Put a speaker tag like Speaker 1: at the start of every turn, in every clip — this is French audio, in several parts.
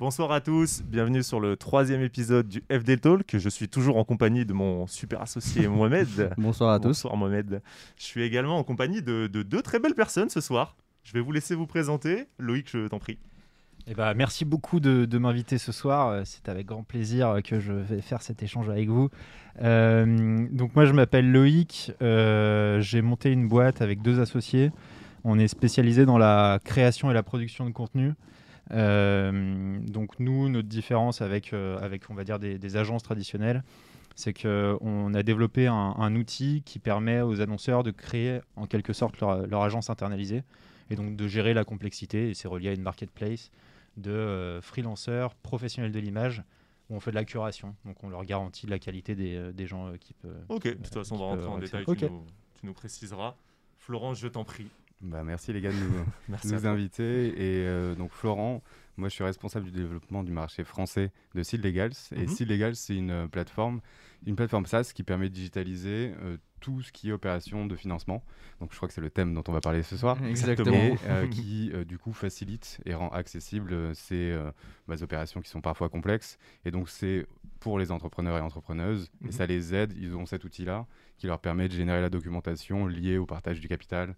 Speaker 1: Bonsoir à tous, bienvenue sur le troisième épisode du FD Talk. Je suis toujours en compagnie de mon super associé Mohamed.
Speaker 2: Bonsoir à tous.
Speaker 1: Bonsoir Mohamed. Je suis également en compagnie de, de deux très belles personnes ce soir. Je vais vous laisser vous présenter. Loïc, je t'en prie.
Speaker 3: Eh ben, merci beaucoup de, de m'inviter ce soir. Euh, C'est avec grand plaisir que je vais faire cet échange avec vous. Euh, donc moi, je m'appelle Loïc. Euh, J'ai monté une boîte avec deux associés. On est spécialisé dans la création et la production de contenu. Euh, donc nous, notre différence avec, euh, avec on va dire, des, des agences traditionnelles, c'est qu'on a développé un, un outil qui permet aux annonceurs de créer en quelque sorte leur, leur agence internalisée et donc de gérer la complexité. Et c'est relié à une marketplace de euh, freelanceurs, professionnels de l'image, où on fait de la curation. Donc on leur garantit la qualité des, euh, des gens euh, qui peuvent.
Speaker 1: Ok, de toute façon, on va rentrer en détail.
Speaker 3: rentrer.
Speaker 1: Tu, nous, tu nous préciseras. Florence, je t'en prie.
Speaker 4: Bah, merci les gars de nous,
Speaker 1: Merci.
Speaker 4: inviter. Et euh, donc Florent, moi je suis responsable du développement du marché français de Seed Legals. Et
Speaker 1: Mhm.
Speaker 4: Seed Legals, c'est une euh, plateforme, une plateforme SaaS qui permet de digitaliser euh, tout ce qui est opération de financement. Donc je crois que c'est le thème dont on va parler ce soir.
Speaker 2: Exactement.
Speaker 4: Et euh, qui euh, du coup facilite et rend accessible euh, ces bah, opérations qui sont parfois complexes. Et donc c'est pour les entrepreneurs et entrepreneuses.
Speaker 1: Mhm.
Speaker 4: Et ça les aide, ils ont cet outil-là qui leur permet de générer la documentation liée au partage du capital,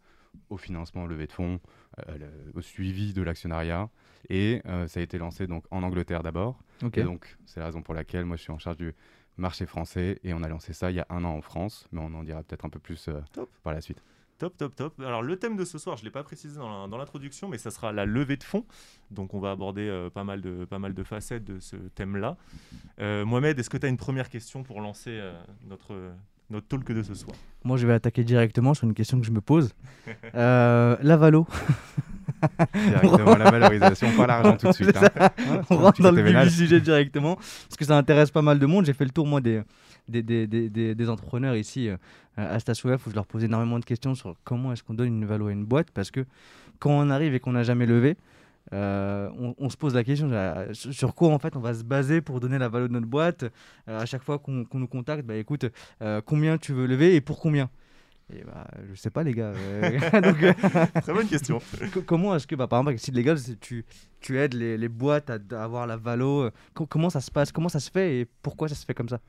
Speaker 4: au financement, au levée de fonds, euh, le- au suivi de l'actionnariat. Et euh, ça a été lancé donc en Angleterre d'abord. Et donc c'est la raison pour laquelle moi je suis en charge du marché français et on a lancé ça il y a un an en France, mais on en dira peut-être un peu plus euh,
Speaker 1: Top.
Speaker 4: par la suite.
Speaker 1: Top, top, top. Alors, le thème de ce soir, je ne l'ai pas précisé dans l'introduction, mais ça sera la levée de fonds. Donc, on va aborder euh, pas, mal de, pas mal de facettes de ce thème-là. Euh, Mohamed, est-ce que tu as une première question pour lancer euh, notre, notre talk de ce soir
Speaker 2: Moi, je vais attaquer directement sur une question que je me pose. Euh, la valo.
Speaker 4: Directement la valorisation, pas l'argent tout de suite. hein. Hein,
Speaker 2: On rentre dans le vif du sujet directement parce que ça intéresse pas mal de monde. J'ai fait le tour moi des des, des, des, des- entrepreneurs ici euh, à StageWeb où je leur pose énormément de questions sur comment est-ce qu'on donne une valo à une boîte parce que quand on arrive et qu'on n'a jamais levé, euh, on, on se pose la question euh, sur quoi en fait on va se baser pour donner la valo de notre boîte. Euh, à chaque fois qu'on nous contacte, bah écoute, combien tu veux lever et pour combien? Et bah, je sais pas les gars. donc,
Speaker 1: Très bonne question.
Speaker 2: Co- comment est-ce que, bah, par exemple, Seed Legal, c'est- tu, tu aides les, les boîtes à, à avoir la valo co- Comment ça se passe Comment ça se fait et pourquoi ça se fait comme ça?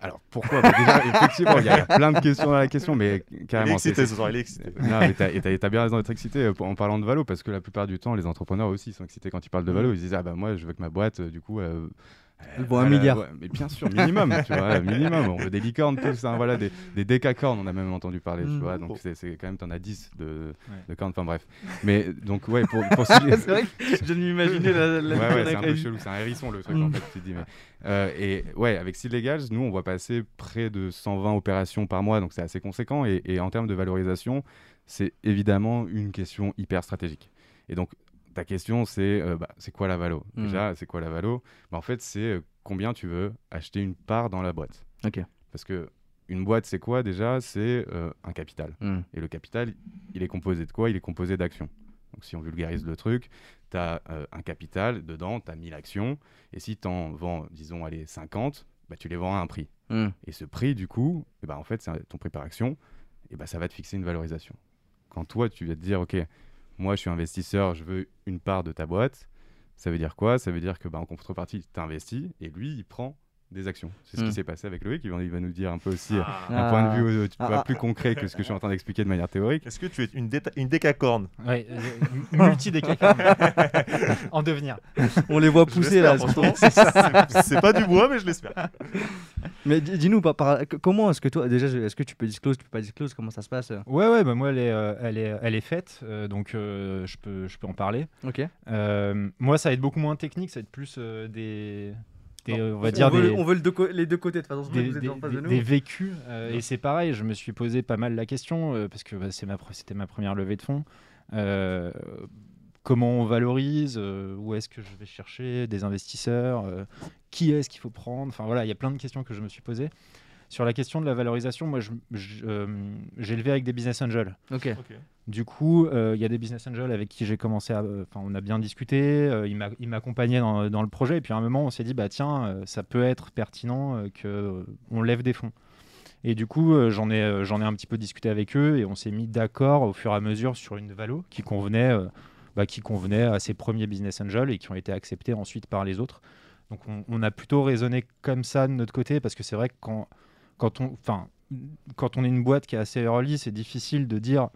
Speaker 4: Alors pourquoi Bah, Déjà, effectivement, il y, a il y a plein de questions dans la question, mais
Speaker 1: Il est
Speaker 4: carrément.
Speaker 1: excité ce soir, il est excité.
Speaker 4: non, mais t'as bien raison d'être excité euh, en parlant de Valo, parce que la plupart du temps, les entrepreneurs aussi sont excités quand ils parlent de Valo. Ils se disent Ah bah moi, je veux que ma boîte, euh, du coup. euh,
Speaker 2: Elle vaut un
Speaker 4: voilà,
Speaker 2: milliard.
Speaker 4: ouais, mais bien sûr, minimum, tu vois, minimum. On veut des licornes, tout ça, voilà, des, des décacornes, on a même entendu parler, tu
Speaker 2: Mm.
Speaker 4: vois.
Speaker 1: Oh.
Speaker 4: Donc c'est c'est quand même, t'en as 10 de,
Speaker 3: Ouais.
Speaker 4: de cornes, enfin bref. Mais donc, ouais, pour, pour
Speaker 2: C'est vrai que je viens de m'imaginer la, la,
Speaker 4: ouais, ouais, c'est un peu chelou, c'est un hérisson le truc
Speaker 2: Mm.
Speaker 4: en fait, tu te dis. Mais... Euh, et ouais, avec Seed Legals, nous on va passer près de 120 opérations par mois, donc c'est assez conséquent. Et, et en termes de valorisation, c'est évidemment une question hyper stratégique. Et donc ta question c'est euh, bah, c'est quoi la valo
Speaker 2: Mm.
Speaker 4: Déjà, c'est quoi la valo Bah, En fait, c'est euh, combien tu veux acheter une part dans la boîte. Parce que une boîte, c'est quoi déjà? C'est euh, un capital.
Speaker 2: Hmm.
Speaker 4: Et le capital, il est composé de quoi? Il est composé d'actions. Donc si on vulgarise le truc, tu as un capital, dedans, tu as 1000 actions, et si tu en vends, disons, allez, 50, bah, tu les vends à un prix.
Speaker 2: Hmm.
Speaker 4: Et ce prix, du coup, eh ben, en fait, c'est ton prix par action, et ben, ça va te fixer une valorisation. Quand toi, tu vas te dire, OK, moi, je suis investisseur, je veux une part de ta boîte, ça veut dire quoi? Ça veut dire que, bah, en contrepartie, tu investis, et lui, il prend des actions. C'est ce qui s'est passé avec Loïc, il va, il va nous dire un peu aussi euh,
Speaker 1: Ah.
Speaker 4: un point de vue euh,
Speaker 2: Ah,
Speaker 4: vois,
Speaker 2: ah,
Speaker 4: plus concret que ce que je suis en train d'expliquer de manière théorique.
Speaker 1: Est-ce que tu es une, déta- une décacorne
Speaker 3: Ouais, euh, multi en devenir.
Speaker 2: On les voit pousser là.
Speaker 1: C'est- c'est- C'est pas du bois, mais je l'espère.
Speaker 2: Mais dis- dis-nous, par- par- que- comment est-ce que toi, déjà, est-ce que tu peux disclose, tu peux pas disclose, comment ça se passe euh?
Speaker 3: Ouais, ouais, bah moi, elle est, euh, elle est, elle est faite, euh, donc euh, je, peux, je peux en parler.
Speaker 2: Ok.
Speaker 3: Euh, moi, ça va être beaucoup moins technique, ça va être plus euh, des, des,
Speaker 2: Non,
Speaker 3: on va
Speaker 2: on
Speaker 3: dire
Speaker 2: veut,
Speaker 3: des,
Speaker 2: le- on veut le deux co- les deux côtés de toute façon.
Speaker 3: des,
Speaker 2: vous êtes en face de nous.
Speaker 3: des vécus. euh. Et c'est pareil, je me suis posé pas mal la question, euh, parce que bah, c'est ma c'était ma première levée de fonds. Euh, comment on valorise Où est-ce que je vais chercher des investisseurs Qui est-ce qu'il faut prendre Enfin voilà, il y a plein de questions que je me suis posées. Sur la question de la valorisation, moi, je- je- euh, j'ai levé avec des business angels. Du coup, euh, il y a des business angels avec qui j'ai commencé à. euh, Enfin, on a bien discuté. euh, ils m'a- ils m'accompagnaient dans, dans le projet. Et puis à un moment, on s'est dit, bah tiens, euh, ça peut être pertinent euh, que euh, on lève des fonds. Et du coup, euh, j'en ai, euh, j'en ai un petit peu discuté avec eux et on s'est mis d'accord au fur et à mesure sur une valo qui convenait euh, bah, qui convenaient à ces premiers business angels et qui ont été acceptés ensuite par les autres. Donc on, on a plutôt raisonné comme ça de notre côté parce que c'est vrai que quand, quand, on, enfin, quand on est une boîte qui est assez early, c'est difficile de dire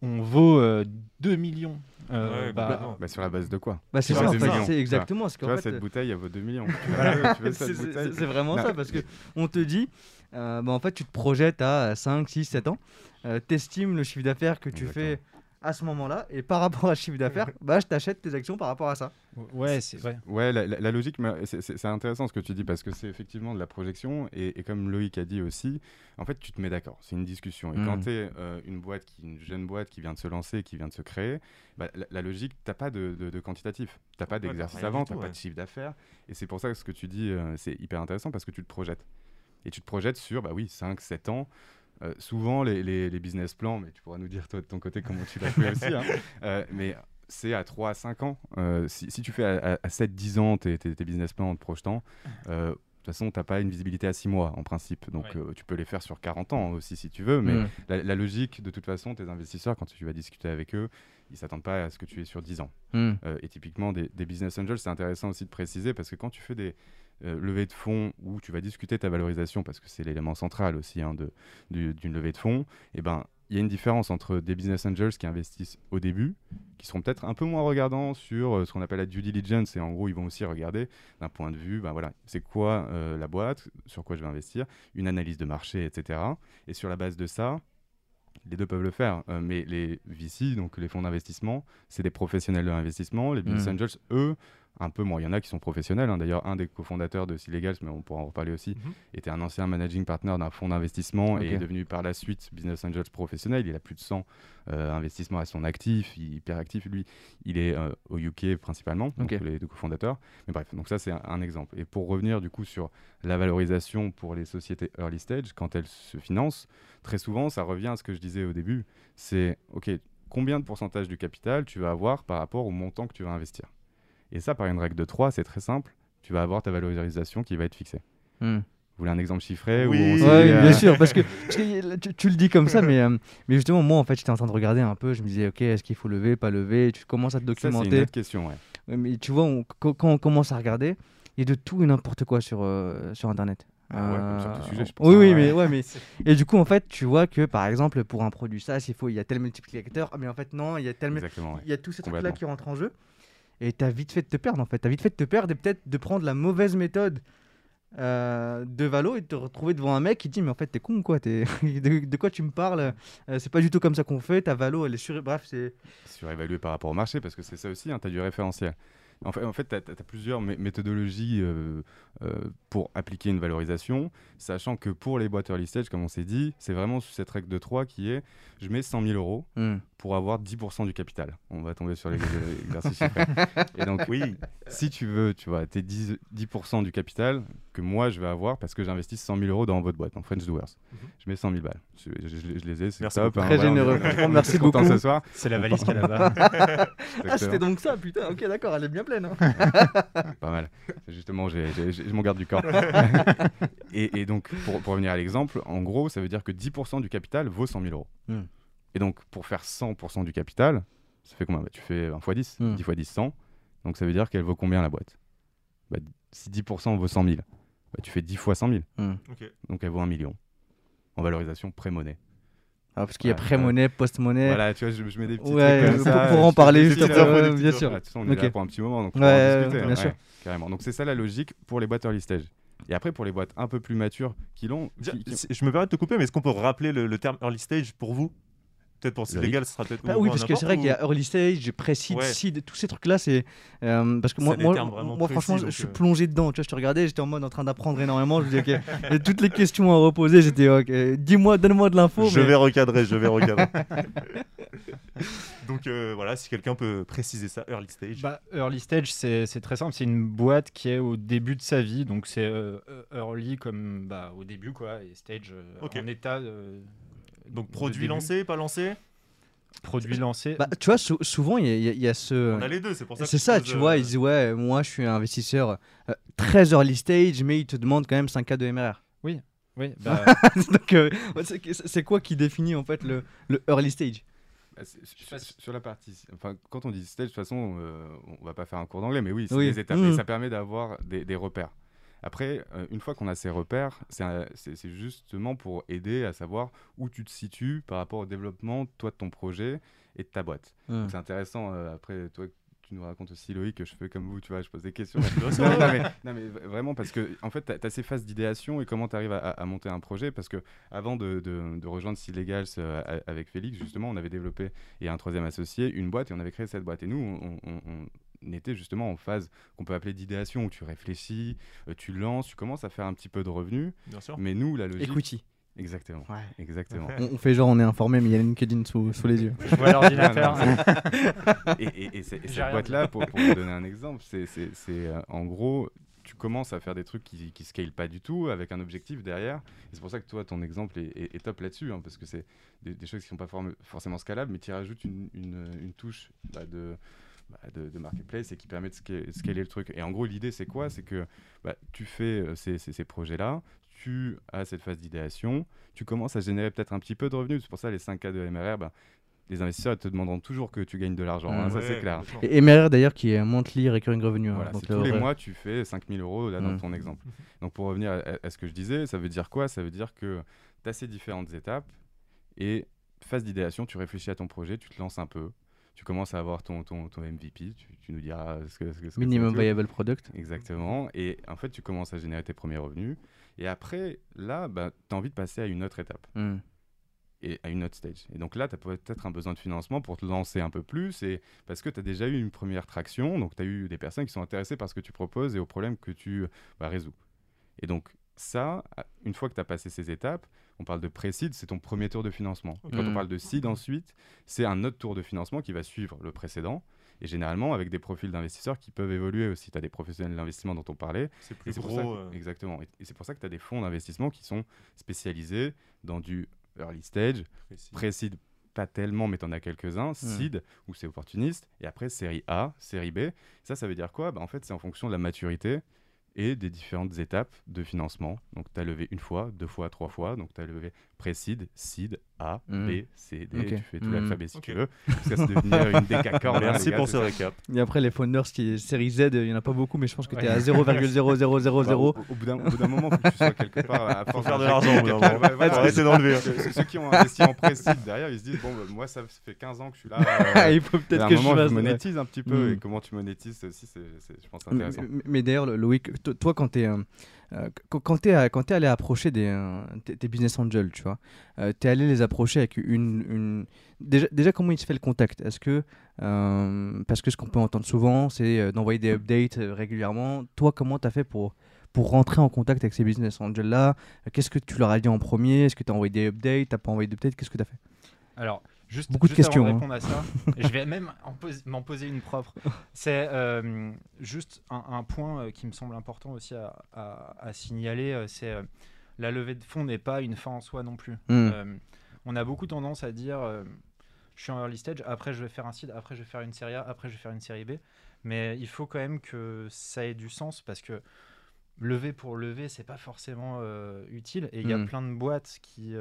Speaker 3: on vaut euh, 2 millions. Euh,
Speaker 1: Ouais,
Speaker 3: bah.
Speaker 4: Bah, sur la base de quoi?
Speaker 2: Bah, c'est
Speaker 4: Tu
Speaker 2: ça,
Speaker 4: tu
Speaker 2: exactement ce
Speaker 4: Tu
Speaker 2: qu'en
Speaker 4: vois,
Speaker 2: fait,
Speaker 4: cette
Speaker 2: euh,
Speaker 4: bouteille, elle vaut 2 millions. Tu tu
Speaker 2: C'est vraiment
Speaker 4: Non.
Speaker 2: ça parce que on te dit, euh, bah, en fait, tu te projettes à 5, 6, 7 ans, euh, t'estimes le chiffre d'affaires que tu fais
Speaker 4: Exactement.
Speaker 2: À ce moment-là, et par rapport à chiffre d'affaires, bah, je t'achète tes actions par rapport à ça.
Speaker 3: ouais, c'est vrai.
Speaker 4: Ouais, la, la- la logique, mais c'est- intéressant ce que tu dis parce que c'est effectivement de la projection et, et comme Loïc a dit aussi, en fait, tu te mets d'accord. C'est une discussion. Et
Speaker 2: Mm.
Speaker 4: quand tu es une boîte, qui, une jeune boîte qui vient de se lancer, qui vient de se créer, bah, la, la logique, t'as pas de, de- de quantitatif, t'as pas
Speaker 1: Ouais, t'as
Speaker 4: d'exercice avant, t'as pas
Speaker 1: ouais.
Speaker 4: de chiffre d'affaires. Et c'est pour ça que ce que tu dis, euh, c'est hyper intéressant parce que tu te projettes. Et tu te projettes sur, bah oui, 5, 7 ans. Euh, souvent, les, les- les business plans, mais tu pourras nous dire toi de ton côté comment tu l'as fait aussi, hein, euh, mais c'est à 3 à 5 ans. Euh, si, si tu fais à, 7-10 ans tes, tes- tes business plans en te projetant, de toute façon, tu n'as pas une visibilité à 6 mois en principe. Donc,
Speaker 3: Ouais.
Speaker 4: tu peux les faire sur 40 ans aussi si tu veux. Mais
Speaker 2: Mm.
Speaker 4: la, la logique, de toute façon, tes investisseurs, quand tu vas discuter avec eux, ils s'attendent pas à ce que tu aies sur 10 ans.
Speaker 2: Mm.
Speaker 4: Et typiquement, des, des business angels, c'est intéressant aussi de préciser parce que quand tu fais des euh, levées de fonds où tu vas discuter ta valorisation, parce que c'est l'élément central aussi hein, de- d'une levée de fonds, et ben il y a une différence entre des business angels qui investissent au début, qui seront peut-être un peu moins regardants sur euh, ce qu'on appelle la due diligence, et en gros, ils vont aussi regarder d'un point de vue, ben voilà, c'est quoi euh, la boîte, sur quoi je vais investir, une analyse de marché, etc. Et sur la base de ça, les deux peuvent le faire, euh, mais les VC, donc les fonds d'investissement, c'est des professionnels de l'investissement. Les business
Speaker 2: Mm.
Speaker 4: angels, eux, un peu moins. Il y en a qui sont professionnels. hein. D'ailleurs, un des cofondateurs de Silegals, mais on pourra en reparler aussi,
Speaker 1: Mhm.
Speaker 4: était un ancien managing partner d'un fonds d'investissement et est devenu par la suite business angels professionnel. Il a plus de 100 euh, investissements à son actif, il est hyper actif. Lui, il est euh, au UK principalement, donc les deux cofondateurs. Mais bref, donc ça c'est un, un exemple. Et pour revenir du coup sur la valorisation pour les sociétés early stage, quand elles se financent, très souvent ça revient à ce que je disais au début, c'est ok, combien de pourcentage du capital tu vas avoir par rapport au montant que tu vas investir? Et ça, par une règle de 3, c'est très simple. Tu vas avoir ta valorisation qui va être fixée.
Speaker 2: Mm.
Speaker 4: Vous voulez un exemple chiffré
Speaker 1: Oui. Ouais,
Speaker 2: Ouais,
Speaker 4: euh,
Speaker 2: bien sûr, parce que, parce que tu, tu le dis comme ça, mais, euh, mais justement, moi, en fait, j'étais en train de regarder un peu, je me disais, ok, est-ce qu'il faut lever, pas lever, tu commences à te
Speaker 4: Ça, c'est une
Speaker 2: documenter.
Speaker 4: autre question, ouais.
Speaker 2: Ouais, mais tu vois, on- quand, on commence à regarder, il y a de tout et n'importe quoi sur, euh, sur Internet.
Speaker 4: Ah ouais, comme sur
Speaker 2: Euh,
Speaker 4: tout sujet, je pense.
Speaker 2: Oui, oui,
Speaker 4: Ouais.
Speaker 2: mais, ouais, mais. Et du coup, en fait, tu vois que par exemple, pour un produit SaaS, il, faut, il y a tel multiplicateur, ah, mais en fait, non, il y a tel.
Speaker 4: Exactement, ouais.
Speaker 2: Il y a tous ces trucs-là qui rentrent en jeu. Et t'as vite fait de te perdre, en fait. T'as vite fait de te perdre et peut-être de prendre la mauvaise méthode euh, de Valo et de te retrouver devant un mec qui dit, mais en fait, t'es con ou quoi? T'es- de, quoi tu me parles? Euh, C'est pas du tout comme ça qu'on fait. Ta Valo, elle est sur. Bref, c'est.
Speaker 4: Surévalué par rapport au marché, parce que c'est ça aussi, tu as du référentiel. En fait, en fait tu as, plusieurs mé- méthodologies euh, euh, pour appliquer une valorisation, sachant que pour les boîtes early stage, comme on s'est dit, c'est vraiment sous cette règle de 3 qui est je mets 100 000 euros
Speaker 2: Hmm.
Speaker 4: pour avoir 10% du capital. On va tomber sur les exercices. Et donc,
Speaker 1: Oui,
Speaker 4: si tu veux, tu vois, tes 10%, 10 du capital que moi je vais avoir parce que j'investis 100 000 euros dans votre boîte, en French Doers.
Speaker 1: Mhm.
Speaker 4: Je mets 100 000 balles. Je, je- je- je les ai, c'est top.
Speaker 1: beaucoup.
Speaker 4: hein,
Speaker 2: Très
Speaker 4: voilà, on est-
Speaker 2: généreux.
Speaker 4: on est-
Speaker 2: Franchement,
Speaker 4: on est
Speaker 2: merci beaucoup.
Speaker 4: ce.
Speaker 3: C'est la valise qu'il y a là-bas.
Speaker 2: Ah, c'était donc ça, putain. Ok, d'accord, elle est bien hein.
Speaker 4: Pas mal. Justement, j'ai, m'en garde du corps. et, et donc, pour, pour revenir à l'exemple, en gros, ça veut dire que 10% du capital vaut 100 000 euros.
Speaker 2: Hmm.
Speaker 4: Et donc, pour faire 100% du capital, ça fait combien? Bah, Tu fais 1 x 10,
Speaker 2: Hmm.
Speaker 4: 10 x 10, 100. Donc, ça veut dire qu'elle vaut combien la boîte? Bah, Si 10% vaut 100 000, bah, tu fais 10 fois 100 000.
Speaker 2: Hmm.
Speaker 4: Donc, elle vaut 1 million en valorisation pré-monnaie.
Speaker 2: Ah, parce qu'il y a pré-monnaie, post-monnaie.
Speaker 4: Voilà, tu vois, je, je mets des petits
Speaker 2: Ouais,
Speaker 4: trucs comme
Speaker 2: pour-
Speaker 4: ça.
Speaker 2: pour en parler juste
Speaker 4: petites
Speaker 2: après,
Speaker 4: petites
Speaker 2: bien sûr.
Speaker 4: Ouais, de toute façon, on est
Speaker 2: Ok.
Speaker 4: là pour un petit moment, donc on
Speaker 2: Ouais,
Speaker 4: va en discuter.
Speaker 2: bien
Speaker 4: hein,
Speaker 2: sûr.
Speaker 4: ouais, carrément. Donc c'est ça la logique pour les boîtes early stage. Et après, pour les boîtes un peu plus matures qui l'ont. Qui-
Speaker 1: Je me permets de te couper, mais est-ce qu'on peut rappeler le, le terme early stage pour vous? Peut-être pour légal, ce sera peut-être.
Speaker 2: Ah
Speaker 1: ou
Speaker 2: oui, parce que c'est vrai qu'il y a early stage, pré-seed,
Speaker 1: Ouais.
Speaker 2: seed, tous ces trucs-là, c'est. euh, parce que moi, moi,
Speaker 1: précis,
Speaker 2: franchement, je suis
Speaker 1: euh.
Speaker 2: plongé dedans. Tu vois, je te regardais, j'étais en mode en train d'apprendre énormément. Je me dis, ok, toutes les questions à reposer. J'étais, ok, dis-moi, donne-moi de l'info.
Speaker 1: Je
Speaker 2: mais-
Speaker 1: vais recadrer, je vais recadrer. Donc euh, voilà, si quelqu'un peut préciser ça, early stage.
Speaker 3: Bah, early stage, c'est c'est très simple. C'est une boîte qui est au début de sa vie. Donc, c'est euh, early comme bah, au début, quoi. Et stage euh,
Speaker 1: Ok.
Speaker 3: en état. Euh,
Speaker 1: Donc produit
Speaker 3: début.
Speaker 1: lancé, pas lancé
Speaker 3: Produit lancé.
Speaker 2: Bah, tu vois, sou- souvent, il y, a- il y ce.
Speaker 1: On a les deux, c'est pour ça. que
Speaker 2: C'est
Speaker 1: je
Speaker 2: ça,
Speaker 1: pose,
Speaker 2: tu
Speaker 1: euh,
Speaker 2: vois, ils disent, ouais, moi, je suis un investisseur euh, très early stage, mais ils te demandent quand même 5K de MRR.
Speaker 3: Oui, bah,
Speaker 2: Donc, euh, c'est- c'est quoi qui définit en fait le, le early stage?
Speaker 4: Ah, c'est-
Speaker 3: sais
Speaker 4: sur, la partie, enfin, quand on dit stage, de toute façon, euh, on va pas faire un cours d'anglais, mais oui, c'est
Speaker 2: Oui.
Speaker 4: des étapes.
Speaker 2: Mhm.
Speaker 4: Et ça permet d'avoir des, des repères. Après, euh, une fois qu'on a ces repères, c'est justement pour aider à savoir où tu te situes par rapport au développement, toi, de ton projet et de ta boîte. Donc, C'est intéressant. euh, après, toi, tu nous racontes aussi, Loïc, que je fais comme vous, tu vois, je pose des questions. Non, mais, non, mais v- vraiment, parce que en fait, tu as, ces phases d'idéation et comment tu arrives à, monter un projet. Parce que avant de, de- de rejoindre Sillegals euh, a- avec Félix, justement, on avait développé, et un troisième associé, une boîte et on avait créé cette boîte. Et nous, on, on- on était justement en phase qu'on peut appeler d'idéation, où tu réfléchis, euh, tu lances, tu commences à faire un petit peu de revenus.
Speaker 1: Bien sûr.
Speaker 4: Mais nous, la logique.
Speaker 2: Equity.
Speaker 4: Exactement.
Speaker 2: Ouais.
Speaker 4: Exactement.
Speaker 2: On, on fait genre on est informé, mais il y a LinkedIn sous, sous les yeux.
Speaker 3: Je vois l'ordinateur.
Speaker 4: Et, et- et et cette boîte-là, pour, pour vous donner un exemple, c'est euh, en gros, tu commences à faire des trucs qui ne scalent pas du tout, avec un objectif derrière. Et c'est pour ça que toi, ton exemple est, est- est top là-dessus, hein, parce que c'est des, des choses qui ne sont pas forcément scalables, mais tu y rajoutes une, une- une touche bah, de, de, de marketplace et qui permet de sca- scaler le truc. Et en gros, l'idée, c'est quoi? C'est que bah, tu fais euh, ces, ces- ces projets-là, tu as cette phase d'idéation, tu commences à générer peut-être un petit peu de revenus. C'est pour ça les 5 cas de MRR, bah, les investisseurs ils te demanderont toujours que tu gagnes de l'argent. hein, ça, c'est clair.
Speaker 2: Et MRR d'ailleurs qui est monthly recurring revenue. hein,
Speaker 4: Voilà,
Speaker 2: le
Speaker 4: tous les mois, tu fais 5000 euros là, dans
Speaker 2: Mm.
Speaker 4: ton exemple. Donc pour revenir à, à- à ce que je disais, ça veut dire quoi? Ça veut dire que tu as ces différentes étapes et phase d'idéation, tu réfléchis à ton projet, tu te lances un peu, tu commences à avoir ton, ton, ton MVP, tu, tu nous diras ce que, ce que- ce
Speaker 2: Minimum viable product.
Speaker 4: Exactement. Et en fait, tu commences à générer tes premiers revenus. Et après, là, bah, tu as envie de passer à une autre étape
Speaker 2: Hmm.
Speaker 4: et à une autre stage. Et donc là, tu as peut-être un besoin de financement pour te lancer un peu plus et parce que tu as déjà eu une première traction, donc tu as eu des personnes qui sont intéressées par ce que tu proposes et aux problèmes que tu bah, résous. Et donc ça, une fois que tu as passé ces étapes, on parle de pré-seed, c'est ton premier tour de financement. Quand on parle de seed ensuite, c'est un autre tour de financement qui va suivre le précédent. Et généralement avec des profils d'investisseurs qui peuvent évoluer aussi. Tu as des professionnels d'investissement dont on parlait,
Speaker 1: C'est plus
Speaker 4: c'est pour ça
Speaker 1: gros.
Speaker 4: que-
Speaker 1: euh,
Speaker 4: Exactement. Et, c'est pour ça que tu as des fonds d'investissement qui sont spécialisés dans du early stage, pré-seed, pas tellement, mais tu en as quelques-uns, seed, où c'est opportuniste, et après série A, série B. Ça, ça veut dire quoi? Bah, En fait, c'est en fonction de la maturité et des différentes étapes de financement. Donc, tu as levé une fois, deux fois, trois fois. Donc, tu as levé pré-seed, seed, A,
Speaker 2: Mhm.
Speaker 4: B, C, D.
Speaker 2: Ok.
Speaker 4: Tu fais tout
Speaker 2: Mhm.
Speaker 4: l'alphabet si
Speaker 1: Ok.
Speaker 4: tu veux. Jusqu'à se devenir une décacorne.
Speaker 1: Merci pour ce récap.
Speaker 2: Et après les founders qui série Z, il y en a pas beaucoup, mais je pense que tu es
Speaker 3: Ouais.
Speaker 2: à 0,0000.
Speaker 4: Bah, au, au bout d'un au bout d'un moment, faut que tu sois quelque part à force
Speaker 1: faire de l'argent.
Speaker 4: Ouais,
Speaker 1: arrêter d'enlever. hein.
Speaker 4: Ceux, ceux qui ont investi en pré-seed derrière, ils se disent bon, bah, moi, ça fait 15 ans que je suis là. euh,
Speaker 2: il faut peut-être que je
Speaker 4: moment,
Speaker 2: fasse.
Speaker 4: je
Speaker 2: ouais.
Speaker 4: monétise un petit peu.
Speaker 2: Mm.
Speaker 4: Et comment tu monétises, c'est aussi, je pense, intéressant.
Speaker 2: mais- d'ailleurs, le- Loïc, to- toi, quand tu es, à- quand t'es allé approcher des, euh, business angels, tu vois, tu es allé les approcher avec une. Déjà, comment il se fait le contact? Est-ce que. euh, parce que ce qu'on peut entendre souvent, c'est euh, d'envoyer des updates euh, régulièrement. Toi, comment tu as fait pour, pour rentrer en contact avec ces business angels-là? Qu'est-ce que tu leur as dit en premier? Est-ce que tu as envoyé des updates? T'as pas envoyé d'updates? Qu'est-ce que tu as fait?
Speaker 3: Alors, juste,
Speaker 2: Beaucoup de
Speaker 3: juste avant
Speaker 2: questions, hein.
Speaker 3: répondre à ça, je vais même m'en poser une propre. C'est euh, juste un, un point euh, qui me semble important aussi à, à- à signaler, euh, c'est euh, la levée de fonds n'est pas une fin en soi non plus.
Speaker 2: Hmm.
Speaker 3: Euh, on a beaucoup tendance à dire je suis en early stage, après je vais faire un seed, après je vais faire une série A, après je vais faire une série B. Mais il faut quand même que ça ait du sens parce que lever pour lever, c'est pas forcément utile. Et il y a
Speaker 2: Mm.
Speaker 3: plein de boîtes qui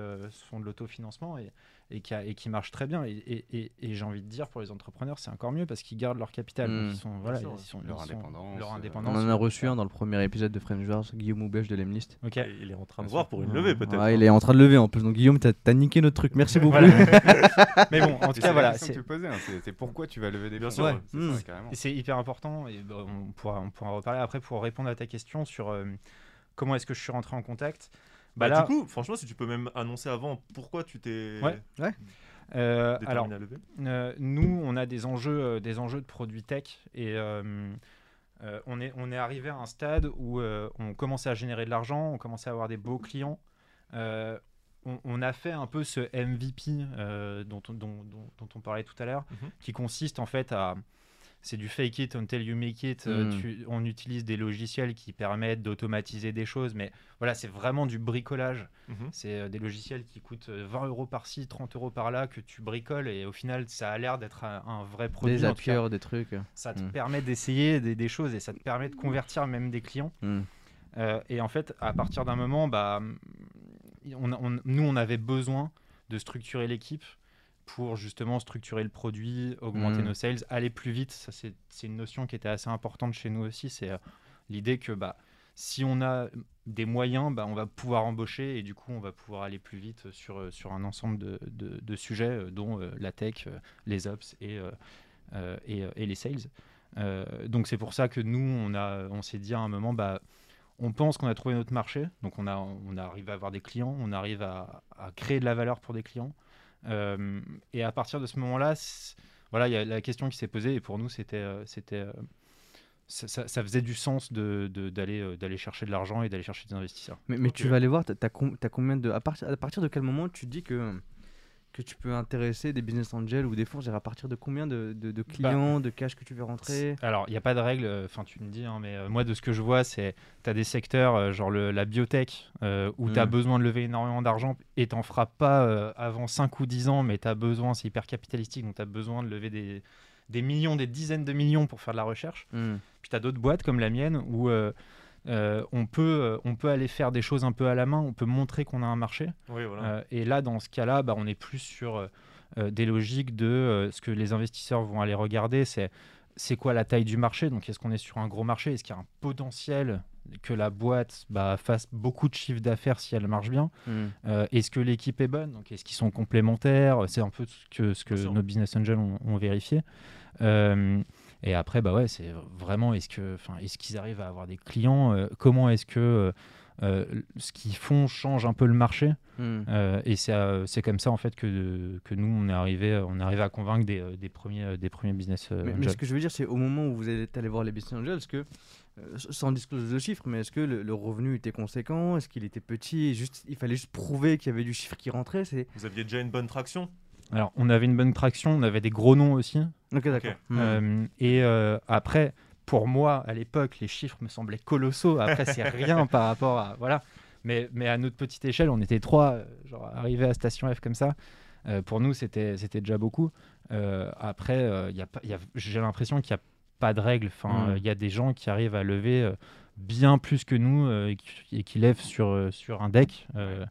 Speaker 3: font de l'autofinancement et, et, qui a- et qui marchent très bien. Et, et- et- et j'ai envie de dire pour les entrepreneurs, c'est encore mieux parce qu'ils gardent leur capital.
Speaker 2: Mm.
Speaker 3: Donc, ils sont, voilà,
Speaker 1: sûr,
Speaker 3: ils sont,
Speaker 4: Leur
Speaker 3: ils sont-
Speaker 4: indépendance,
Speaker 3: leur
Speaker 4: euh,
Speaker 3: indépendance.
Speaker 2: On en a reçu un dans le premier épisode de French Wars, Guillaume Houbèche de l'Emlist.
Speaker 1: Et Il est en train de voir pour une levée peut-être.
Speaker 2: Ouais, il est en train de lever en plus. Donc Guillaume, t'as as niqué notre truc. Merci beaucoup.
Speaker 3: Voilà. Mais bon, en tout
Speaker 4: c'est
Speaker 3: cas,
Speaker 4: la
Speaker 3: voilà.
Speaker 4: question que
Speaker 3: c'est-
Speaker 4: tu posais, hein, pourquoi tu vas lever des fonds.
Speaker 2: ouais. Mm.
Speaker 3: Et c'est hyper important, et bah, on, pourra, on pourra en reparler après pour répondre à ta question sur euh, comment est-ce que je suis rentré en contact.
Speaker 1: Bah,
Speaker 3: Bah, là,
Speaker 1: du coup, franchement, si tu peux même annoncer avant pourquoi tu t'es
Speaker 3: Ouais. euh,
Speaker 1: déterminé
Speaker 3: alors, euh, nous, on a des enjeux, euh, des enjeux de produits tech, et euh, euh, on, est, on est arrivé à un stade où euh, on commençait à générer de l'argent, on commençait à avoir des beaux clients. Euh, on, on a fait un peu ce MVP euh, dont, on- dont, dont- dont on parlait tout à l'heure,
Speaker 1: Mhm.
Speaker 3: qui consiste en fait à c'est du fake it until you make it. Euh,
Speaker 2: Mm.
Speaker 3: tu- on utilise des logiciels qui permettent d'automatiser des choses, mais voilà, c'est vraiment du bricolage.
Speaker 1: Mhm.
Speaker 3: C'est euh, des logiciels qui coûtent euh, 20 euros par-ci, 30 euros par-là, que tu bricoles et au final, ça a l'air d'être un, un vrai produit.
Speaker 2: Des hackers, des trucs.
Speaker 3: ça te
Speaker 2: Mm.
Speaker 3: permet d'essayer des, des choses et ça te permet de convertir même des clients.
Speaker 2: Mm.
Speaker 3: Euh, et en fait, à partir d'un moment, bah, on, on- nous, on avait besoin de structurer l'équipe pour justement structurer le produit, augmenter
Speaker 2: Mm.
Speaker 3: nos sales, aller plus vite. Ça, c'est c'est une notion qui était assez importante chez nous aussi. C'est euh, l'idée que bah, si on a des moyens, bah, on va pouvoir embaucher et du coup, on va pouvoir aller plus vite sur, euh, sur un ensemble de, de- de sujets, euh, dont euh, la tech, les ops et, et, et les sales. Donc, c'est pour ça que nous, on, a, on s'est dit à un moment, bah, on pense qu'on a trouvé notre marché, donc on, a, on arrive à avoir des clients, on arrive à, à créer de la valeur pour des clients. Euh, et à partir de ce moment-là, voilà, il y a la question qui s'est posée et pour nous, c'était, euh, c'était, euh, ça, ça- ça faisait du sens de, de- d'aller, euh, d'aller chercher de l'argent et d'aller chercher des investisseurs.
Speaker 2: Mais, tu vas aller voir, combien de. À, partir- à partir de quel moment tu dis que, que tu peux intéresser des business angels ou des fonds à partir de combien de, de- de clients, de cash que tu veux rentrer
Speaker 3: Alors, il n'y a pas de règle, euh, enfin tu me dis, hein, mais euh, moi de ce que je vois, c'est tu as des secteurs, euh, genre le- la biotech, euh, où tu as
Speaker 2: Mm.
Speaker 3: besoin de lever énormément d'argent et t'en feras pas avant 5 ou 10 ans, mais tu as besoin, c'est hyper capitalistique, donc tu as besoin de lever des, des millions, des dizaines de millions pour faire de la recherche.
Speaker 2: Hmm.
Speaker 3: Puis tu as d'autres boîtes comme la mienne où euh, on, peut, euh, on peut aller faire des choses un peu à la main, on peut montrer qu'on a un marché.
Speaker 1: Oui, voilà.
Speaker 3: Euh, et là, dans ce cas-là, bah, on est plus sur des logiques de ce que les investisseurs vont aller regarder, c'est c'est quoi la taille du marché Donc, est-ce qu'on est sur un gros marché Est-ce qu'il y a un potentiel que la boîte bah, fasse beaucoup de chiffre d'affaires si elle marche bien
Speaker 2: Hmm.
Speaker 3: Euh, Est-ce que l'équipe est bonne Donc, est-ce qu'ils sont complémentaires C'est un peu ce que, ce nos business angels ont, ont vérifié. Euh, et après, bah ouais, c'est vraiment est-ce que, enfin, est-ce qu'ils arrivent à avoir des clients Euh, Comment est-ce que euh, euh, ce qu'ils font change un peu le marché
Speaker 2: Hmm.
Speaker 3: euh, et c'est euh, c'est comme ça en fait que, que nous on est arrivé on est arrivé à convaincre des, des premiers des premiers business euh,
Speaker 2: Mais, mais ce que je veux dire, c'est au moment où vous êtes allé voir les business angels, est-ce que, sans disclose de chiffres, mais est-ce que le, le revenu était conséquent Est-ce qu'il était petit et juste, Il fallait juste prouver qu'il y avait du chiffre qui rentrait c'est...
Speaker 1: Vous aviez déjà une bonne traction?
Speaker 3: Alors on avait une bonne traction, on avait des gros noms aussi.
Speaker 2: Ok, d'accord. Hmm.
Speaker 3: Euh, et euh, après pour moi à l'époque les chiffres me semblaient colossaux. Après c'est rien par rapport à voilà. Mais, mais à notre petite échelle, on était trois, euh, genre arrivés à Station F comme ça. Euh, pour nous, c'était c'était déjà beaucoup. Euh, après, euh, y a pas- y a- j'ai l'impression qu'il n'y a pas de règle. Enfin,
Speaker 2: Mm.
Speaker 3: il y a des gens qui arrivent à lever euh, bien plus que nous euh, et, qui, et qui lèvent sur, sur un deck. Euh,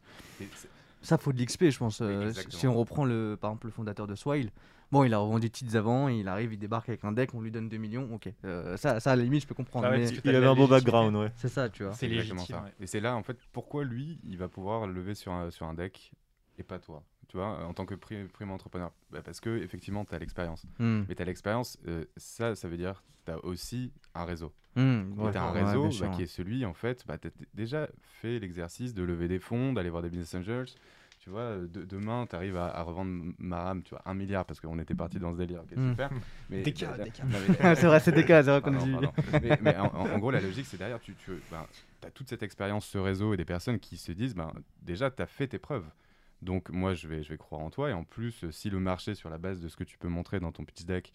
Speaker 2: Ça, faut de l'XP, je pense.
Speaker 4: Oui,
Speaker 2: si on reprend le, par exemple le fondateur de Swile, bon, il a revendu titres avant, il arrive, il débarque avec un deck, on lui donne 2 millions, ok. Euh, ça, ça, à la limite, je peux comprendre.
Speaker 3: Ah ouais,
Speaker 2: mais
Speaker 1: Il avait un beau
Speaker 3: légitimité.
Speaker 1: background, ouais.
Speaker 2: c'est ça, tu vois.
Speaker 3: C'est
Speaker 4: exactement
Speaker 3: légitime.
Speaker 4: ça.
Speaker 3: ouais.
Speaker 4: Et c'est là, en fait, pourquoi lui, il va pouvoir lever sur un, sur un deck et pas toi Tu vois, en tant que pri- prime entrepreneur? Bah, parce que, effectivement, tu as l'expérience.
Speaker 2: Hmm.
Speaker 4: Mais tu as l'expérience, euh, ça, ça veut dire tu as aussi un réseau.
Speaker 2: Ouais,
Speaker 4: tu as un
Speaker 2: ouais,
Speaker 4: réseau bah,
Speaker 2: sûr,
Speaker 4: qui est celui, en fait, bah, tu as déjà fait l'exercice de lever des fonds, d'aller voir des business angels. Tu vois, euh, de- demain, tu arrives à, à revendre Maram, tu vois, un milliard, parce qu'on était parti dans ce délire. Ok,
Speaker 2: Mm.
Speaker 4: super. Mais,
Speaker 3: Des cas, des
Speaker 2: c'est vrai, c'est des cas, c'est vrai qu'on dit.
Speaker 4: mais, mais en, gros, la logique, c'est derrière, tu, tu as toute cette expérience, ce réseau et des personnes qui se disent, ben, déjà, tu as fait tes preuves. Donc, moi, je vais, je vais croire en toi. Et en plus, euh, si le marché, sur la base de ce que tu peux montrer dans ton pitch deck,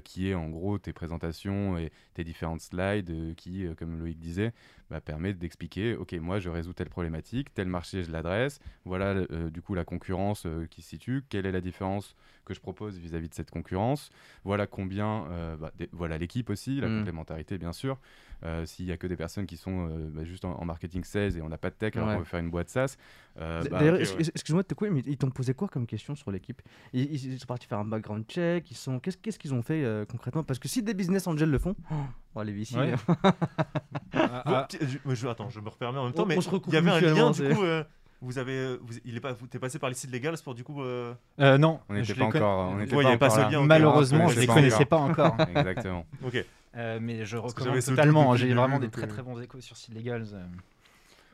Speaker 4: qui est en gros tes présentations et tes différentes slides, euh, qui, euh, comme Loïc disait, bah, permet d'expliquer, OK, moi, je résous telle problématique, tel marché, je l'adresse. Voilà, euh, du coup, la concurrence euh, qui se situe. Quelle est la différence que je propose vis-à-vis de cette concurrence Voilà combien, euh, bah, des- voilà l'équipe aussi, la
Speaker 2: Mm.
Speaker 4: complémentarité bien sûr. Euh, S'il y a que des personnes qui sont euh, bah, juste en, en marketing sales et on n'a pas de tech, alors
Speaker 2: Ouais.
Speaker 4: on veut faire une boîte SaaS. euh, bah,
Speaker 2: D'ailleurs,
Speaker 4: ouais.
Speaker 2: excuse-moi de te couper, mais ils t'ont posé quoi comme question sur l'équipe? Ils, sont partis faire un background check, ils sont... qu'est-ce qu'ils ont fait euh, concrètement? Parce que si des business angels le font, oh, oh, les VC,
Speaker 3: Ouais. Ah, ah,
Speaker 1: je, je- attends, je me repermets en même
Speaker 2: On-
Speaker 1: temps, mais
Speaker 2: on
Speaker 1: il y avait un lien du coup. euh, vous avez, vous, il est pas, vous- t'es passé par les sites légaux pour du coup. euh,
Speaker 3: euh, non,
Speaker 4: on n'était
Speaker 3: les
Speaker 4: pas
Speaker 3: con-
Speaker 4: encore. On était
Speaker 1: Ouais, avait pas
Speaker 4: encore
Speaker 1: ce lien.
Speaker 3: Malheureusement,
Speaker 4: on
Speaker 3: je les
Speaker 4: connaissait pas
Speaker 3: connaissais pas encore.
Speaker 4: Exactement.
Speaker 1: Ok.
Speaker 3: Euh, mais je recommande totalement. J'ai vraiment des très très bons échos sur Site Legals.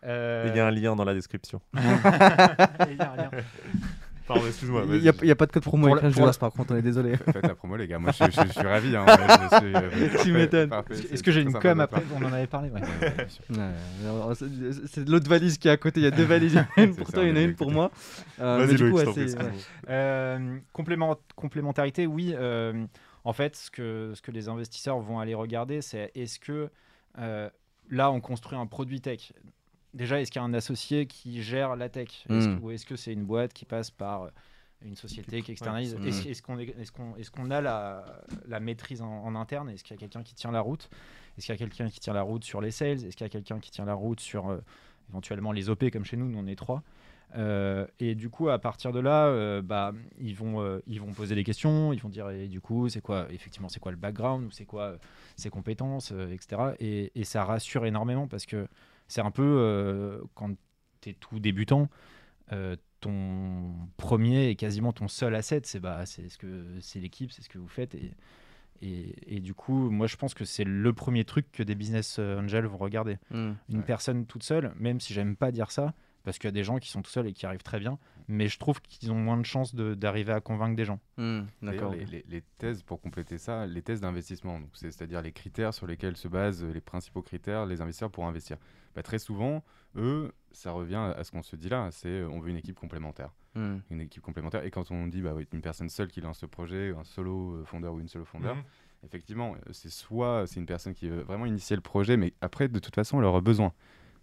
Speaker 3: Euh,
Speaker 1: Il y a un lien dans la description.
Speaker 3: il y a un lien.
Speaker 1: Pardon, excuse-moi.
Speaker 2: il n'y a, a pas de code promo
Speaker 3: Pour
Speaker 2: avec
Speaker 3: la- pour
Speaker 2: par contre, on est désolé.
Speaker 4: Faites la promo, les gars. Moi, je, je- je suis ravi. hein. Suis, euh, parfait,
Speaker 2: m'étonnes.
Speaker 3: Est-ce que- j'ai une com après On en avait parlé. ouais.
Speaker 4: Ouais,
Speaker 2: c'est- l'autre valise qui est à côté, il y a deux valises, il y en a une
Speaker 4: C'est
Speaker 2: pour toi, il y en a une pour moi. Euh, mais
Speaker 1: Vas-y.
Speaker 3: Euh, complémentarité, oui. En fait, ce que, ce que les investisseurs vont aller regarder, c'est est-ce que euh, là, on construit un produit tech Déjà, est-ce qu'il y a un associé qui gère la tech? Est-ce
Speaker 2: Mm.
Speaker 3: que- Ou est-ce que c'est une boîte qui passe par euh, une société qui externalise?
Speaker 2: Ouais.
Speaker 3: Est-ce
Speaker 2: Mm.
Speaker 3: est-ce qu'on est, est-ce qu'on- est-ce qu'on a la, la maîtrise en, en interne? Est-ce qu'il y a quelqu'un qui tient la route? Est-ce qu'il y a quelqu'un qui tient la route sur les sales? Est-ce qu'il y a quelqu'un qui tient la route sur euh, éventuellement les OP comme chez nous Nous, on est trois. Euh, et du coup, à partir de là, euh, bah, ils, vont, euh, ils vont poser des questions, ils vont dire, et du coup, c'est quoi, effectivement, c'est quoi le background, ou c'est quoi ses compétences, etc. Et, et ça rassure énormément parce que c'est un peu, quand tu es tout débutant, ton premier et quasiment ton seul asset, c'est bah, c'est ce que c'est l'équipe, c'est ce que vous faites. Et, et, et du coup, moi, je pense que c'est le premier truc que des business angels vont regarder.
Speaker 2: Hmm.
Speaker 3: Une
Speaker 4: Ouais.
Speaker 3: personne toute seule, même si j'aime pas dire ça, parce qu'il y a des gens qui sont tout seuls et qui arrivent très bien, mais je trouve qu'ils ont moins de chances de- d'arriver à convaincre des gens.
Speaker 2: Hmm, D'accord.
Speaker 4: les, les- les thèses, pour compléter ça, les thèses d'investissement, c'est-à-dire les critères sur lesquels se basent euh, les principaux critères les investisseurs pour investir. Bah, très souvent, eux, ça revient à ce qu'on se dit là, c'est euh, on veut une équipe complémentaire.
Speaker 2: Hmm.
Speaker 4: Une équipe complémentaire. Et quand on dit bah, une personne seule qui lance le projet, un solo euh, fondeur ou une solo fondeur,
Speaker 1: Mhm.
Speaker 4: effectivement, c'est soit c'est une personne qui veut vraiment initier le projet, mais après, de toute façon, elle aura besoin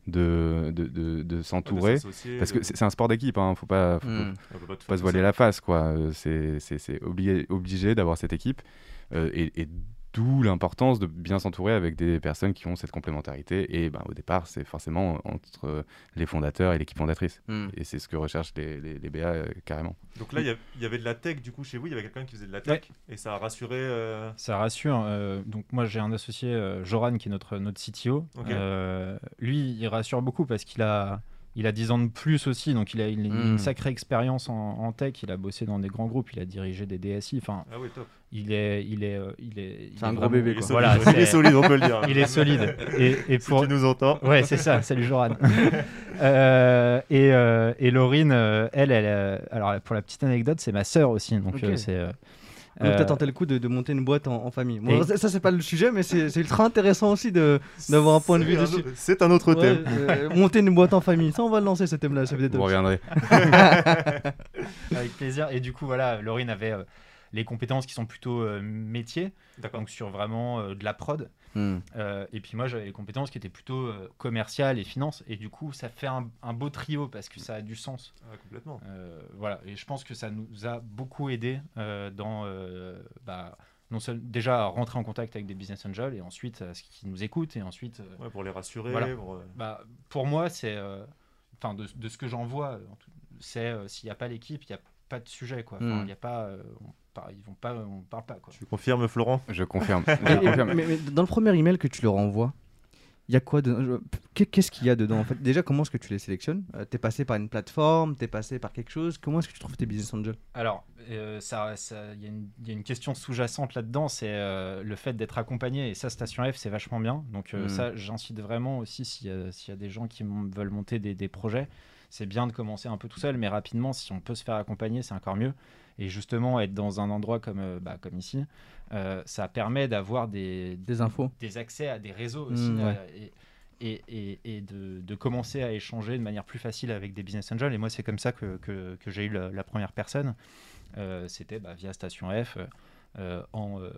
Speaker 4: de, de, de- de s'entourer. Parce que c'est un sport d'équipe, hein, faut pas, faut-
Speaker 2: Hmm.
Speaker 1: pas
Speaker 4: faut se voiler la face, quoi. Euh, C'est c'est- c'est obligé, obligé d'avoir cette équipe. euh, et et d'où l'importance de bien s'entourer avec des personnes qui ont cette complémentarité. Et ben, au départ, c'est forcément entre les fondateurs et l'équipe fondatrice.
Speaker 2: Hmm.
Speaker 4: Et c'est ce que recherchent les, les, les BA euh, carrément.
Speaker 1: Donc là, il y avait de la tech du coup chez vous, il y avait quelqu'un qui faisait de la tech et ça a rassuré. euh,
Speaker 3: Ça rassure. euh, donc moi j'ai un associé, euh, Joran, qui est notre, notre CTO. Euh, lui, il rassure beaucoup parce qu'il a, il a 10 ans de plus aussi, donc il a, il a
Speaker 2: Mm.
Speaker 3: une sacrée expérience en, en tech. Il a bossé dans des grands groupes, il a dirigé des DSI. Enfin,
Speaker 1: Ah oui, top.
Speaker 3: il est, il est, euh, il est.
Speaker 2: C'est
Speaker 3: est
Speaker 2: un gros bébé,
Speaker 1: Il est
Speaker 2: quoi.
Speaker 1: solide,
Speaker 3: Voilà,
Speaker 1: il est solide, on peut le dire.
Speaker 3: Il est solide. Et, et
Speaker 1: Si
Speaker 3: pour,
Speaker 1: tu nous entends.
Speaker 3: Ouais, c'est ça. Salut Joran. Euh, et, euh, et Laurine, euh, elle, elle, alors pour la petite anecdote, c'est ma sœur aussi. Donc euh, c'est. Euh,
Speaker 2: Donc, t'as
Speaker 3: euh,
Speaker 2: tenté le coup de, de monter une boîte en, en famille. Bon,
Speaker 3: Et-
Speaker 2: ça, c'est pas le sujet, mais c'est ultra intéressant aussi de d'avoir un point de vue
Speaker 1: C'est un
Speaker 2: dessus.
Speaker 1: autre- C'est un autre
Speaker 2: Ouais,
Speaker 1: thème.
Speaker 2: euh, monter une boîte en famille. Ça, on va le lancer ce thème-là.
Speaker 4: Vous reviendrez.
Speaker 3: avec plaisir. Et du coup, voilà, Laurine avait euh, les compétences qui sont plutôt euh, métiers, donc sur vraiment euh, de la prod.
Speaker 2: Hmm.
Speaker 3: Euh, et puis moi, j'avais les compétences qui étaient plutôt euh, commerciales et finances. Et du coup, ça fait un, un beau trio parce que ça a du sens.
Speaker 1: Ah, complètement.
Speaker 3: Euh, voilà, et je pense que ça nous a beaucoup aidé euh, dans euh, bah, non seul, déjà à rentrer en contact avec des business angels et ensuite à ce qu'ils nous écoutent et ensuite euh,
Speaker 1: Ouais, pour les rassurer.
Speaker 3: Voilà.
Speaker 1: pour,
Speaker 3: bah, pour moi c'est euh, enfin de, de ce que j'en vois c'est euh, s'il n'y a pas l'équipe il n'y a pas de sujet quoi Enfin,
Speaker 2: Mm.
Speaker 3: il y a pas ils vont pas on parle pas quoi
Speaker 1: Tu confirmes, Florent?
Speaker 4: Je confirme. Je
Speaker 2: mais, mais dans le premier email que tu leur envoies, il y a quoi qu'est- Qu'est-ce qu'il y a dedans en fait? Déjà, comment est-ce que tu les sélectionnes? Euh, T'es passé par une plateforme T'es passé par quelque chose Comment est-ce que tu trouves tes business angels?
Speaker 3: Alors, euh, ça, ça- il y, a une- il y a une question sous-jacente là-dedans, c'est euh, le fait d'être accompagné. Et ça, Station F, c'est vachement bien. Donc euh,
Speaker 2: Mm.
Speaker 3: ça, j'incite vraiment aussi s'il y, a- s'il y a des gens qui veulent monter des, des projets, c'est bien de commencer un peu tout seul, mais rapidement, si on peut se faire accompagner, c'est encore mieux. Et justement, être dans un endroit comme, euh, bah, comme ici, euh, ça permet d'avoir des,
Speaker 2: Des infos
Speaker 3: des accès à des réseaux aussi
Speaker 2: Mm,
Speaker 3: euh,
Speaker 2: ouais.
Speaker 3: et, et, et- et de, de commencer à échanger de manière plus facile avec des business angels. Et moi, c'est comme ça que, que- que j'ai eu la, la première personne. Euh, C'était bah, via Station F. euh, en, euh,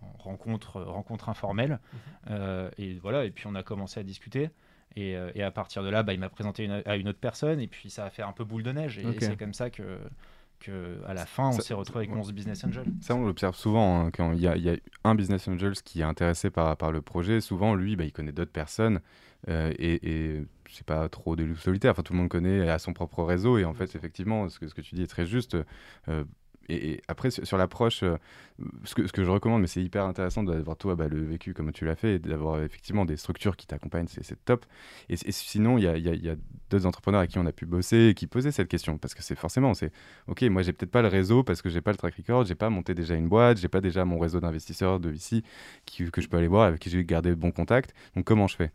Speaker 3: en rencontre, rencontre informelle. Euh, et voilà, et puis on a commencé à discuter. Et, et à partir de là, bah, il m'a présenté une- à une autre personne, et puis ça a fait un peu boule de neige. Et, c'est comme ça que, à la fin, on s'est retrouvé avec
Speaker 4: ouais.
Speaker 3: 11 business angels.
Speaker 4: Ça, on l'observe souvent. hein, quand il y, a- il y a un business angel qui est intéressé par, par le projet, souvent, lui, bah, il connaît d'autres personnes euh, et, et c'est pas trop des loups solitaires. Enfin, tout le monde connaît à son propre réseau. Et en fait, effectivement, ce que, ce que tu dis est très juste. Euh, et, après, sur, l'approche, euh, ce, que, je recommande, mais c'est hyper intéressant d'avoir toi bah, le vécu comme tu l'as fait d'avoir effectivement des structures qui t'accompagnent, c'est top. Et, sinon, il y a, y d'autres entrepreneurs avec qui on a pu bosser et qui posaient cette question parce que c'est forcément, c'est ok, moi j'ai peut-être pas le réseau parce que j'ai pas le track record, j'ai pas monté déjà une boîte, j'ai pas déjà mon réseau d'investisseurs de VC que je peux aller voir, avec qui j'ai gardé de bons contacts. Donc comment je fais?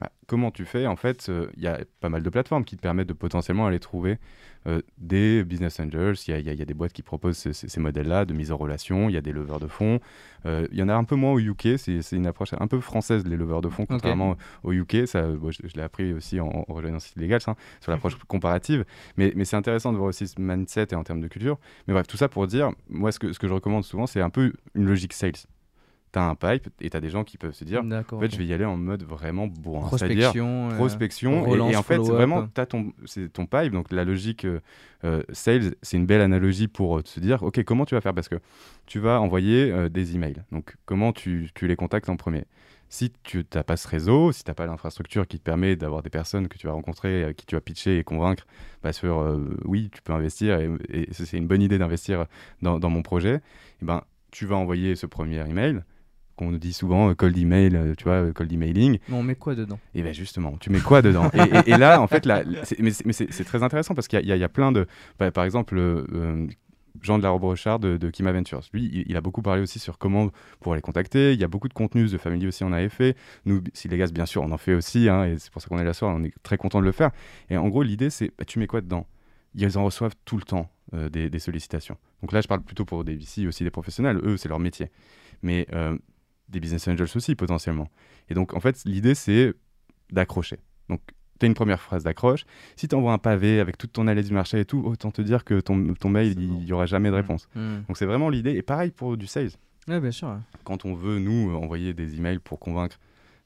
Speaker 4: Bah, Comment tu fais? En fait, euh, il y a pas mal de plateformes qui te permettent de potentiellement aller trouver euh, des business angels. Il y a, y y des boîtes qui proposent ce- ces, ces modèles-là de mise en relation. Il y a des leveurs de fonds. Euh, Il y en a un peu moins au UK. C'est une approche un peu française, les leveurs de fonds, contrairement au UK. Ça, bon, je, je l'ai appris aussi en, en rejoignant Site Légal, ça, sur l'approche comparative. Mais, mais c'est intéressant de voir aussi ce mindset et en termes de culture. Mais bref, tout ça pour dire, moi, ce que, ce que je recommande souvent, c'est un peu une logique sales. Tu as un pipe et tu as des gens qui peuvent se dire,
Speaker 2: D'accord.
Speaker 4: en fait, je vais y aller en mode vraiment bourrin.
Speaker 2: Prospection. euh,
Speaker 4: prospection et-
Speaker 2: relance,
Speaker 4: et, en fait vraiment t'as ton c'est ton pipe donc la logique euh, euh, sales c'est une belle analogie pour euh, se dire ok comment tu vas faire? Parce que tu vas envoyer des emails donc comment tu, tu les contactes en premier? Si tu n'as pas ce réseau, si tu n'as pas l'infrastructure qui te permet d'avoir des personnes que tu vas rencontrer, qui tu vas pitcher et convaincre bah, sur euh, oui, tu peux investir et, et c'est une bonne idée d'investir dans, dans, mon projet, et ben, tu vas envoyer ce premier email qu'on nous dit souvent euh, cold email, euh, tu vois, cold emailing.
Speaker 2: Mais on met quoi dedans?
Speaker 4: Et bien justement, tu mets quoi dedans? Et, et, là, en fait, là, mais c'est très intéressant parce qu'il y, y, a plein de, bah, par exemple, euh, Jean de la Robe-Rochard de, de, Kima Ventures. Lui, il, a beaucoup parlé aussi sur comment pour les contacter. Il y a beaucoup de contenus de Family aussi, on avait fait. Nous, si les gars, bien sûr, on en fait aussi, hein, et c'est pour ça qu'on est là ce soir, on est très content de le faire. Et en gros, l'idée, c'est, bah, tu mets quoi dedans? Ils en reçoivent tout le temps des, des, sollicitations. Donc là, je parle plutôt pour des VC, aussi des professionnels. Eux, c'est leur métier. Mais des business angels aussi potentiellement. Et donc en fait l'idée c'est d'accrocher. Donc tu as une première phrase d'accroche. Si tu envoies un pavé avec toute ton analyse du marché et tout, autant te dire que ton, ton mail, il n'y aura jamais de mmh. réponse. Mmh. Donc c'est vraiment l'idée. Et pareil pour du sales.
Speaker 2: Ouais, bien sûr.
Speaker 4: Quand on veut, nous, envoyer des emails pour convaincre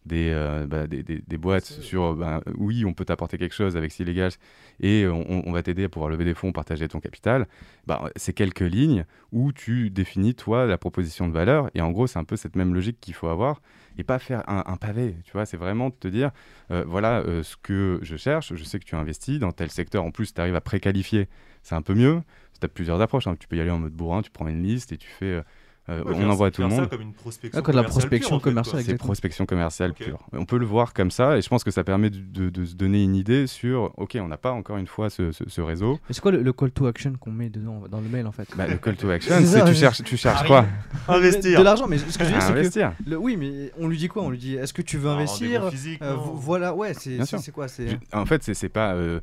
Speaker 4: des, euh, bah, des, des, boîtes sur bah, oui, on peut t'apporter quelque chose avec Silegal et on, on va t'aider à pouvoir lever des fonds, partager ton capital. Bah, c'est quelques lignes où tu définis toi la proposition de valeur et en gros, c'est un peu cette même logique qu'il faut avoir et pas faire un, pavé. Tu vois, c'est vraiment te dire euh, voilà euh, ce que je cherche. Je sais que tu investis dans tel secteur. En plus, tu arrives à préqualifier. C'est un peu mieux. Tu as plusieurs approches. Hein. Tu peux y aller en mode bourrin. Tu prends une liste et tu fais euh, on envoie à tout le monde.
Speaker 1: Ça comme une prospection ah, la prospection commerciale.
Speaker 4: C'est prospection commerciale pure. On peut le voir comme ça et je pense que ça permet de, de, se donner une idée sur ok, on n'a pas encore une fois ce, ce, réseau.
Speaker 2: Mais c'est quoi le, call to action qu'on met dedans dans le mail en fait?
Speaker 4: Bah, Le call to action, c'est tu cherches, tu cherches quoi?
Speaker 1: Investir.
Speaker 2: De l'argent, mais ce que je c'est que le, oui, mais on lui dit quoi? On lui dit est-ce que tu veux investir? euh, Voilà, ouais, c'est quoi?
Speaker 4: En fait, c'est pas euh,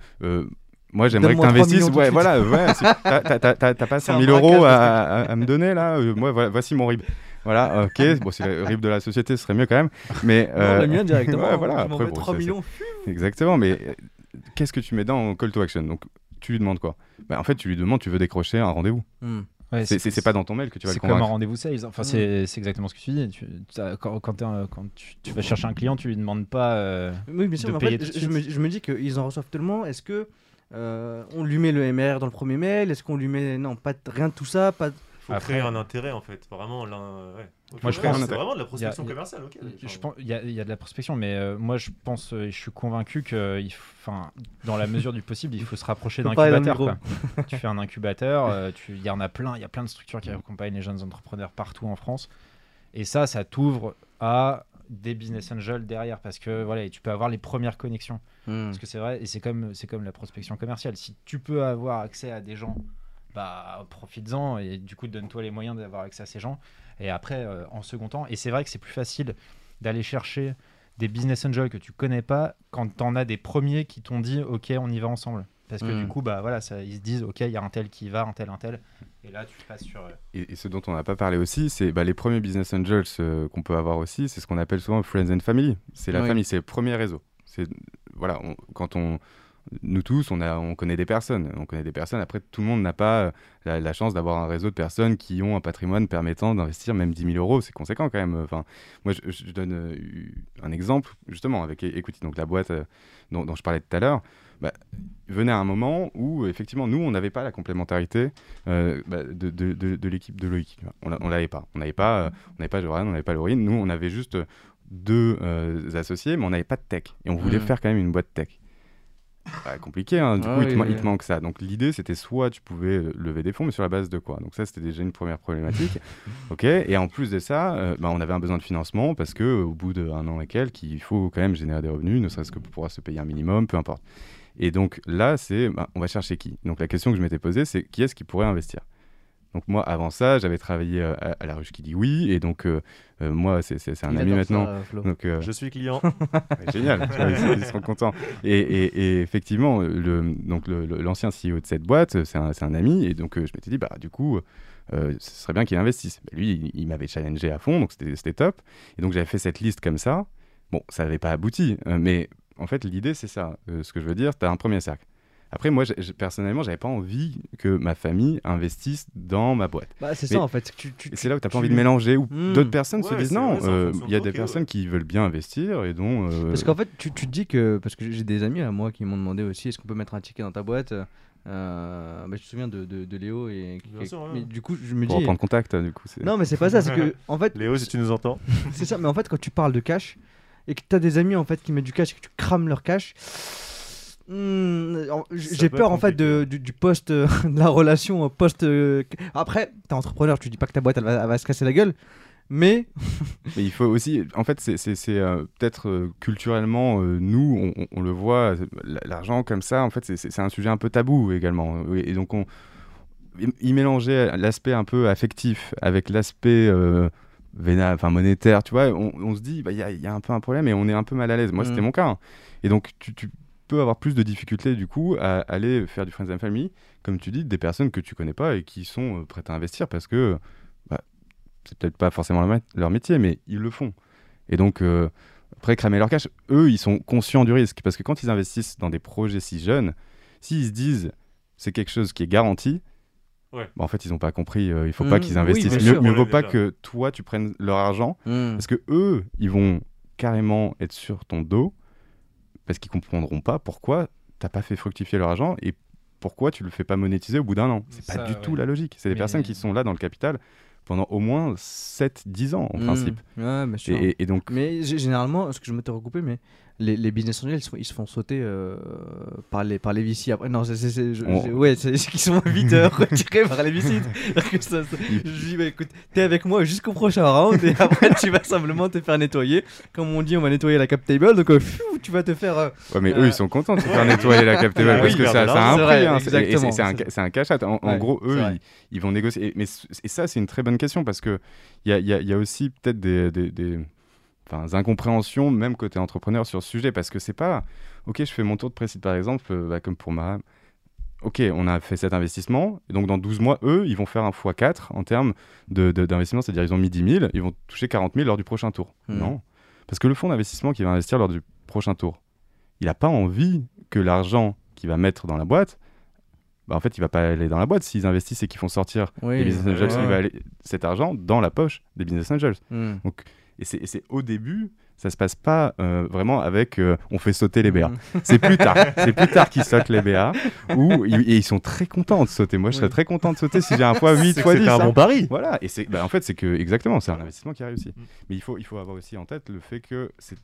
Speaker 4: moi, j'aimerais que tu investisses. Ouais, voilà, ouais, t'as pas 100 000 euros à, me donner là. Euh, moi, voici mon RIB. Voilà, ok. Bon, si le RIB de la société, ce serait mieux quand même. Mais
Speaker 2: euh, le mien directement.
Speaker 4: Ouais, voilà. Après,
Speaker 2: 3 millions.
Speaker 4: Exactement. Mais euh, qu'est-ce que tu mets dans call to action? Donc, tu lui demandes quoi? Bah, En fait, tu lui demandes, tu veux décrocher un rendez-vous. Hmm. Ouais, c'est pas dans ton mail que tu vas le
Speaker 3: C'est comme un rendez-vous sales. Enfin, hmm. c'est exactement ce que tu dis. Tu, quand, quand, quand tu, vas chercher un client, tu lui demandes pas.
Speaker 2: oui, bien sûr. en fait, je, me, je, me, dis qu'ils en reçoivent tellement. Est-ce que euh, on lui met le MR dans le premier mail Est-ce qu'on lui met. Non, pas rien de tout ça. Pas...
Speaker 1: faut créer un intérêt en fait. Vraiment, ouais.
Speaker 3: Moi, je pense
Speaker 1: c'est vraiment de la prospection commerciale.
Speaker 3: il y, a de la prospection, mais euh, moi, je pense, euh, je suis convaincu que, enfin, dans la mesure du possible, il faut se rapprocher d'un incubateur. tu fais un incubateur, il y en a plein, il y a plein de structures qui accompagnent les jeunes entrepreneurs partout en France, et ça, ça t'ouvre à des business angels derrière parce que voilà et tu peux avoir les premières connexions. Hmm. parce que c'est vrai et c'est comme c'est comme la prospection commerciale. Si tu peux avoir accès à des gens bah profites-en et du coup donne-toi les moyens d'avoir accès à ces gens. Et après euh, en second temps et c'est vrai que c'est plus facile d'aller chercher des business angels que tu connais pas quand tu en as des premiers qui t'ont dit ok on y va ensemble parce que du hmm. coup, bah voilà, ça, ils se disent, ok, il y a un tel qui va, un tel, un tel. Et là, tu passes sur. Euh,
Speaker 4: et, ce dont on n'a pas parlé aussi, c'est bah, les premiers business angels euh, qu'on peut avoir aussi, c'est ce qu'on appelle souvent friends and family. C'est la famille, c'est le premier réseau. C'est voilà, quand on nous tous, on, a, on connaît des personnes. On connaît des personnes. Après, tout le monde n'a pas euh, la, chance d'avoir un réseau de personnes qui ont un patrimoine permettant d'investir même 10 000 euros. C'est conséquent quand même. Enfin, moi, je, donne un exemple justement avec Equity, donc la boîte dont, dont, je parlais tout à l'heure bah, venait un moment où effectivement nous on n'avait pas la complémentarité euh, bah, de, de, de, l'équipe de Loïc on, l'avait pas on n'avait pas euh, on n'avait pas Joran on n'avait pas Laurine nous on avait juste deux euh, associés mais on n'avait pas de tech et on voulait mmh. faire quand même une boîte tech compliqué, hein. du ah coup, il, te, manque ça. Donc, l'idée, c'était soit tu pouvais lever des fonds, mais sur la base de quoi? Donc, ça, c'était déjà une première problématique. ok Et en plus de ça, euh, bah, on avait un besoin de financement parce qu'au bout d'un an et quelques, il faut quand même générer des revenus, ne serait-ce que pour pouvoir se payer un minimum, peu importe. Et donc, là, c'est bah, on va chercher qui? Donc, la question que je m'étais posée, c'est qui est-ce qui pourrait investir? Donc moi, avant ça, j'avais travaillé euh, à, la ruche qui dit oui, et donc euh, euh, moi, c'est un ami maintenant. donc,
Speaker 1: je suis client.
Speaker 4: génial, ils, seront contents. Et, effectivement, le, donc l'ancien CEO de cette boîte, c'est un, un, ami, et donc je m'étais dit, bah du coup, ce serait bien qu'il investisse. lui, il, m'avait challengé à fond, donc c'était top. Et donc j'avais fait cette liste comme ça. Bon, ça n'avait pas abouti, mais en fait, l'idée, c'est ça. ce que je veux dire, tu as un premier cercle. Après, moi, personnellement, j'avais pas envie que ma famille investisse dans ma boîte.
Speaker 2: Bah, c'est ça, en fait.
Speaker 4: c'est là où tu n'as pas envie de mélanger, où hmm. d'autres personnes se disent non, euh, il y a des personnes qui veulent bien investir et dont. Euh,
Speaker 2: parce qu'en fait, tu, te dis que. Parce que j'ai des amis à moi qui m'ont demandé aussi est-ce qu'on peut mettre un ticket dans ta boîte? Euh, bah, je me souviens de, de, de Léo et,
Speaker 1: sûr, ouais.
Speaker 2: mais du coup je me
Speaker 4: Pour
Speaker 2: dis
Speaker 4: reprendre contact, du coup.
Speaker 2: non mais c'est pas ça c'est que en fait
Speaker 1: Léo, si tu nous entends.
Speaker 2: c'est ça mais en fait quand tu parles de cash et que t'as des amis en fait qui mettent du cash et que tu crames leur cash hmm, j'ai peur en fait de, du, du post euh, de la relation euh, post euh, après t'es entrepreneur tu dis pas que ta boîte elle va, elle va se casser la gueule mais
Speaker 4: Mais il faut aussi, en fait, c'est euh, peut-être euh, culturellement, euh, nous, on, le voit, euh, l'argent comme ça, en fait, c'est- un sujet un peu tabou également. Et donc, on, il mélangeait l'aspect un peu affectif avec l'aspect euh, véna- enfin monétaire, tu vois. On, on se dit, bah, il y, a- il y a un peu un problème et on est un peu mal à l'aise. Moi, c'était
Speaker 2: Mhm.
Speaker 4: mon cas. hein. Et donc, tu, tu peux avoir plus de difficultés, du coup, à aller faire du friends and family, comme tu dis, des personnes que tu connais pas et qui sont euh, prêtes à investir parce que bah, c'est peut-être pas forcément leur métier, mais ils le font. Et donc, euh, après, cramer leur cash, eux, ils sont conscients du risque. Parce que quand ils investissent dans des projets si jeunes, s'ils se disent c'est quelque chose qui est garanti,
Speaker 1: Ouais.
Speaker 4: bah, en fait, ils n'ont pas compris. euh, il faut pas
Speaker 2: Mm,
Speaker 4: qu'ils
Speaker 2: oui,
Speaker 4: investissent.
Speaker 2: bien
Speaker 4: mieux
Speaker 2: sûr.
Speaker 4: mieux vaut pas que toi, tu prennes leur argent.
Speaker 2: hmm,
Speaker 4: Parce que eux, ils vont carrément être sur ton dos. Parce qu'ils comprendront pas pourquoi t'as pas fait fructifier leur argent et pourquoi tu le fais pas monétiser au bout d'un an. C'est pas du tout la logique. C'est des
Speaker 3: Mais-
Speaker 4: personnes qui sont là dans le capital pendant au moins 7-10 ans en
Speaker 2: hmm,
Speaker 4: principe.
Speaker 2: ouais bien sûr
Speaker 4: Et, donc,
Speaker 2: Mais généralement, parce que je me t'ai recoupé, mais les, les business angels, ils se font, ils se font sauter euh, par, les, par les VC. Après, non, c'est, je- ouais, c'est qu'ils sont vite euh, retirés par les VC. C'est-à-dire que ça- ça- je dis, bah, écoute, t'es avec moi jusqu'au prochain round et après, tu vas simplement te faire nettoyer. Comme on dit, on va nettoyer la cap table, donc euh, pfiou, tu vas te faire. euh,
Speaker 4: Ouais, mais
Speaker 2: Euh,
Speaker 4: eux, ils sont contents de se faire nettoyer la cap table
Speaker 1: Ah
Speaker 4: parce
Speaker 1: oui,
Speaker 4: que ça, ça a un prix.
Speaker 2: C'est
Speaker 4: hein, c'est- un, c'est un cash-out. En, en
Speaker 2: Ouais,
Speaker 4: gros, eux, ils, ils vont négocier. Et, mais, et ça, c'est une très bonne question parce qu'il y a, il y, a, il y a aussi peut-être des, des, des- enfin, incompréhensions, même côté entrepreneur, sur ce sujet. Parce que c'est pas, ok, je fais mon tour de précide par exemple, euh, bah, comme pour ma. Ok, on a fait cet investissement, et donc dans 12 mois, eux, ils vont faire un x4 en termes de- de- d'investissement, c'est-à-dire ils ont mis 10 000, ils vont toucher 40 000 lors du prochain tour.
Speaker 2: Mhm.
Speaker 4: Non? Parce que le fonds d'investissement qui va investir lors du prochain tour, il n'a pas envie que l'argent qu'il va mettre dans la boîte, bah en fait, il va pas aller dans la boîte. S'ils investissent et qu'ils font sortir
Speaker 2: Oui,
Speaker 4: les business angels,
Speaker 1: ouais.
Speaker 4: il va aller cet argent dans la poche des business angels.
Speaker 2: hmm.
Speaker 4: C'est et c'est au début, ça se passe pas euh, vraiment avec euh, on fait sauter les BA. C'est plus tard. c'est plus tard qu'ils sautent les BA. Ils- et ils sont très contents de sauter. Moi, je serais très content de sauter si j'ai un fois 8
Speaker 1: C'est que
Speaker 4: fois 10.
Speaker 1: c'était un
Speaker 4: hein.
Speaker 1: bon pari.
Speaker 4: Voilà, et c'est bah, en fait c'est que exactement, c'est un investissement qui a réussi.
Speaker 1: Mm.
Speaker 4: Mais il faut il faut avoir aussi en tête le fait que c'est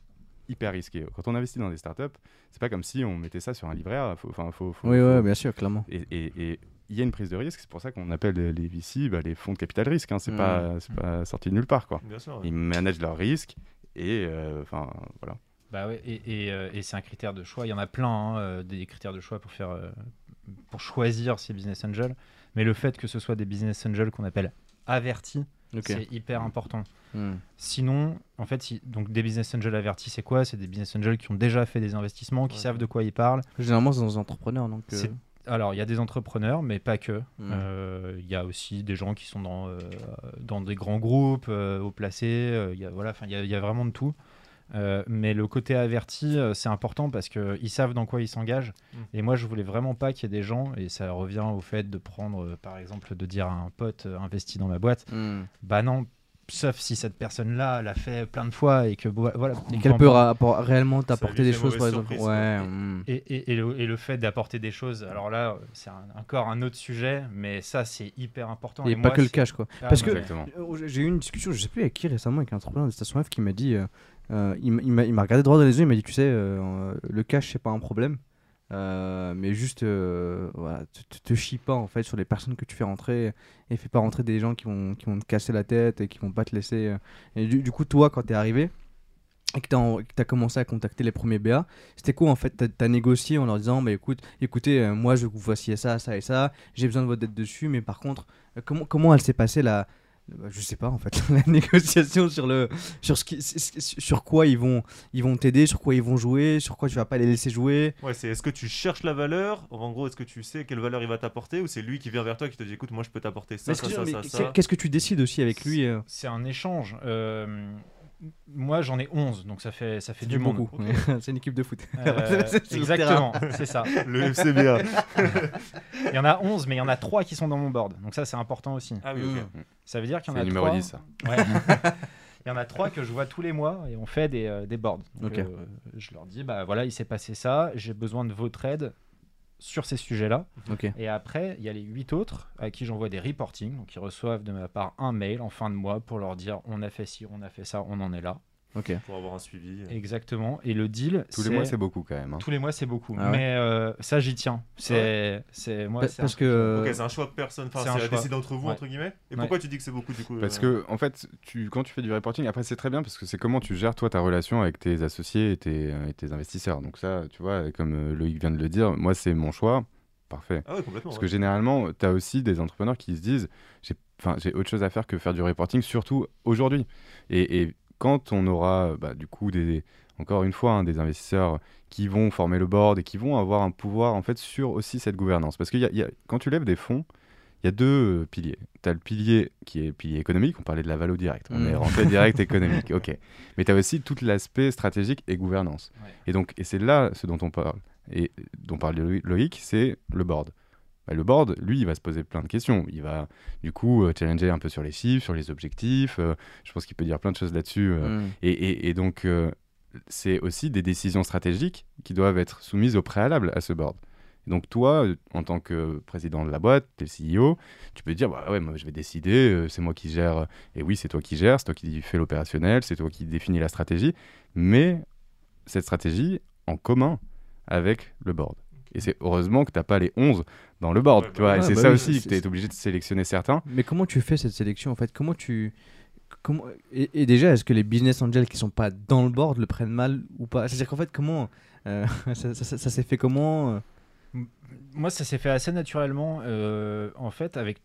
Speaker 4: hyper risqué. Quand on investit dans des startups, c'est pas comme si on mettait ça sur un A. Faut, faut, faut-
Speaker 2: Oui, ouais, bien sûr, clairement.
Speaker 4: Et et- et il y a une prise de risque. C'est pour ça qu'on appelle les les VC bah, les fonds de capital risque. Hein. C'est
Speaker 2: Mm.
Speaker 4: pas c'est pas sorti de nulle part quoi.
Speaker 1: Bien sûr. ouais.
Speaker 4: Ils managent leurs risques et euh, enfin voilà.
Speaker 3: Bah ouais, et, et, euh, et c'est un critère de choix. Il y en a plein, hein, euh, des critères de choix pour faire, pour choisir ces business angels. Mais le fait que ce soit des business angels qu'on appelle avertis, c'est hyper important.
Speaker 2: Hmm.
Speaker 3: Sinon, en fait, si- donc des business angels avertis, c'est quoi? C'est des business angels qui ont déjà fait des investissements, qui
Speaker 1: Ouais.
Speaker 3: savent de quoi ils parlent.
Speaker 2: Généralement, c'est dans les entrepreneurs. Donc, euh,
Speaker 3: Alors, il y a des entrepreneurs, mais pas que.
Speaker 2: Mm.
Speaker 3: Euh, Il y a aussi des gens qui sont dans, euh, dans des grands groupes, euh, haut placés. euh, Il y a, voilà, y a- y a vraiment de tout. Mais le côté averti, c'est important parce qu'ils savent dans quoi ils s'engagent.
Speaker 1: Mm.
Speaker 3: Et moi, je voulais vraiment pas qu'il y ait des gens, et ça revient au fait de prendre, par exemple, de dire à un pote investi dans ma boîte,
Speaker 2: hmm.
Speaker 3: bah non, sauf si cette personne-là l'a fait plein de fois et que voilà.
Speaker 2: Et qu'elle peut réellement t'apporter des choses, par exemple.
Speaker 1: surprise,
Speaker 2: Ouais. hmm.
Speaker 3: Et, et- et le, et le fait d'apporter des choses, alors là, c'est encore un autre sujet, mais ça, c'est hyper important.
Speaker 2: Et
Speaker 3: Et
Speaker 2: pas
Speaker 3: moi,
Speaker 2: que le cash, quoi.
Speaker 3: Ah,
Speaker 2: Parce que-
Speaker 4: Exactement.
Speaker 2: Euh, J'ai eu une discussion, je sais plus avec qui récemment, avec un entrepreneur de Station F qui m'a dit, euh, euh, il m'a- il regardé droit dans les yeux, il m'a dit, tu sais, euh, le cash c'est pas un problème, euh, mais juste, euh, voilà, te, te- chie pas en fait sur les personnes que tu fais rentrer et fais pas rentrer des gens qui vont, qui vont te casser la tête et qui vont pas te laisser. euh. Et du, coup, toi, quand t'es arrivé et que tu as commencé à contacter les premiers BA, c'était quoi en fait Tu as, négocié en leur disant bah, écoute, écoutez, euh, moi je vous fassiez ça, ça et ça, j'ai besoin de votre dette dessus, mais par contre, comment, comment elle s'est passée la. Bah, Je sais pas en fait, la négociation sur, le, sur, ce qui, sur quoi ils vont ils vont t'aider, sur quoi ils vont jouer, sur quoi tu vas pas les laisser jouer.
Speaker 1: Ouais, c'est est-ce que tu cherches la valeur? En gros, est-ce que tu sais quelle valeur il va t'apporter ou c'est lui qui vient vers toi qui te dit écoute, moi je peux t'apporter ça, ça, ça, ça.
Speaker 2: Qu'est-ce que tu décides aussi avec lui euh
Speaker 3: C'est un échange. Euh, moi, j'en ai 11, donc ça fait, ça fait du monde.
Speaker 2: beaucoup. c'est une équipe de foot.
Speaker 3: Euh, exactement, c'est ça.
Speaker 1: Le FCBA.
Speaker 3: Il y en a 11, mais il y en a 3 qui sont dans mon board. Donc ça, c'est important aussi.
Speaker 1: ah oui, ok.
Speaker 2: Mm.
Speaker 3: Ça veut dire qu'il y en a
Speaker 4: numéro
Speaker 3: 3.
Speaker 4: 10 ça.
Speaker 3: Ouais. Il y en a trois que je vois tous les mois et on fait des, euh, des boards. Donc,
Speaker 2: Ok.
Speaker 3: euh, je leur dis, bah voilà, il s'est passé ça, j'ai besoin de votre aide. Sur ces sujets-là. Et après, il y a les huit autres à qui j'envoie des reportings. Donc, ils reçoivent de ma part un mail en fin de mois pour leur dire on a fait ci, on a fait ça, on en est là.
Speaker 1: Pour avoir un suivi.
Speaker 3: Exactement. Et le deal,
Speaker 4: Tous les mois, c'est beaucoup quand même. hein.
Speaker 3: tous les mois, c'est beaucoup.
Speaker 2: Ah ouais
Speaker 3: Mais euh, ça, j'y tiens. C'est, c'est moi.
Speaker 2: Pa-
Speaker 3: c'est
Speaker 2: parce
Speaker 3: un
Speaker 2: que. euh,
Speaker 1: c'est un choix de personne. Enfin,
Speaker 3: c'est un
Speaker 1: c'est à
Speaker 3: choix.
Speaker 1: décider entre vous,
Speaker 3: Ouais.
Speaker 1: entre guillemets. Et
Speaker 3: Ouais.
Speaker 1: pourquoi tu dis que c'est beaucoup du coup
Speaker 4: Parce
Speaker 1: euh,
Speaker 4: que, en fait, tu, quand tu fais du reporting, après, c'est très bien parce que c'est comment tu gères, toi, ta relation avec tes associés et tes, euh, et tes investisseurs. Donc, ça, tu vois, comme euh, Loïc vient de le dire, moi, c'est mon choix. Parfait.
Speaker 1: Ah ouais, complètement.
Speaker 4: Parce
Speaker 1: ouais.
Speaker 4: que généralement, tu as aussi des entrepreneurs qui se disent j'ai enfin, j'ai autre chose à faire que faire du reporting, surtout aujourd'hui. Et, et quand on aura, bah, du coup, des, encore une fois, hein, des investisseurs qui vont former le board et qui vont avoir un pouvoir en fait sur aussi cette gouvernance. Parce que y a- y a- quand tu lèves des fonds, il y a deux euh, piliers. Tu as le pilier qui est le pilier économique, on parlait de la valo direct, on
Speaker 2: Mm.
Speaker 4: est rentré direct économique, ok. Mais tu as aussi tout l'aspect stratégique et gouvernance.
Speaker 3: Ouais.
Speaker 4: Et donc, et c'est là ce dont on parle, et dont parle Lo- Loïc, c'est le board. Bah, le board, lui, il va se poser plein de questions. Il va, du coup, euh, challenger un peu sur les chiffres, sur les objectifs. euh, je pense qu'il peut dire plein de choses là-dessus. euh,
Speaker 2: hmm.
Speaker 4: et, et- et donc, euh, c'est aussi des décisions stratégiques qui doivent être soumises au préalable à ce board. Donc, toi, en tant que président de la boîte, tu es le CEO, tu peux dire bah ouais, moi, je vais décider, euh, c'est moi qui gère. Et oui, c'est toi qui gères, c'est toi qui fais l'opérationnel, c'est toi qui définis la stratégie. Mais cette stratégie en commun avec le board. Et c'est heureusement que tu n'as pas les 11 dans le board.
Speaker 1: Ouais,
Speaker 4: tu
Speaker 1: bah
Speaker 4: et c'est
Speaker 2: bah
Speaker 4: ça
Speaker 2: oui,
Speaker 4: aussi que tu es obligé de sélectionner certains.
Speaker 2: Mais comment tu fais cette sélection en fait? Comment tu comment et, et déjà est-ce que les business angels qui sont pas dans le board le prennent mal ou pas? C'est-à-dire qu'en fait comment euh, ça, ça- ça- ça s'est fait comment euh?
Speaker 3: Moi, ça s'est fait assez naturellement. euh, en fait, avec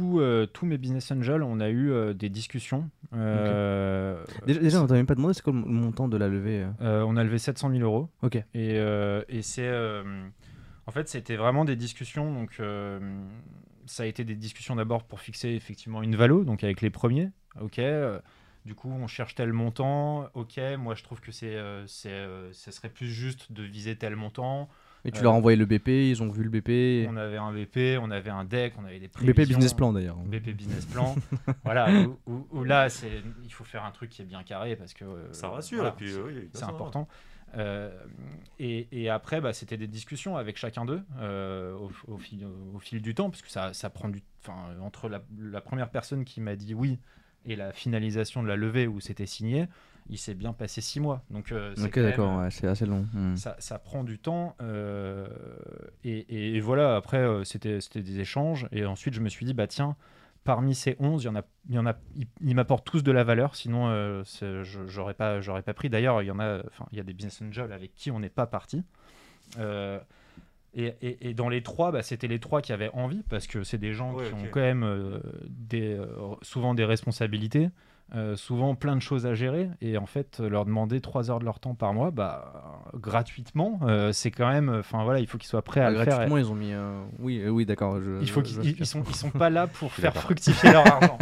Speaker 3: euh, tous mes business angels, on a eu euh, des discussions. Euh,
Speaker 2: Déjà, déjà on t'a même pas demandé c'est quoi le montant de la levée
Speaker 3: on a levé 700 000 euros.
Speaker 2: Ok.
Speaker 3: Et, euh, et c'est. En fait, c'était vraiment des discussions. Donc, euh, ça a été des discussions d'abord pour fixer effectivement une valo, donc avec les premiers. Ok. euh, du coup, on cherche tel montant. Ok. Moi, je trouve que c'est, euh, c'est, euh, ça serait plus juste de viser tel montant.
Speaker 2: Et tu
Speaker 3: Euh,
Speaker 2: leur as envoyé le BP, ils ont vu le BP.
Speaker 3: On avait un BP, on avait un deck, on avait des
Speaker 2: BP
Speaker 3: prévisions.
Speaker 2: business plan d'ailleurs.
Speaker 3: BP business plan. voilà, où, où- où là, c'est, il faut faire un truc qui est bien carré parce que euh,
Speaker 1: Ça rassure.
Speaker 3: voilà,
Speaker 1: et puis,
Speaker 3: c'est-
Speaker 1: euh, oui, bien
Speaker 3: c'est
Speaker 1: sûr.
Speaker 3: important. Euh, et, et après, bah, c'était des discussions avec chacun d'eux euh, au, au fil, au fil du temps, parce que ça, ça prend du. Enfin, entre la, la première personne qui m'a dit oui et la finalisation de la levée où c'était signé, il s'est bien passé six mois. Donc, euh, c'est
Speaker 2: Ok d'accord, ouais, c'est assez long. Hmm.
Speaker 3: ça, ça prend du temps. euh, et, et voilà, après, c'était c'était des échanges. Et ensuite, je me suis dit, bah tiens, parmi ces 11, il y en a, il y en a, ils, m'apportent tous de la valeur. Sinon, euh, j'aurais pas, j'aurais pas pris. D'ailleurs, il y en a, enfin, il y a des business angels avec qui on n'est pas parti. Euh, et, et- et dans les trois, bah, c'était les trois qui avaient envie parce que c'est des gens
Speaker 1: Ouais,
Speaker 3: qui ont quand même euh, des, euh, souvent des responsabilités, euh, souvent plein de choses à gérer. Et en fait, leur demander trois heures de leur temps par mois, bah, gratuitement, euh, c'est quand même. Enfin voilà, il faut qu'ils soient prêts à
Speaker 2: Ah,
Speaker 3: le faire.
Speaker 2: gratuitement ils ont mis. euh, Oui, euh, oui d'accord. je-
Speaker 3: Il faut
Speaker 2: je-
Speaker 3: qu'ils
Speaker 2: je-
Speaker 3: ils, ils sont ils sont pas là pour faire fructifier leur argent.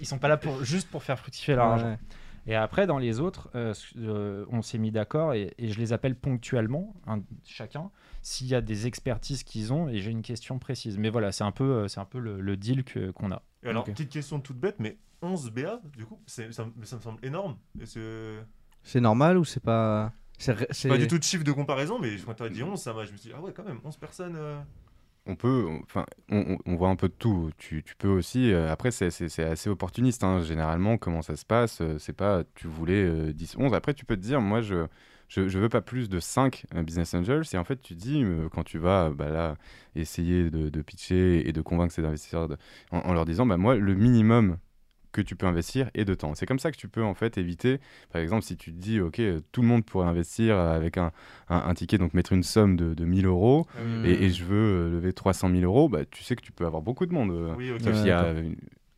Speaker 3: Ils, sont pas là pour juste pour faire fructifier leur
Speaker 2: Ouais,
Speaker 3: argent. Et après, dans les autres, on s'est mis d'accord et, et je les appelle ponctuellement, un- chacun, s'il y a des expertises qu'ils ont et j'ai une question précise. Mais voilà, c'est un peu, c'est un peu le, le deal que- qu'on a.
Speaker 1: Et alors, petite question toute bête, mais 11 BA, du coup, c'est- ça, me- ça me semble énorme. Et c'est
Speaker 2: C'est normal ou c'est pas. C'est.
Speaker 1: pas du tout de chiffre de comparaison, mais quand tu as dit 11, ça m'a. Je me suis dit, ah ouais, quand même, 11 personnes. euh.
Speaker 4: on peut, enfin, on, on- on voit un peu de tout. Tu, tu peux aussi, euh, après, c'est- c'est c'est assez opportuniste. hein. Généralement, comment ça se passe, euh, c'est pas tu voulais euh, 10, 11. Après, tu peux te dire, moi, je, je, je veux pas plus de 5 euh, business angels. Et en fait, tu dis, euh, quand tu vas bah, là, essayer de, de pitcher et de convaincre ces investisseurs de- en, en leur disant, bah, moi, le minimum que tu peux investir est de temps. C'est comme ça que tu peux en fait éviter, par exemple, si tu te dis, ok, euh, tout le monde pourrait investir avec un, un, un ticket, donc mettre une somme de, de 1000 euros,
Speaker 2: Hmm.
Speaker 4: et, et je veux euh, lever 300 000 euros, bah, tu sais que tu peux avoir beaucoup de monde. euh,
Speaker 1: Oui, ok.
Speaker 4: Sauf
Speaker 2: Ouais,
Speaker 4: s'il y a une-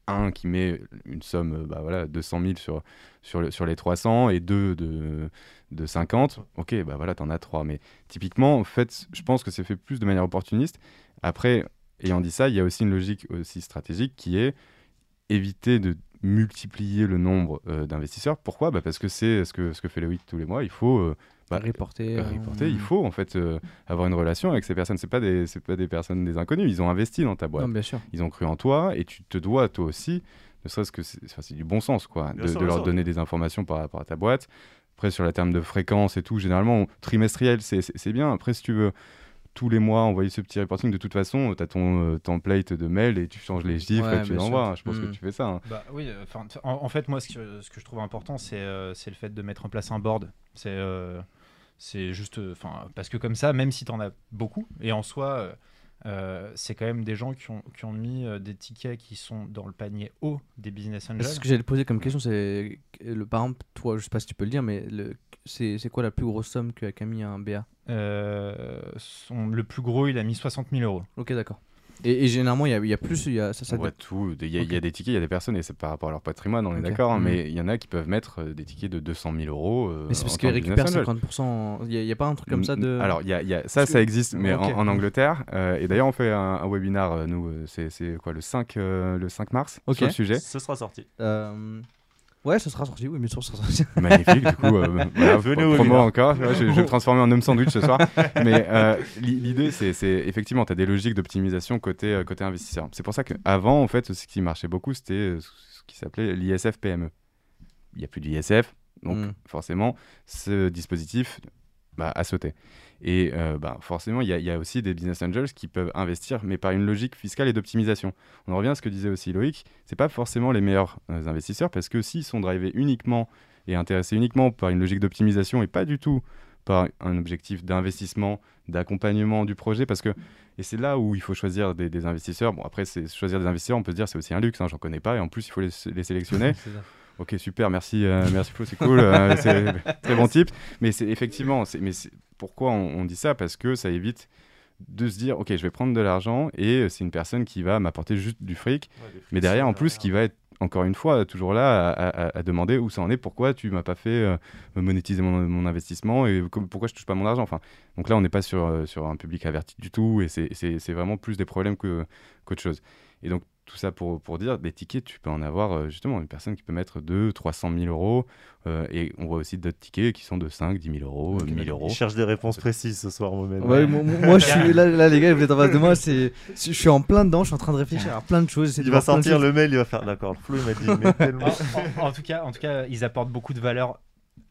Speaker 4: un qui met une somme, euh, bah, voilà, 200 000 sur, sur, le- sur les 300 et deux de, de 50, ok, bah voilà, t'en as trois. Mais typiquement, en fait, je pense que c'est fait plus de manière opportuniste. Après, ayant dit ça, il y a aussi une logique aussi stratégique qui est éviter de multiplier le nombre euh, d'investisseurs. Pourquoi? Bah Parce que c'est ce que, ce que fait Loïc tous les mois. Il faut euh, bah,
Speaker 2: reporter.
Speaker 4: euh,
Speaker 2: euh,
Speaker 4: reporter, il faut en fait euh, avoir une relation avec ces personnes. C'est pas des, c'est pas des personnes des inconnus. Ils ont investi dans ta boîte.
Speaker 2: Non, bien sûr.
Speaker 4: Ils ont cru en toi et tu te dois toi aussi, ne serait-ce que c'est, enfin, du bon sens quoi, de,
Speaker 1: sûr,
Speaker 4: de
Speaker 1: bien
Speaker 4: leur
Speaker 1: sûr.
Speaker 4: donner des informations par rapport à ta boîte. Après sur la terme de fréquence et tout, généralement trimestriel c'est, c'est, c'est bien. Après si tu veux tous les mois envoyer ce petit reporting. De toute façon, tu as ton euh, template de mail et tu changes les chiffres
Speaker 2: Ouais,
Speaker 4: et tu l'envoies. Je pense que
Speaker 2: Mm.
Speaker 4: tu fais ça. hein.
Speaker 3: Bah oui, euh, en, en fait, moi, ce que, ce que je trouve important, c'est euh, c'est le fait de mettre en place un board. C'est euh, juste, euh, parce que comme ça, même si tu en as beaucoup, et en soi, euh, euh, c'est quand même des gens qui ont, qui ont mis euh, des tickets qui sont dans le panier haut des business angels.
Speaker 2: Ce que j'allais poser comme question, c'est le par exemple, toi, je sais pas si tu peux le dire, mais c'est quoi la plus grosse somme qu'a qu'a mis un BA
Speaker 3: Euh, son- le plus gros, il a mis 60 000 euros.
Speaker 2: Ok, d'accord. Et, et généralement, il y a, il y a plus, il y a ça, ça
Speaker 4: On voit tout. Il y, a- il y a des tickets, il y a des personnes, et c'est par rapport à leur patrimoine, on est d'accord, hein,
Speaker 2: Mm.
Speaker 4: mais il y en a qui peuvent mettre euh, des tickets de 200 000 euros. euh,
Speaker 2: Mais c'est parce qu'ils récupèrent
Speaker 4: business angel.
Speaker 2: 50%. Il n'y a, pas un truc comme ça de.
Speaker 4: Alors, il y a, il y a- ça, ça existe, mais en- Angleterre. euh, et d'ailleurs, on fait un, un webinar, euh, nous, euh, c'est quoi, le 5, euh, le 5 mars,
Speaker 2: Ok.
Speaker 4: sur le sujet.
Speaker 1: Ce sera sorti.
Speaker 2: Ouais, ça sera sorti, oui, bien sûr, ça sera sorti.
Speaker 4: Magnifique, du coup, euh, voilà,
Speaker 1: Venez
Speaker 4: pro-
Speaker 1: au
Speaker 4: promo encore. je, je vais me transformer en homme sandwich ce soir. Mais euh, l'i- l'idée, c'est effectivement, tu as des logiques d'optimisation côté, euh, côté investisseur. C'est pour ça qu'avant, en fait, ce qui marchait beaucoup, c'était euh, ce qui s'appelait l'ISF PME. Il n'y a plus d'ISF, donc
Speaker 2: Mm.
Speaker 4: forcément, ce dispositif bah, a sauté. Et euh, bah, forcément, il y, a- aussi des business angels qui peuvent investir, mais par une logique fiscale et d'optimisation. On en revient à ce que disait aussi Loïc, c'est pas forcément les meilleurs euh, investisseurs parce que s'ils sont drivés uniquement et intéressés uniquement par une logique d'optimisation et pas du tout par un objectif d'investissement, d'accompagnement du projet, parce que et c'est là où il faut choisir des, investisseurs. Bon, après, choisir des investisseurs, on peut se dire c'est aussi un luxe, hein, j'en connais pas, et en plus il faut les, les sélectionner. Ok, super, merci, euh, merci Flo, c'est cool, euh, c'est très bon type. Mais c'est effectivement, c'est- mais c'est- pourquoi on, on dit ça? Parce que ça évite de se dire, ok, je vais prendre de l'argent et euh, c'est une personne qui va m'apporter juste du fric, mais derrière, en plus, qui va être encore une fois toujours là à, à- à demander où ça en est, pourquoi tu m'as pas fait euh, monétiser mon, mon investissement et comme- pourquoi je touche pas mon argent? Enfin, donc là, on n'est pas sur, euh, sur un public averti du tout et c'est- c'est c'est vraiment plus des problèmes que- qu'autre chose. Et donc, tout ça pour, pour dire, des tickets, tu peux en avoir euh, justement une personne qui peut mettre 2 300 000 euros euh, et on voit aussi d'autres tickets qui sont de 5 10 000 euros,
Speaker 2: Ok,
Speaker 4: 1000 euros.
Speaker 1: Il cherche des réponses précises ce soir, Mohamed.
Speaker 2: Ouais, moi, moi, je suis là, là, les gars, vous êtes en face de moi, c'est, je suis en plein dedans, je suis en train de réfléchir à plein de choses.
Speaker 1: Il va sortir le mail, il va faire d'accord. Flo, il m'a dit, mais tellement.
Speaker 3: en, en- en tout cas, en tout cas, ils apportent beaucoup de valeur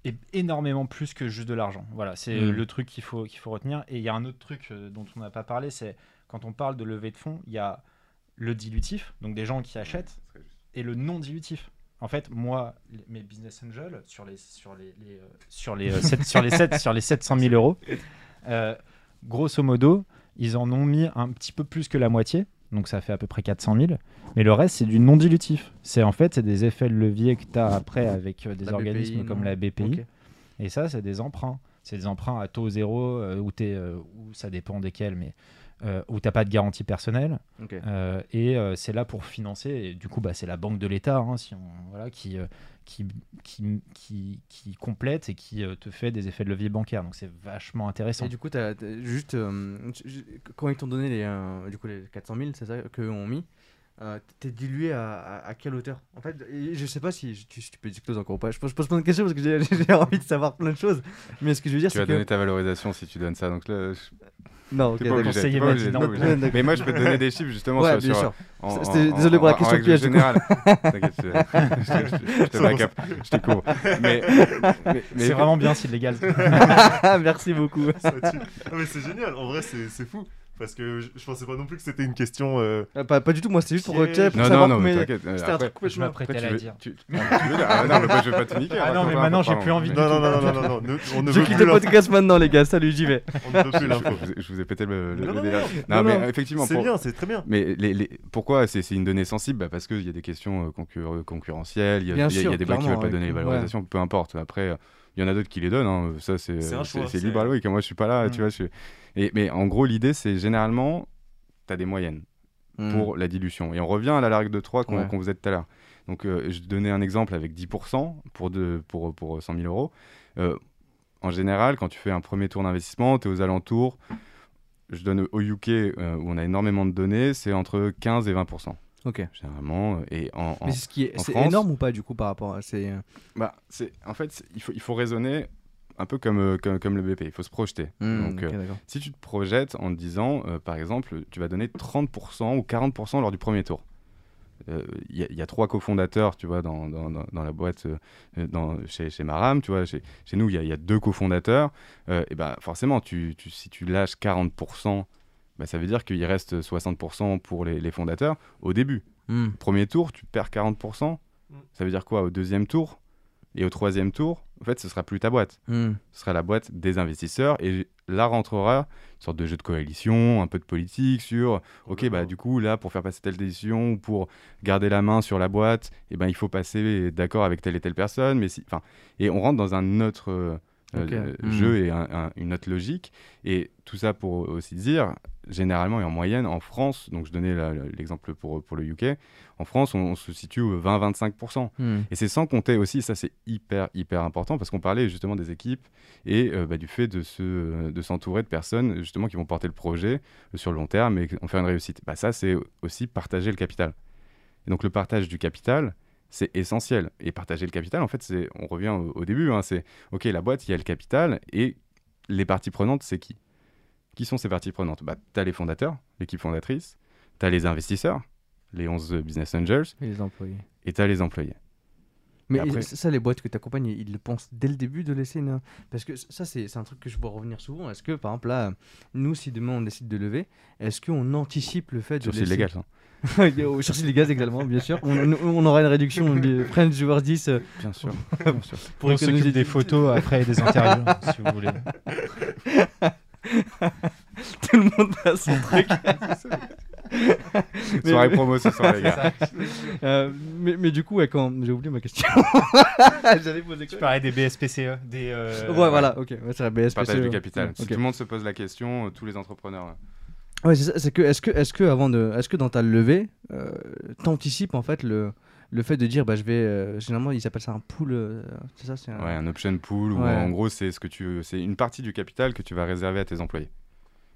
Speaker 3: et énormément plus que juste de l'argent. Voilà, c'est
Speaker 2: Mm.
Speaker 3: le truc qu'il faut, qu'il faut retenir. Et il y a un autre truc euh, dont on n'a pas parlé, c'est quand on parle de levée de fonds, il y a le dilutif, donc des gens qui achètent, et le non dilutif. En fait, moi, les- mes business angels, sur les, sur les, les, euh, sur les, euh, sur les, sur les 700 000 euros, euh, grosso modo, ils en ont mis un petit peu plus que la moitié, donc ça fait à peu près 400 000. Mais le reste, c'est du non dilutif. C'est en fait, c'est des effets de levier que tu as après avec des
Speaker 2: La
Speaker 3: organismes
Speaker 2: BPI,
Speaker 3: comme
Speaker 2: non
Speaker 3: la BPI. Et ça, c'est des emprunts. C'est des emprunts à taux zéro, où, euh, où ça dépend desquels, mais euh, où tu n'as pas de garantie personnelle. Euh, et euh, c'est là pour financer. Et du coup, bah, c'est la banque de l'État hein, si on, voilà, qui, qui, qui, qui, qui complète et qui te fait des effets de levier bancaire. Donc c'est vachement intéressant.
Speaker 2: Et du coup, juste, ju- ju- quand ils t'ont donné les, du coup, les 400 000, c'est ça qu'eux ont mis, euh, t'es dilué à, à, à quelle hauteur? En fait, je sais pas si tu, si tu peux disclose encore ou pas. Je pose, je pose plein de questions parce que j'ai, j'ai envie de savoir plein de choses. Mais ce que je veux dire,
Speaker 4: Tu
Speaker 2: c'est
Speaker 4: vas
Speaker 2: que.
Speaker 4: donner ta valorisation si tu donnes ça. Donc là, je-
Speaker 2: Non, ok,
Speaker 4: t'es pas
Speaker 2: d'accord.
Speaker 4: obligé,
Speaker 3: Conseiller
Speaker 4: t'es pas
Speaker 3: m'a
Speaker 4: obligé,
Speaker 3: dit
Speaker 4: t'es
Speaker 3: non.
Speaker 4: pas obligé.
Speaker 2: D'accord.
Speaker 4: Mais moi, je peux te donner des chiffres justement
Speaker 2: Ouais,
Speaker 4: sur,
Speaker 2: bien
Speaker 4: sur-
Speaker 2: sûr.
Speaker 4: en-
Speaker 2: désolé pour la
Speaker 4: en-
Speaker 2: question piège,
Speaker 4: générale. T'inquiète, je, je- je- je te back up, je te couvre. Mais, mais- mais-
Speaker 3: C'est vraiment bien, c'est légal.
Speaker 2: Merci beaucoup.
Speaker 1: Mais c'est génial, en vrai, c'est c'est fou. Parce que je, je pensais pas non plus que c'était une question. euh,
Speaker 2: Euh, pas, pas du tout, moi c'était juste pour,
Speaker 1: Piège.
Speaker 2: euh, pour
Speaker 4: Non,
Speaker 2: savoir
Speaker 4: non, non, mais t'inquiète. euh,
Speaker 2: C'était un truc complètement.
Speaker 3: Je m'apprêtais à
Speaker 4: tu
Speaker 3: la
Speaker 4: veux-
Speaker 3: dire.
Speaker 4: tu- tu veux dire Ah, Non, mais je vais pas te niquer.
Speaker 3: Ah non, mais
Speaker 4: pas-
Speaker 3: maintenant, j'ai plus envie de
Speaker 1: Non, non, non, non, non, non, on ne
Speaker 2: Je quitte le podcast maintenant, les gars. Salut, j'y vais.
Speaker 1: On ne veut plus l'info.
Speaker 4: Je vous ai- pété le, délire.
Speaker 1: non,
Speaker 4: Non,
Speaker 1: non,
Speaker 4: mais
Speaker 1: non.
Speaker 4: effectivement,
Speaker 1: C'est bien, c'est très bien.
Speaker 4: Mais pourquoi c'est une donnée sensible? Bah, Parce qu'il y a des questions concur- concurrentielles, il y a, des boîtes qui ne veulent pas donner les valorisations, peu importe. Après, il y en a d'autres qui les donnent, hein. ça c'est
Speaker 1: C'est
Speaker 4: libre à Loïc, moi je suis pas là,
Speaker 3: Mm.
Speaker 4: tu vois. Je suis... Et, mais en gros, l'idée c'est généralement, tu as des moyennes pour la dilution. Et on revient à la largue de 3 qu'on
Speaker 2: Ouais.
Speaker 4: qu'on faisait tout à l'heure. Donc euh, je donnais un exemple avec 10% pour, de, pour, pour 100 000 euros. Euh, en général, quand tu fais un premier tour d'investissement, tu es aux alentours, je donne au UK euh, où on a énormément de données, c'est entre 15 et 20%.
Speaker 2: Ok.
Speaker 4: Généralement, euh, et en, en-
Speaker 2: Mais c'est ce qui est,
Speaker 4: en
Speaker 2: c'est
Speaker 4: France-
Speaker 2: énorme ou pas du coup par rapport à ces. euh,
Speaker 4: bah, c'est en fait c'est- il faut il faut raisonner un peu comme euh, comme, comme le BP, il faut se projeter.
Speaker 2: hmm,
Speaker 4: Donc
Speaker 2: ok,
Speaker 4: euh,
Speaker 2: d'accord.
Speaker 4: si tu te projettes en te disant euh, par exemple tu vas donner 30% ou 40% lors du premier tour. il y, a trois cofondateurs, tu vois, dans, dans, dans la boîte, dans, chez, chez Maram, tu vois, chez, chez nous, il y, a deux cofondateurs, et ben forcément, tu, tu, si tu lâches 40%, bah, ça veut dire qu'il reste 60% pour les, les, fondateurs au début. Hmm. Premier tour, tu perds 40%, ça veut dire quoi Au deuxième tour et au troisième tour, en fait, ce sera plus ta boîte. Hmm. Ce sera la boîte des investisseurs et là rentrera une sorte de jeu de coalition, un peu de politique sur, ok, bah du coup là pour faire passer telle décision ou pour garder la main sur la boîte, eh ben il faut passer d'accord avec telle et telle personne, mais si, enfin, et on rentre dans un autre euh, euh, jeu hmm. et une autre logique. Et tout ça pour aussi dire, généralement et en moyenne, en France, donc je donnais l'exemple pour, pour le UK, en France, on, se situe au 20-25%. Hmm. Et c'est sans compter aussi, ça c'est hyper, hyper important, parce qu'on parlait justement des équipes et euh, bah, du fait de, se, de s'entourer de personnes justement qui vont porter le projet euh, sur le long terme et en faire une réussite. Bah, ça, c'est aussi partager le capital. Et donc le partage du capital, c'est essentiel. Et partager le capital, en fait, c'est, on revient au, début, hein, c'est, OK, la boîte, il y a le capital, et les parties prenantes, c'est qui? Qui sont ces parties prenantes? Bah, Tu as les fondateurs, l'équipe fondatrice, tu as les investisseurs, les 11 business angels,
Speaker 2: et les employés.
Speaker 4: Et tu as les employés.
Speaker 2: Mais après... ça, les boîtes que tu accompagnes, ils le pensent dès le début de laisser une... Parce que ça, c'est un truc que je vois revenir souvent. Est-ce que, par exemple, là, nous, si demain on décide de lever, est-ce qu'on anticipe le fait de
Speaker 4: laisser... légal, ça.
Speaker 2: Chercher les gaz également, bien sûr. On, aura une réduction de French joueur 10.
Speaker 3: Bien sûr. Bien sûr. Pour économiser des photos après des interviews, si vous voulez.
Speaker 2: Tout le monde a son truc.
Speaker 4: Soirée promo ce soir, les gars.
Speaker 2: Euh, mais, mais, du coup, ouais, quand j'ai oublié ma question,
Speaker 3: j'allais poser quoi Tu parlais des BSPCE, des. Euh...
Speaker 2: Ouais, voilà, ok, ouais, c'est BSPCE.
Speaker 4: Partage du capital. Si tout le monde se pose la question, euh, tous les entrepreneurs.
Speaker 2: Ouais, c'est que est-ce que est-ce que avant de est-ce que dans ta levée, euh, t'anticipes en fait le le fait de dire bah je vais euh, généralement ils appellent ça un pool euh, c'est ça c'est
Speaker 4: un... ouais un option pool ou en gros c'est ce que tu c'est une partie du capital que tu vas réserver à tes employés.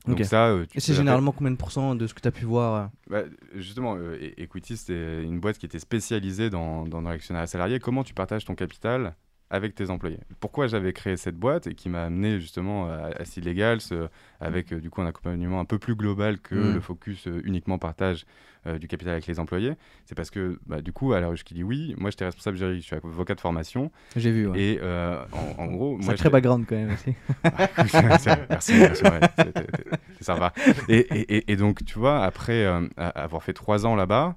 Speaker 2: Donc ça euh, et c'est généralement combien de pourcents de ce que tu as pu voir
Speaker 4: bah, justement Equity c'était une boîte qui était spécialisée dans dans l'actionnariat salarié. Comment tu partages ton capital avec tes employés. Pourquoi j'avais créé cette boîte et qui m'a amené justement à, à avec euh, du coup un accompagnement un peu plus global que mm. le focus euh, uniquement partage euh, du capital avec les employés, c'est parce que bah, du coup à la ruche qui dit oui, moi j'étais responsable juridique, je suis avocat de formation.
Speaker 2: J'ai vu.
Speaker 4: Et en, gros,
Speaker 2: c'est très background quand même aussi.
Speaker 4: merci, merci c'est sympa. Et, et, et, donc tu vois, après avoir fait trois ans là-bas,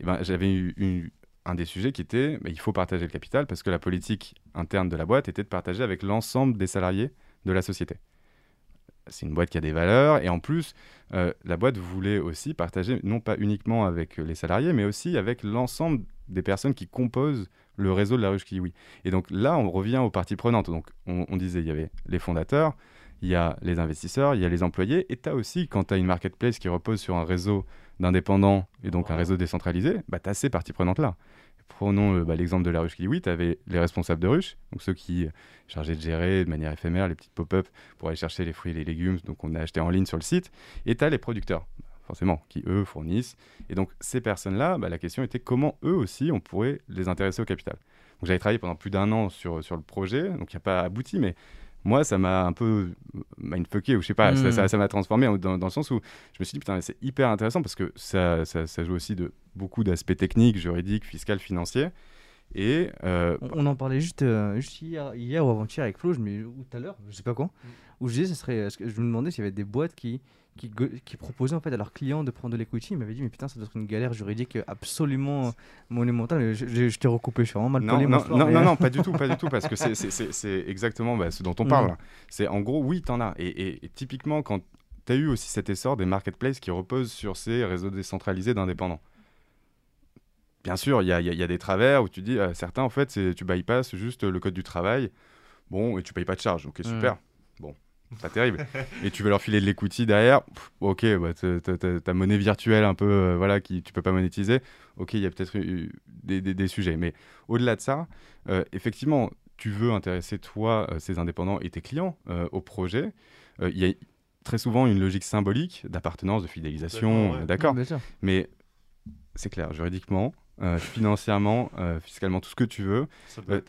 Speaker 4: eh ben, j'avais eu un des sujets qui était bah, il faut partager le capital parce que la politique interne de la boîte était de partager avec l'ensemble des salariés de la société. C'est une boîte qui a des valeurs et en plus, euh, la boîte voulait aussi partager non pas uniquement avec les salariés, mais aussi avec l'ensemble des personnes qui composent le réseau de la ruche Kiwi. Et donc là, on revient aux parties prenantes. Donc on, disait il y avait les fondateurs, il y a les investisseurs, il y a les employés, et tu as aussi, quand tu as une marketplace qui repose sur un réseau d'indépendants et donc un réseau décentralisé, bah, tu as ces parties prenantes-là. Prenons euh, bah, l'exemple de la ruche Kiwi, tu avais les responsables de ruche, donc ceux qui chargeaient de gérer de manière éphémère les petites pop-up pour aller chercher les fruits et les légumes, donc on a acheté en ligne sur le site, et tu as les producteurs, forcément, qui eux fournissent. Et donc ces personnes-là, bah, la question était comment eux aussi on pourrait les intéresser au capital. Donc j'avais travaillé pendant plus d'un an sur, sur le projet, donc il n'y a pas abouti, mais moi, ça m'a un peu mindfucké, ou je sais pas, ça hmm. m'a transformé dans, le sens où je me suis dit, putain, c'est hyper intéressant parce que ça, ça, joue aussi de beaucoup d'aspects techniques, juridiques, fiscaux, financiers. Et
Speaker 2: euh, on, en parlait juste, euh, juste hier, hier, ou avant-hier avec Flo, je ou tout à l'heure, je sais pas quand, hmm. où je disais, ça serait, je me demandais s'il y avait des boîtes qui qui, qui proposaient en fait à leurs clients de prendre de l'equity. Ils m'avaient dit, mais putain, ça doit être une galère juridique absolument monumentale. Je, je, t'ai recoupé, je suis vraiment mal
Speaker 4: non, non, non, non, non, pas du tout, pas du tout, parce que c'est exactement bah, ce dont on parle. Mm. C'est en gros, oui, t'en as. Et, et, typiquement, quand tu as eu aussi cet essor des marketplaces qui reposent sur ces réseaux décentralisés d'indépendants. Bien sûr, il y a, y a, des travers où tu dis, euh, certains, en fait, tu bypasses juste le code du travail. Bon, et tu payes pas de charge. Ok, super. Mm. Bon, pas terrible. et tu veux leur filer de l'equity derrière, ok, bah, ta monnaie virtuelle un peu, euh, voilà, qui tu peux pas monétiser, ok, il y a peut-être des, des, sujets. Mais au-delà de ça, euh, effectivement, tu veux intéresser toi, euh, ces indépendants et tes clients au projet. Il y a très souvent une logique symbolique d'appartenance, de fidélisation, d'accord. Mais c'est clair, juridiquement, financièrement, fiscalement, tout ce que tu veux,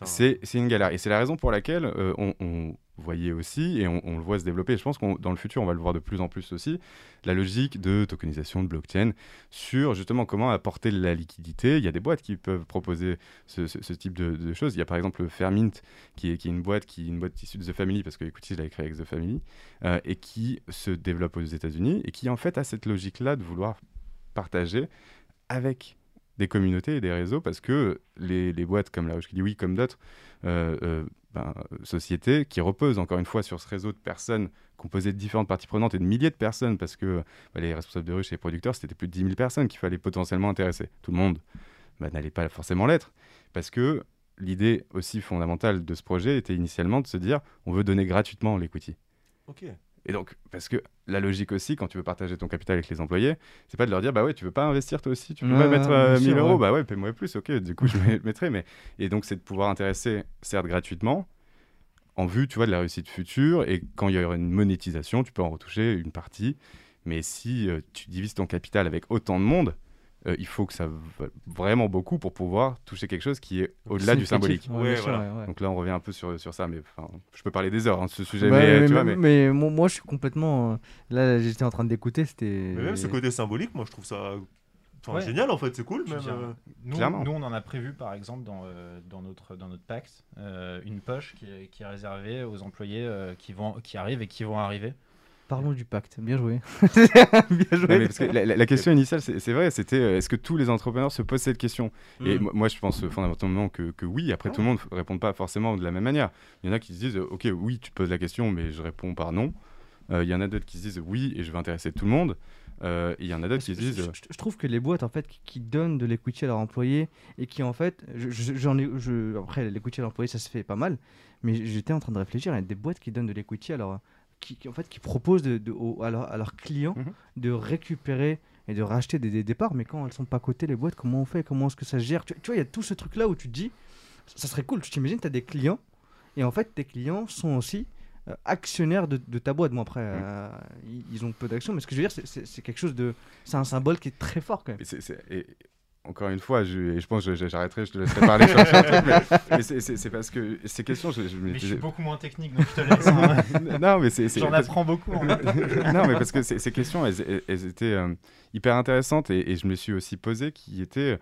Speaker 4: c'est une galère. Et c'est la raison pour laquelle on, voyez aussi, et on, le voit se développer, je pense que dans le futur, on va le voir de plus en plus aussi, la logique de tokenisation, de blockchain, sur justement comment apporter la liquidité. Il y a des boîtes qui peuvent proposer ce, type de, choses. Il y a par exemple Fairmint, qui est, qui est une boîte qui une boîte issue de The Family, parce que Equity, je l'avais créé avec The Family, euh, et qui se développe aux États-Unis, et qui en fait a cette logique-là de vouloir partager avec des communautés et des réseaux, parce que les, boîtes comme la Roche qui oui, comme d'autres, euh, euh, ben, sociétés qui reposent encore une fois sur ce réseau de personnes composé de différentes parties prenantes et de milliers de personnes, parce que bah, les responsables de ruches et les producteurs, c'était plus de 10 000 personnes qu'il fallait potentiellement intéresser. Tout le monde bah, n'allait pas forcément l'être, parce que l'idée aussi fondamentale de ce projet était initialement de se dire on veut donner gratuitement l'equity. Et donc, parce que la logique aussi, quand tu veux partager ton capital avec les employés, c'est pas de leur dire bah ouais, tu veux pas investir toi aussi, tu veux
Speaker 2: Ouais,
Speaker 4: pas mettre euh,
Speaker 2: sûr,
Speaker 4: 1000 euros,
Speaker 2: ouais.
Speaker 4: bah ouais, paie-moi plus, ok, du coup je me- mettrai. Mais... Et donc, c'est de pouvoir intéresser, certes gratuitement, en vue, tu vois, de la réussite future. Et quand il y aura une monétisation, tu peux en retoucher une partie. Mais si euh, tu divises ton capital avec autant de monde, euh, il faut que ça vale vraiment beaucoup pour pouvoir toucher quelque chose qui est au-delà du symbolique.
Speaker 2: Ouais,
Speaker 1: Ouais,
Speaker 2: bien sûr,
Speaker 1: voilà.
Speaker 2: ouais, ouais.
Speaker 4: Donc là, on revient un peu sur, sur ça, mais je peux parler des heures hein, de ce sujet,
Speaker 2: Ouais,
Speaker 4: mais,
Speaker 2: mais,
Speaker 4: tu vois,
Speaker 2: mais-
Speaker 4: mais-
Speaker 2: mais moi, moi, je suis complètement. euh, Là, j'étais en train d'écouter, c'était.
Speaker 1: Mais même ce côté symbolique, moi je trouve ça génial en fait, c'est cool. Même, euh,
Speaker 3: Nous, nous, on en a prévu, par exemple, dans, euh, dans, notre, dans notre pacte, euh, une poche qui est, qui est réservée aux employés euh, qui, vont, qui arrivent et qui vont arriver.
Speaker 2: Parlons du pacte. Bien joué. Bien joué.
Speaker 4: Ouais, mais parce que la, la- la question initiale, c'est vrai, c'était euh, est-ce que tous les entrepreneurs se posent cette question? Et
Speaker 1: Mm.
Speaker 4: moi, je pense fondamentalement que, que oui. Après, tout le monde ne répond pas forcément de la même manière. Il y en a qui se disent euh, ok, oui, tu poses la question, mais je réponds par non. Euh, Il y en a d'autres qui se disent oui, et je veux intéresser tout le monde. Euh, il y en a d'autres qui se disent
Speaker 2: je- je- je trouve que les boîtes en fait qui, qui donnent de l'equity à leurs employés et qui en fait je- je- j'en ai je, après l'equity à l'employé ça se fait pas mal mais j'étais en train de réfléchir il y a des boîtes qui donnent de l'equity à leur qui, qui, en fait qui proposent de, de- au- à, leur- à leurs clients
Speaker 4: Mhm.
Speaker 2: de récupérer et de racheter des, des départs mais quand elles sont pas cotées les boîtes comment on fait? Comment est-ce que ça se gère? Tu, tu vois il y a tout ce truc là où tu te dis ça serait cool. Tu t'imagines tu as des clients et en fait tes clients sont aussi euh, actionnaires de, de ta boîte. Bon après euh, ils, ils ont peu d'actions mais ce que je veux dire c'est- quelque chose de c'est un symbole qui est très fort quand même.
Speaker 4: Et et encore une fois, je, et je pense que j'arrêterai, je te laisserai parler sur, sur le truc, mais, mais c'est- parce que ces questions, je, je me
Speaker 3: Mais je suis beaucoup moins technique, donc je te laisse. hein.
Speaker 4: non, mais c'est
Speaker 3: J'en
Speaker 4: parce-
Speaker 3: apprends beaucoup. en même temps.
Speaker 4: non, mais parce que ces, questions, elles, elles- elles étaient euh, hyper intéressantes et, et je me suis aussi posé qui était,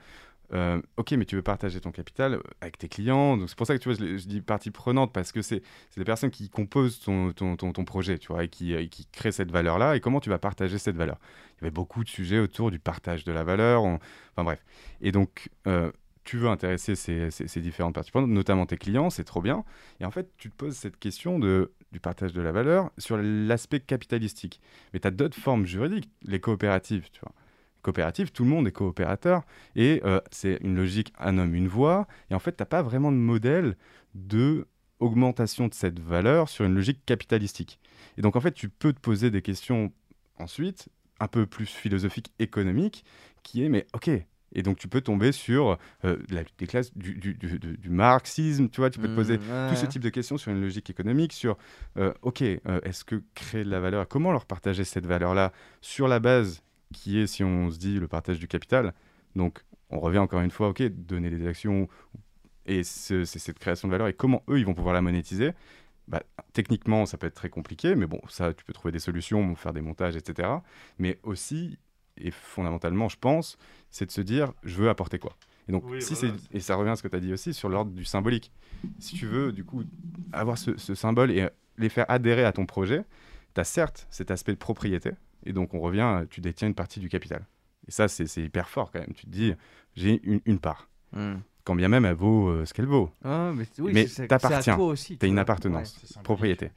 Speaker 4: euh, ok, mais tu veux partager ton capital avec tes clients, donc c'est pour ça que tu vois, je, dis partie prenante parce que c'est des personnes qui composent ton, ton, ton, projet, tu vois, et qui, qui créent cette valeur-là et comment tu vas partager cette valeur? Il y avait beaucoup de sujets autour du partage de la valeur, enfin bref. Et donc, euh, tu veux intéresser ces, ces- ces différentes parties prenantes, notamment tes clients, c'est trop bien. Et en fait, tu te poses cette question de, du partage de la valeur sur l'aspect capitalistique. Mais tu as d'autres formes juridiques, les coopératives, tu vois. Coopérative, tout le monde est coopérateur et euh, c'est une logique un homme, une voix. Et en fait, tu n'as pas vraiment de modèle de augmentation de cette valeur sur une logique capitalistique. Et donc, en fait, tu peux te poser des questions ensuite, un peu plus philosophiques, économiques, qui est, mais ok, et donc tu peux tomber sur euh, la lutte des classes, du, du- du- du- du marxisme, tu vois, tu peux te poser
Speaker 2: Mmh,
Speaker 4: tout ce
Speaker 2: ouais.
Speaker 4: type de questions sur une logique économique, sur, euh, ok, euh, est-ce que créer de la valeur, comment leur partager cette valeur-là sur la base qui est, si on se dit, le partage du capital. Donc, on revient encore une fois, ok, donner des actions et ce- c'est cette création de valeur et comment eux, ils vont pouvoir la monétiser. Bah, techniquement, ça peut être très compliqué, mais bon, ça, tu peux trouver des solutions, faire des montages, etc. Mais aussi, et fondamentalement, je pense, c'est de se dire, je veux apporter quoi. Et donc,
Speaker 1: Oui,
Speaker 4: si
Speaker 1: voilà,
Speaker 4: c'est et ça revient à ce que tu as dit aussi sur l'ordre du symbolique. Si tu veux, du coup, avoir ce, ce symbole et les faire adhérer à ton projet, tu as certes cet aspect de propriété, et donc on revient, tu détiens une partie du capital. Et ça, c'est hyper fort quand même. Tu te dis, j'ai une, une part.
Speaker 2: Mmh.
Speaker 4: Quand bien même elle vaut euh, ce qu'elle vaut.
Speaker 2: Ah, mais oui,
Speaker 4: Mais t'appartiens.
Speaker 2: c'est à toi aussi.
Speaker 4: Tu as
Speaker 2: tu
Speaker 4: une appartenance,
Speaker 3: symbolique.
Speaker 4: propriété.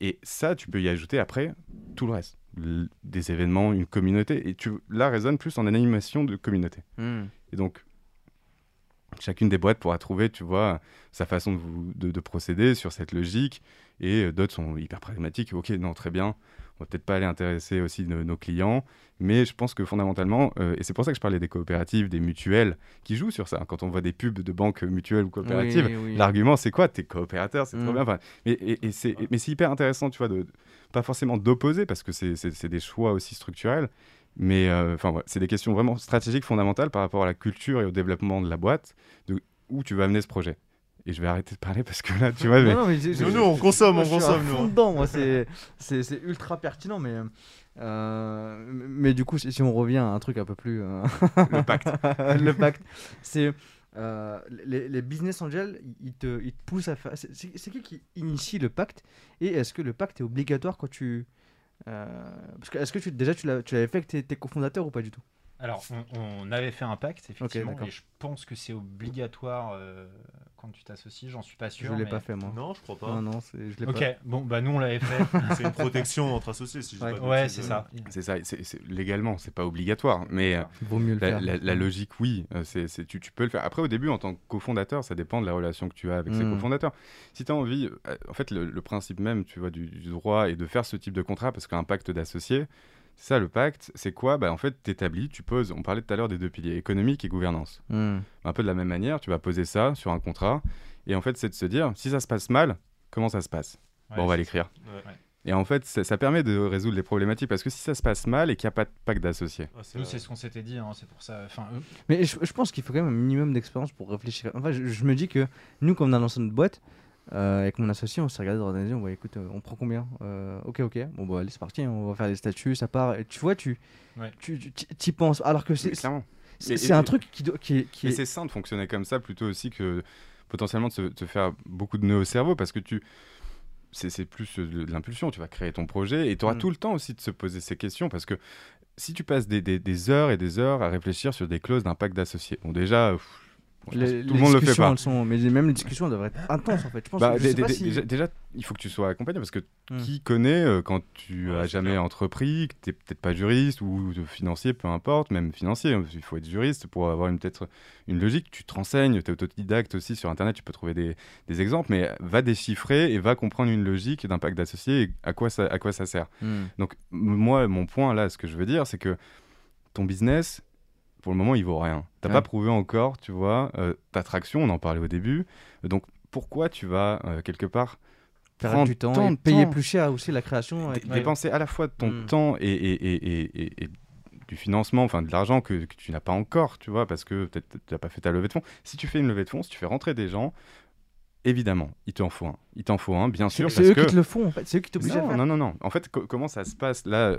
Speaker 4: Et ça, tu peux y ajouter après tout le reste. L- des événements, une communauté. Et tu, là, résonne plus en animation de communauté.
Speaker 2: Ouais. Mmh.
Speaker 4: Et donc, chacune des boîtes pourra trouver, tu vois, sa façon de, vous- de- de procéder sur cette logique. Et euh, d'autres sont hyper pragmatiques. Ok, non, très bien. On va peut-être pas aller intéresser aussi nos, nos clients. Mais je pense que fondamentalement, euh, et c'est pour ça que je parlais des coopératives, des mutuelles, qui jouent sur ça. Quand on voit des pubs de banques mutuelles ou coopératives,
Speaker 2: Oui, oui.
Speaker 4: L'argument, c'est quoi? T'es coopérateur, c'est trop
Speaker 2: Mm.
Speaker 4: bien. Enfin, mais et, et c'est, mais c'est hyper intéressant, tu vois, de, pas forcément d'opposer, parce que c'est, c'est- c'est des choix aussi structurels, mais euh, enfin, ouais, c'est des questions vraiment stratégiques, fondamentales par rapport à la culture et au développement de la boîte, de où tu vas amener ce projet. Et je vais arrêter de parler parce que là, tu vois, mais-
Speaker 2: Non, non, mais
Speaker 1: Nous, nous, on consomme,
Speaker 2: moi,
Speaker 1: on
Speaker 2: je suis à
Speaker 1: consomme,
Speaker 2: fond
Speaker 1: nous. hein.
Speaker 2: dedans, moi, c'est c'est c'est ultra pertinent, mais euh, mais du coup, si si on revient à un truc un peu plus euh,
Speaker 4: le pacte.
Speaker 2: le pacte, c'est euh, les, les business angels, ils te, ils te poussent à faire. C'est qui qui initie le pacte Et est-ce que le pacte est obligatoire quand tu. euh, parce que est-ce que tu, déjà tu l'as- tu l'avais fait avec tes, tes cofondateurs ou pas du tout?
Speaker 3: Alors, on, on avait fait un pacte, effectivement, et je pense que c'est obligatoire euh, quand tu t'associes, j'en suis pas sûr.
Speaker 2: Je l'ai
Speaker 3: mais-
Speaker 2: pas fait moi.
Speaker 1: Non, je crois pas.
Speaker 2: Non, non, je l'ai
Speaker 3: Ok,
Speaker 2: pas.
Speaker 3: bon, bah nous on l'avait fait.
Speaker 1: C'est une protection entre associés, si je dis
Speaker 2: Ouais.
Speaker 1: pas de
Speaker 3: ouais,
Speaker 1: bêtises.
Speaker 3: c'est ça.
Speaker 4: C'est ça, c'est- c'est- légalement, c'est pas obligatoire, mais euh,
Speaker 2: Il vaut mieux le
Speaker 4: la,
Speaker 2: faire.
Speaker 4: la- la logique, oui, euh, c'est c'est- tu, tu peux le faire. Après, au début, en tant que cofondateur, ça dépend de la relation que tu as avec ces
Speaker 2: Mm.
Speaker 4: cofondateurs. Si tu as envie, euh, en fait, le, le principe même, tu vois, du, du droit est de faire ce type de contrat parce qu'un pacte d'associés, ça le pacte, c'est quoi? Bah, En fait, tu établis, tu poses, on parlait tout à l'heure des deux piliers, économique et gouvernance.
Speaker 2: Hmm.
Speaker 4: Un peu de la même manière, tu vas poser ça sur un contrat, et en fait, c'est de se dire, si ça se passe mal, comment ça se passe?
Speaker 3: Ouais,
Speaker 4: Bon, on va l'écrire.
Speaker 1: Ouais.
Speaker 4: Et en fait, ça, ça permet de résoudre les problématiques parce que si ça se passe mal et qu'il n'y a pas de pacte d'associés,
Speaker 1: Ah, c'est
Speaker 3: Nous,
Speaker 1: vrai.
Speaker 3: c'est ce qu'on s'était dit, hein, c'est pour ça. Enfin, eux-
Speaker 2: Mais je, je pense qu'il faut quand même un minimum d'expérience pour réfléchir. Enfin, je, je me dis que nous, quand on a lancé notre boîte, euh, avec mon associé, on s'est regardé dans les yeux, on va écoute, euh, on prend combien Euh, Ok, ok, bon, bah allez, c'est parti, hein, on va faire des statuts, ça part. Et tu vois, tu
Speaker 3: Ouais.
Speaker 2: tu tu- t'y penses. Alors que c'est c'est un truc qui, doit- qui, est- qui est.
Speaker 4: c'est sain de fonctionner comme ça plutôt aussi que potentiellement de se, te faire beaucoup de nœuds au cerveau parce que tu c'est c'est plus de l'impulsion, tu vas créer ton projet et tu auras
Speaker 2: Mm.
Speaker 4: tout le temps aussi de se poser ces questions parce que si tu passes des, des- des heures et des heures à réfléchir sur des clauses d'impact d'associés, bon déjà, pff,
Speaker 2: les,
Speaker 4: tout
Speaker 2: les
Speaker 4: le monde le fait
Speaker 2: discussions,
Speaker 4: pas.
Speaker 2: elles sont, mais même les discussions elles devraient être intenses en fait. Je pense
Speaker 4: Bah,
Speaker 2: que je
Speaker 4: dé-
Speaker 2: sais
Speaker 4: dé-
Speaker 2: pas
Speaker 4: dé-
Speaker 2: si-
Speaker 4: déjà, déjà, il faut que tu sois accompagné parce que
Speaker 2: Mm.
Speaker 4: qui connaît euh, quand tu
Speaker 1: Ouais,
Speaker 4: as jamais
Speaker 1: clair.
Speaker 4: entrepris, que tu n'es peut-être pas juriste ou financier, peu importe, même financier, hein, il faut être juriste pour avoir une- peut-être une logique. Tu te renseignes, tu es autodidacte aussi sur Internet, tu peux trouver des, des exemples, mais va déchiffrer et va comprendre une logique d'impact d'associé et à quoi, ça, à quoi ça sert.
Speaker 2: Hmm.
Speaker 4: Donc, moi, mon point là, ce que je veux dire, c'est que ton business, pour le moment, il vaut rien. Tu n'as
Speaker 2: Ouais.
Speaker 4: pas prouvé encore, tu vois, euh, ta traction, on en parlait au début. Donc, pourquoi tu vas euh, quelque part
Speaker 2: Perdre
Speaker 4: prendre
Speaker 2: du temps et
Speaker 4: de
Speaker 2: payer
Speaker 4: temps
Speaker 2: plus cher aussi la création. avec-
Speaker 4: dépenser à la fois de ton
Speaker 2: Mm.
Speaker 4: temps et, et- et- et- et- et du financement, enfin de l'argent que, que tu n'as pas encore, tu vois, parce que peut-être tu n'as pas fait ta levée de fonds. Si tu fais une levée de fonds, si tu fais rentrer des gens, évidemment, il t'en faut un. Il t'en faut un, bien sûr,
Speaker 2: c'est eux
Speaker 4: que...
Speaker 2: qui te le font en fait, c'est eux qui t'obligent à faire.
Speaker 4: non, non, non. En fait, co- comment ça se passe? Là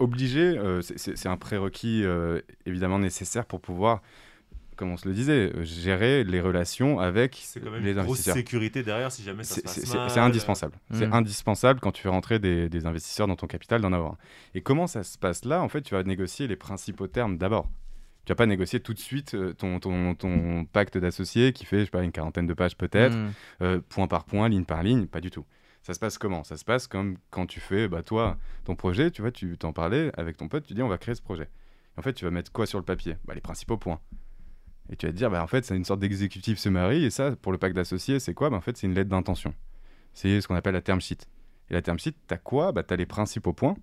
Speaker 4: Obligé, euh, c'est- un prérequis euh, évidemment nécessaire pour pouvoir, comme on se le disait, euh, gérer les relations avec
Speaker 1: C'est quand même
Speaker 4: les
Speaker 1: une grosse sécurité derrière si jamais ça se
Speaker 4: C'est-
Speaker 1: passe
Speaker 4: C'est c'est-
Speaker 1: mal.
Speaker 4: c'est indispensable. C'est
Speaker 2: Mm.
Speaker 4: indispensable quand tu fais rentrer des, des investisseurs dans ton capital d'en avoir un. Et comment ça se passe là En fait, tu vas négocier les principaux termes d'abord. Tu vas pas négocier tout de suite ton, ton, ton pacte d'associés qui fait, je sais pas, une quarantaine de pages peut-être, euh, point par point, ligne par ligne, pas du tout. Ça se passe comment? Ça se passe comme quand tu fais, bah toi, ton projet, tu vois, tu t'en parlais avec ton pote, tu dis on va créer ce projet. En fait, tu vas mettre quoi sur le papier? Bah, Les principaux points. Et tu vas te dire, bah, en fait, c'est une sorte d'exécutif summary, et ça, pour le pacte d'associés, c'est quoi? En fait, c'est une lettre d'intention. C'est ce qu'on appelle la term sheet. Et la term sheet, tu as quoi? Bah, Tu as les principaux points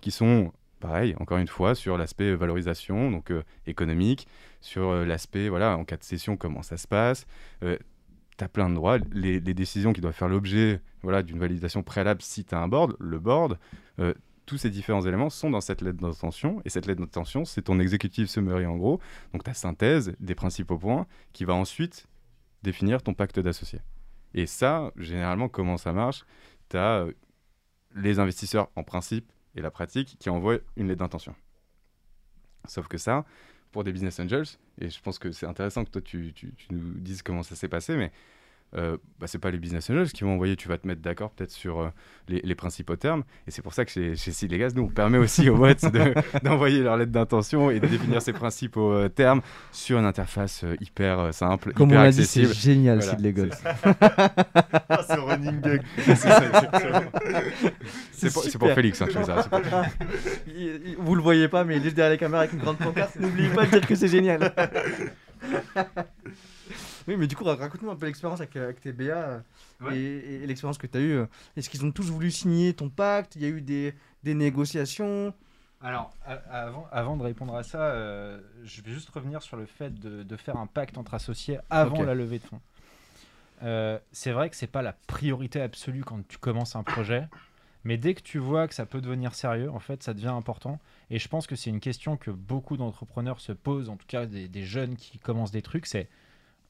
Speaker 4: qui sont, pareil, encore une fois, sur l'aspect valorisation, donc euh, économique, sur euh, l'aspect, voilà, en cas de cession, comment ça se passe. Euh, tu as plein de droits. Les, décisions qui doivent faire l'objet voilà, d'une validation préalable si tu as un board, le board, euh, tous ces différents éléments sont dans cette lettre d'intention. Et cette lettre d'intention, c'est ton exécutif summary en gros, donc ta synthèse des principaux points qui va ensuite définir ton pacte d'associés. Et ça, généralement, comment ça marche? Tu as les investisseurs en principe et la pratique qui envoient une lettre d'intention. Sauf que ça, pour des business angels, et je pense que c'est intéressant que toi tu, tu- tu nous dises comment ça s'est passé, mais euh, bah, c'est pas les business angels qui vont envoyer, tu vas te mettre d'accord peut-être sur euh, les, les principaux termes, et c'est pour ça que chez, chez Silegas, nous on permet aussi aux boîtes de- d'envoyer leur lettre d'intention et de définir ces principaux euh, termes sur une interface euh, hyper euh, simple,
Speaker 2: Comme on
Speaker 4: hyper
Speaker 2: l'a dit, c'est
Speaker 4: accessible.
Speaker 2: génial,
Speaker 4: Voilà.
Speaker 1: Ah, c'est running gag.
Speaker 4: C'est pour, c'est pour. Félix, hein, je fais ça. pour-
Speaker 2: Il- il- Vous le voyez pas, mais il est juste derrière la caméra avec une grande pancarte. N'oubliez pas de dire que c'est génial. Oui, mais du coup, raconte-nous un peu l'expérience avec, euh, avec tes BA euh,
Speaker 3: Ouais.
Speaker 2: et, et l'expérience que tu as eue. Est-ce qu'ils ont tous voulu signer ton pacte? Il y a eu des, des négociations?
Speaker 3: Alors, avant, avant de répondre à ça, euh, je vais juste revenir sur le fait de, de faire un pacte entre associés avant la levée de fonds. Euh, c'est vrai que c'est pas la priorité absolue quand tu commences un projet, mais dès que tu vois que ça peut devenir sérieux, en fait, ça devient important. Et je pense que c'est une question que beaucoup d'entrepreneurs se posent, en tout cas des, des jeunes qui commencent des trucs, c'est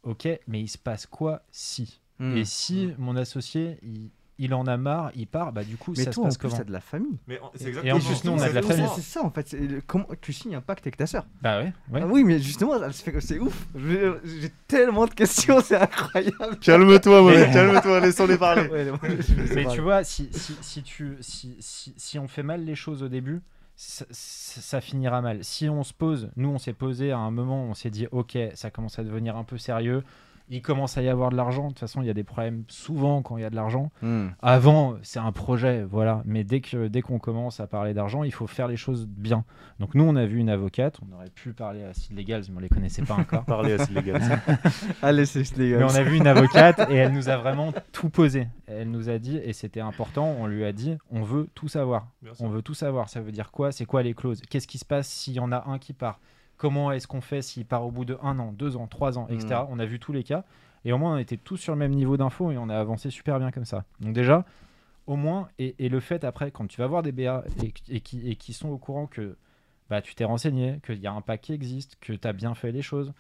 Speaker 3: Ok, mais il se passe quoi si
Speaker 2: Hmm.
Speaker 3: Et si mon associé, il, il en a marre, il part, bah du coup,
Speaker 2: Mais
Speaker 3: ça se
Speaker 2: toi, en
Speaker 3: passe
Speaker 2: plus,
Speaker 3: comment
Speaker 2: de la famille.
Speaker 1: Mais en- c'est
Speaker 3: Et- en plus, nous, on a de la famille.
Speaker 1: ça.
Speaker 2: C'est ça en fait. Comment tu signes un pacte avec ta sœur
Speaker 3: Bah ouais, ouais.
Speaker 2: Ah oui, mais justement, c'est ouf. J'ai tellement de questions, c'est incroyable.
Speaker 1: Calme-toi, Mohamed, calme-toi, laissons-les parler.
Speaker 2: Ouais,
Speaker 3: Mais tu vois, si, si, si, tu, si, si, si on fait mal les choses au début, ça, finira mal. Si on se pose, nous on s'est posé à un moment, on s'est dit ok, ça commence à devenir un peu sérieux, il commence à y avoir de l'argent. De toute façon, il y a des problèmes souvent quand il y a de l'argent.
Speaker 2: Hmm.
Speaker 3: Avant, c'est un projet, voilà. Mais dès que dès qu'on commence à parler d'argent, il faut faire les choses bien. Donc nous, on a vu une avocate. On aurait pu parler à Sid Legals, mais on les connaissait pas encore.
Speaker 1: Parler à légal.
Speaker 2: Allez, c'est les
Speaker 3: Mais on a vu une avocate et elle nous a vraiment tout posé. Elle nous a dit, et c'était important, on lui a dit, on veut tout savoir.
Speaker 1: Bien sûr.
Speaker 3: On veut tout savoir. Ça veut dire quoi? C'est quoi les clauses? Qu'est-ce qui se passe s'il y en a un qui part? Comment est-ce qu'on fait s'il part au bout de un an, deux ans, trois ans, etc.
Speaker 2: Mm.
Speaker 3: On a vu tous les cas. Et au moins, on était tous sur le même niveau d'info et on a avancé super bien comme ça. Donc déjà, au moins, et, et le fait après, quand tu vas voir des BA et, et qui, et qui sont au courant que bah, tu t'es renseigné, qu'il y a un pack qui existe, que tu as bien fait les choses,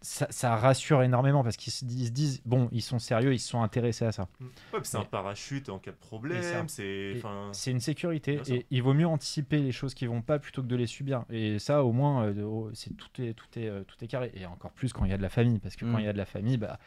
Speaker 3: ça, ça rassure énormément parce qu'ils se disent, ils se disent, bon, ils sont sérieux, ils se sont intéressés à ça.
Speaker 1: Ouais, c'est un parachute en cas de problème,
Speaker 3: c'est un- une sécurité et il vaut mieux anticiper les choses qui vont pas plutôt que de les subir. Et ça, au moins, euh, de- c'est tout est tout est euh, tout est carré. Et encore plus quand il y a de la famille, parce que quand
Speaker 2: Mm.
Speaker 3: il y a de la famille, bah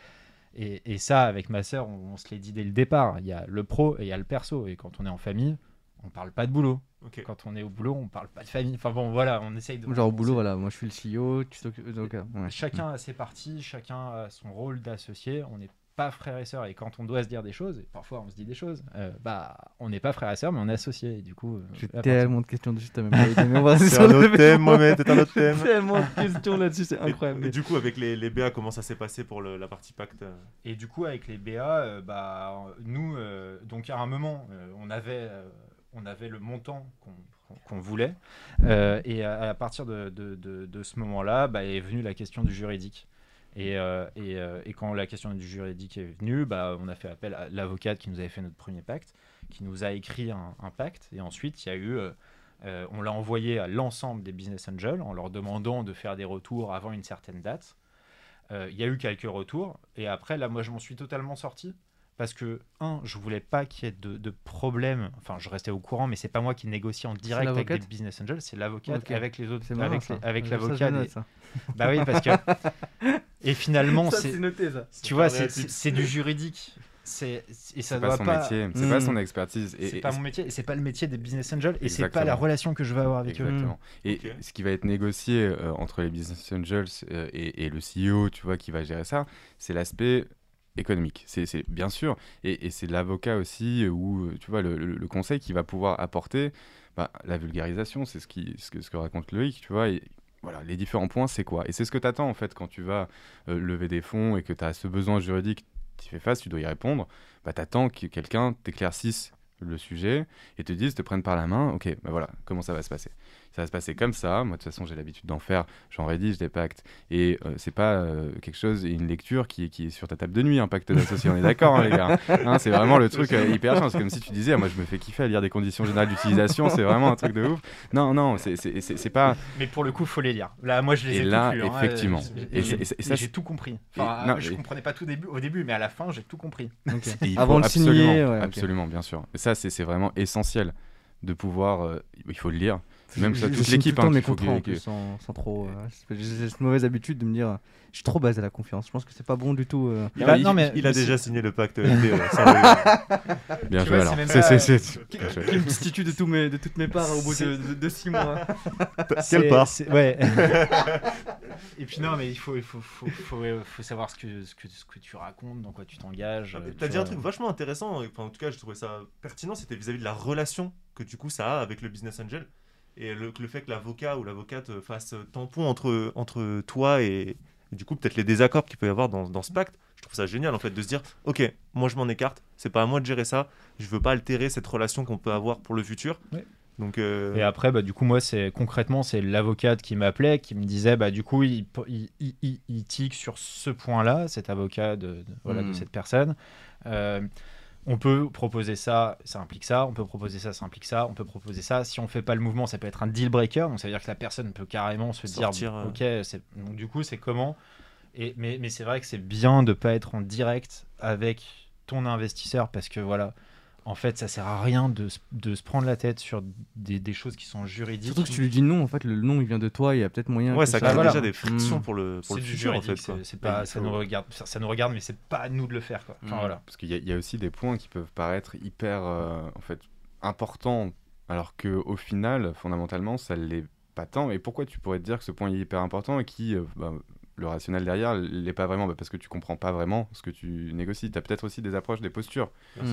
Speaker 3: et, et ça, avec ma sœur, on, on se l'est dit dès le départ. Il y a le pro et il y a le perso. Et quand on est en famille, on parle pas de boulot. Quand on est au boulot, on parle pas de famille. Enfin bon, voilà, on essaye de.
Speaker 2: Genre au boulot, voilà, moi je suis le CEO, tu t'occupes. Donc, euh, ouais.
Speaker 3: Chacun a ses parties, chacun a son rôle d'associé. On n'est pas frères et sœurs. Et quand on doit se dire des choses, et parfois on se dit des choses, euh, bah on n'est pas frères et sœurs, mais on est associés. Et du coup, euh,
Speaker 2: J'ai tellement de questions dessus, t'as même pas idée, mais on va rester
Speaker 1: C'est un autre thème, Mohamed, c'est un autre thème.
Speaker 2: tellement de questions là-dessus, c'est
Speaker 1: Et-
Speaker 2: incroyable.
Speaker 1: Et, du coup, avec les, les BA, comment ça s'est passé pour le- la partie pacte? Euh
Speaker 3: Et du coup, avec les BA, euh, bah, nous, euh, donc à un moment, euh, on, avait, euh, on avait le montant qu'on voulait. Euh, et à, partir de, ce moment-là, bah, est venue la question du juridique. Et, euh, euh, et quand la question du juridique est venue, bah, on a fait appel à l'avocate qui nous avait fait notre premier pacte, qui nous a écrit un, un pacte. Et ensuite, il y a eu, on l'a envoyé à l'ensemble des business angels en leur demandant de faire des retours avant une certaine date. Il y a eu quelques retours. Et après, là, moi, je m'en suis totalement sorti. Parce que, un, je voulais pas qu'il y ait de, de problème. Enfin, je restais au courant, mais c'est pas moi qui négocie en direct avec des business angels, c'est l'avocate
Speaker 2: Ok.
Speaker 3: avec les autres,
Speaker 2: C'est marrant,
Speaker 3: avec,
Speaker 2: ça.
Speaker 3: les- avec l'avocat. des-. Bah oui, parce que. Et finalement,
Speaker 2: Ça,
Speaker 3: c'est.
Speaker 2: noté ça.
Speaker 3: Tu vois,
Speaker 1: pas
Speaker 3: c'est- du juridique. C'est et ça
Speaker 4: C'est
Speaker 3: doit
Speaker 4: pas son
Speaker 3: pas.
Speaker 4: métier, c'est pas
Speaker 2: Mm.
Speaker 4: son expertise. Et,
Speaker 3: C'est
Speaker 4: et-
Speaker 3: pas mon métier et c'est pas le métier des business angels et c'est pas
Speaker 4: Exactement.
Speaker 3: la relation que je veux avoir avec eux.
Speaker 4: Exactement. Et ce qui va être négocié euh, entre les business angels euh, et, et le CEO, tu vois, qui va gérer ça, c'est l'aspect économique. C'est bien sûr, et, c'est l'avocat aussi ou euh, tu vois le, le- conseil qui va pouvoir apporter bah, la vulgarisation. C'est ce qui ce que, ce que raconte Loïc, tu vois. Et, voilà, les différents points, c'est quoi? Et c'est ce que tu attends en fait quand tu vas euh, lever des fonds et que tu as ce besoin juridique, tu fais face, tu dois y répondre. Bah, tu que quelqu'un t'éclaircisse le sujet et te dise, te prenne par la main, ok, bah voilà, comment ça va se passer? Ça va se passer comme ça, moi de toute façon j'ai l'habitude d'en faire, j'en rédige des pactes, et euh, c'est pas euh, quelque chose, une lecture qui, est- qui est sur ta table de nuit, un pacte d'associé, on est d'accord hein, les gars Hein, C'est vraiment le truc euh, hyper chiant, c'est comme si tu disais, ah, moi je me fais kiffer à lire des conditions générales d'utilisation, c'est vraiment un truc de ouf. Non, non, c'est- pas...
Speaker 3: Mais pour le coup, faut les lire. Là, moi, je les
Speaker 4: Et
Speaker 3: ai
Speaker 4: là,
Speaker 3: tous lus, hein,
Speaker 4: effectivement.
Speaker 3: euh,
Speaker 4: Et
Speaker 3: et j'ai- tout compris. Enfin,
Speaker 4: non,
Speaker 3: je
Speaker 4: et-
Speaker 3: comprenais pas tout début, au début, mais à la fin, j'ai tout compris.
Speaker 2: Avant
Speaker 4: faut
Speaker 2: de
Speaker 4: absolument,
Speaker 2: signer, ouais,
Speaker 4: absolument, bien sûr. Et ça, c'est c'est vraiment essentiel de pouvoir, euh, il faut le lire. Même ça, toute l'équipe,
Speaker 2: tout
Speaker 4: hein,
Speaker 2: mes contrats en plus, sans, sans trop. euh, J'ai cette mauvaise habitude de me dire, je suis trop basé à la confiance. Je pense que c'est pas bon du tout. euh.
Speaker 1: Il,
Speaker 3: Bah,
Speaker 1: a,
Speaker 3: non,
Speaker 1: il-
Speaker 3: mais-
Speaker 1: il a
Speaker 3: mais
Speaker 1: déjà signé le pacte FD, euh,
Speaker 4: Bien joué alors.
Speaker 3: c'est
Speaker 2: me constitue de, tous mes, de toutes mes parts au bout de, de, de six mois.
Speaker 1: Quelle part
Speaker 3: Ouais. Et puis non, mais il faut, il faut, faut, faut, faut savoir ce que, ce, que, ce que tu racontes, dans quoi tu t'engages. euh,
Speaker 1: T'as dit un truc vachement intéressant, enfin, en tout cas, je trouvais ça pertinent, c'était vis-à-vis de la relation que du coup ça a avec le business angel. Et le, le fait que l'avocat ou l'avocate fasse tampon entre, entre toi et, et du coup peut-être les désaccords qu'il peut y avoir dans, dans ce pacte, je trouve ça génial en fait de se dire ok, moi je m'en écarte, c'est pas à moi de gérer ça, je veux pas altérer cette relation qu'on peut avoir pour le futur.
Speaker 3: Ouais.
Speaker 1: Donc euh,
Speaker 3: Et après, bah, du coup, moi, c'est concrètement, c'est l'avocate qui m'appelait, qui me disait, bah, du coup, il, il, il, il- il tique sur ce point-là, cet avocat de, de- voilà, de
Speaker 2: Mm.
Speaker 3: cette personne. Euh, on peut proposer ça, ça implique ça. On peut proposer ça, ça implique ça. On peut proposer ça. Si on fait pas le mouvement, ça peut être un deal breaker. Donc, ça veut dire que la personne peut carrément se
Speaker 1: Sortir,
Speaker 3: dire,
Speaker 1: euh.
Speaker 3: ok, c'est- donc du coup, c'est comment? Et, mais mais c'est vrai que c'est bien de pas être en direct avec ton investisseur parce que voilà, en fait, ça sert à rien de, se- de se prendre la tête sur des, des choses qui sont juridiques.
Speaker 2: Surtout que tu lui dis non, en fait, le nom il vient de toi, il y a peut-être moyen.
Speaker 1: Ouais,
Speaker 2: que
Speaker 1: ça
Speaker 3: ça-
Speaker 1: crée
Speaker 3: voilà.
Speaker 1: déjà des frictions
Speaker 2: Mm.
Speaker 1: pour le, pour
Speaker 3: c'est
Speaker 1: le
Speaker 3: du
Speaker 1: futur, en
Speaker 3: juridique,
Speaker 1: fait.
Speaker 3: pas, ça, nous regarde, ça, ça nous regarde, mais c'est pas à nous de le faire. Quoi. Enfin,
Speaker 2: Mm.
Speaker 3: voilà.
Speaker 4: Parce qu'il y, a- il y a aussi des points qui peuvent paraître hyper euh, en fait, importants, alors qu'au final, fondamentalement, ça ne l'est pas tant. Et pourquoi tu pourrais te dire que ce point est hyper important et qui, euh, bah, le rationnel derrière, l'est pas vraiment Bah, Parce que tu comprends pas vraiment ce que tu négocies. Tu as peut-être aussi des approches, des postures.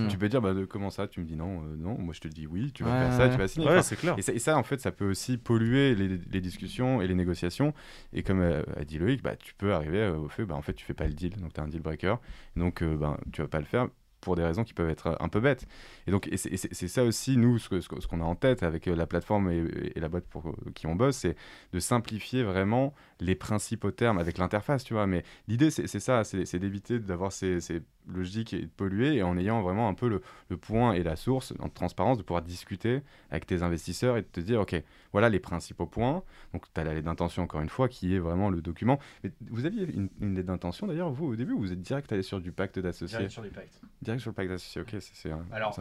Speaker 4: Tu peux dire, bah, de- comment ça Tu me dis non, euh, non, moi je te dis oui, tu vas
Speaker 2: Ouais,
Speaker 4: faire ça,
Speaker 2: ouais.
Speaker 4: tu vas signer.
Speaker 1: Ouais,
Speaker 4: Enfin,
Speaker 1: c'est clair.
Speaker 4: et ça, et ça, en fait, ça peut aussi polluer les, les discussions et les négociations. Et comme euh, a dit Loïc, bah, tu peux arriver euh, au fait, bah, en fait, tu fais pas le deal, donc tu es un deal breaker. Donc, ben, tu vas pas le faire pour des raisons qui peuvent être un peu bêtes. Et donc, c'est ça aussi, nous, ce ce qu'on a en tête avec euh, la plateforme et, la boîte pour euh, qui on bosse, c'est de simplifier vraiment les principaux termes avec l'interface, tu vois. Mais l'idée, c'est ça, c'est d'éviter d'avoir ces logiques et de polluer, et en ayant vraiment un peu le, le point et la source en transparence, de pouvoir discuter avec tes investisseurs et de te dire, OK, voilà les principaux points. Donc, tu as la lettre d'intention, encore une fois, qui est vraiment le document. Mais vous aviez une, une lettre d'intention, d'ailleurs, vous, au début, ou vous êtes direct allé sur du pacte d'associés
Speaker 3: Direct sur les pactes.
Speaker 4: Direct sur le pacte d'associés, ok, c'est-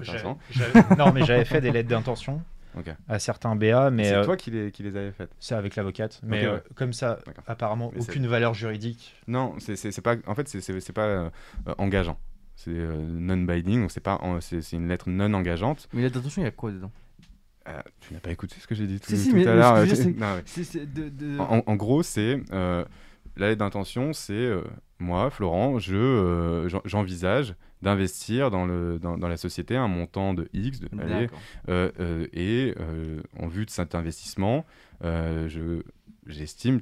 Speaker 4: intéressant.
Speaker 3: non, mais j'avais fait des lettres d'intention À certains BA, mais
Speaker 4: C'est
Speaker 3: euh,
Speaker 4: toi qui les, qui les avais faites
Speaker 3: c'est avec l'avocate. Mais euh, comme ça, apparemment,
Speaker 4: Mais
Speaker 3: aucune valeur juridique.
Speaker 4: Non, c'est pas. En fait, c'est- pas euh, engageant. C'est euh, non-binding, donc c'est pas. en- C'est c'est une lettre non engageante.
Speaker 2: Mais attention, il y a quoi dedans?
Speaker 4: Euh, tu n'as pas écouté ce que j'ai dit tout,
Speaker 2: Si, si,
Speaker 4: tout
Speaker 2: mais-
Speaker 4: à l'heure. ouais.
Speaker 2: De. de-
Speaker 4: En, en gros, c'est euh, la lettre d'intention, c'est euh, moi, Florent, je euh, j'en- j'envisage d'investir dans, le, dans, dans la société un montant de X, de, allez,
Speaker 2: D'accord.
Speaker 4: euh, euh, et euh, en vue de cet investissement, je j'estime,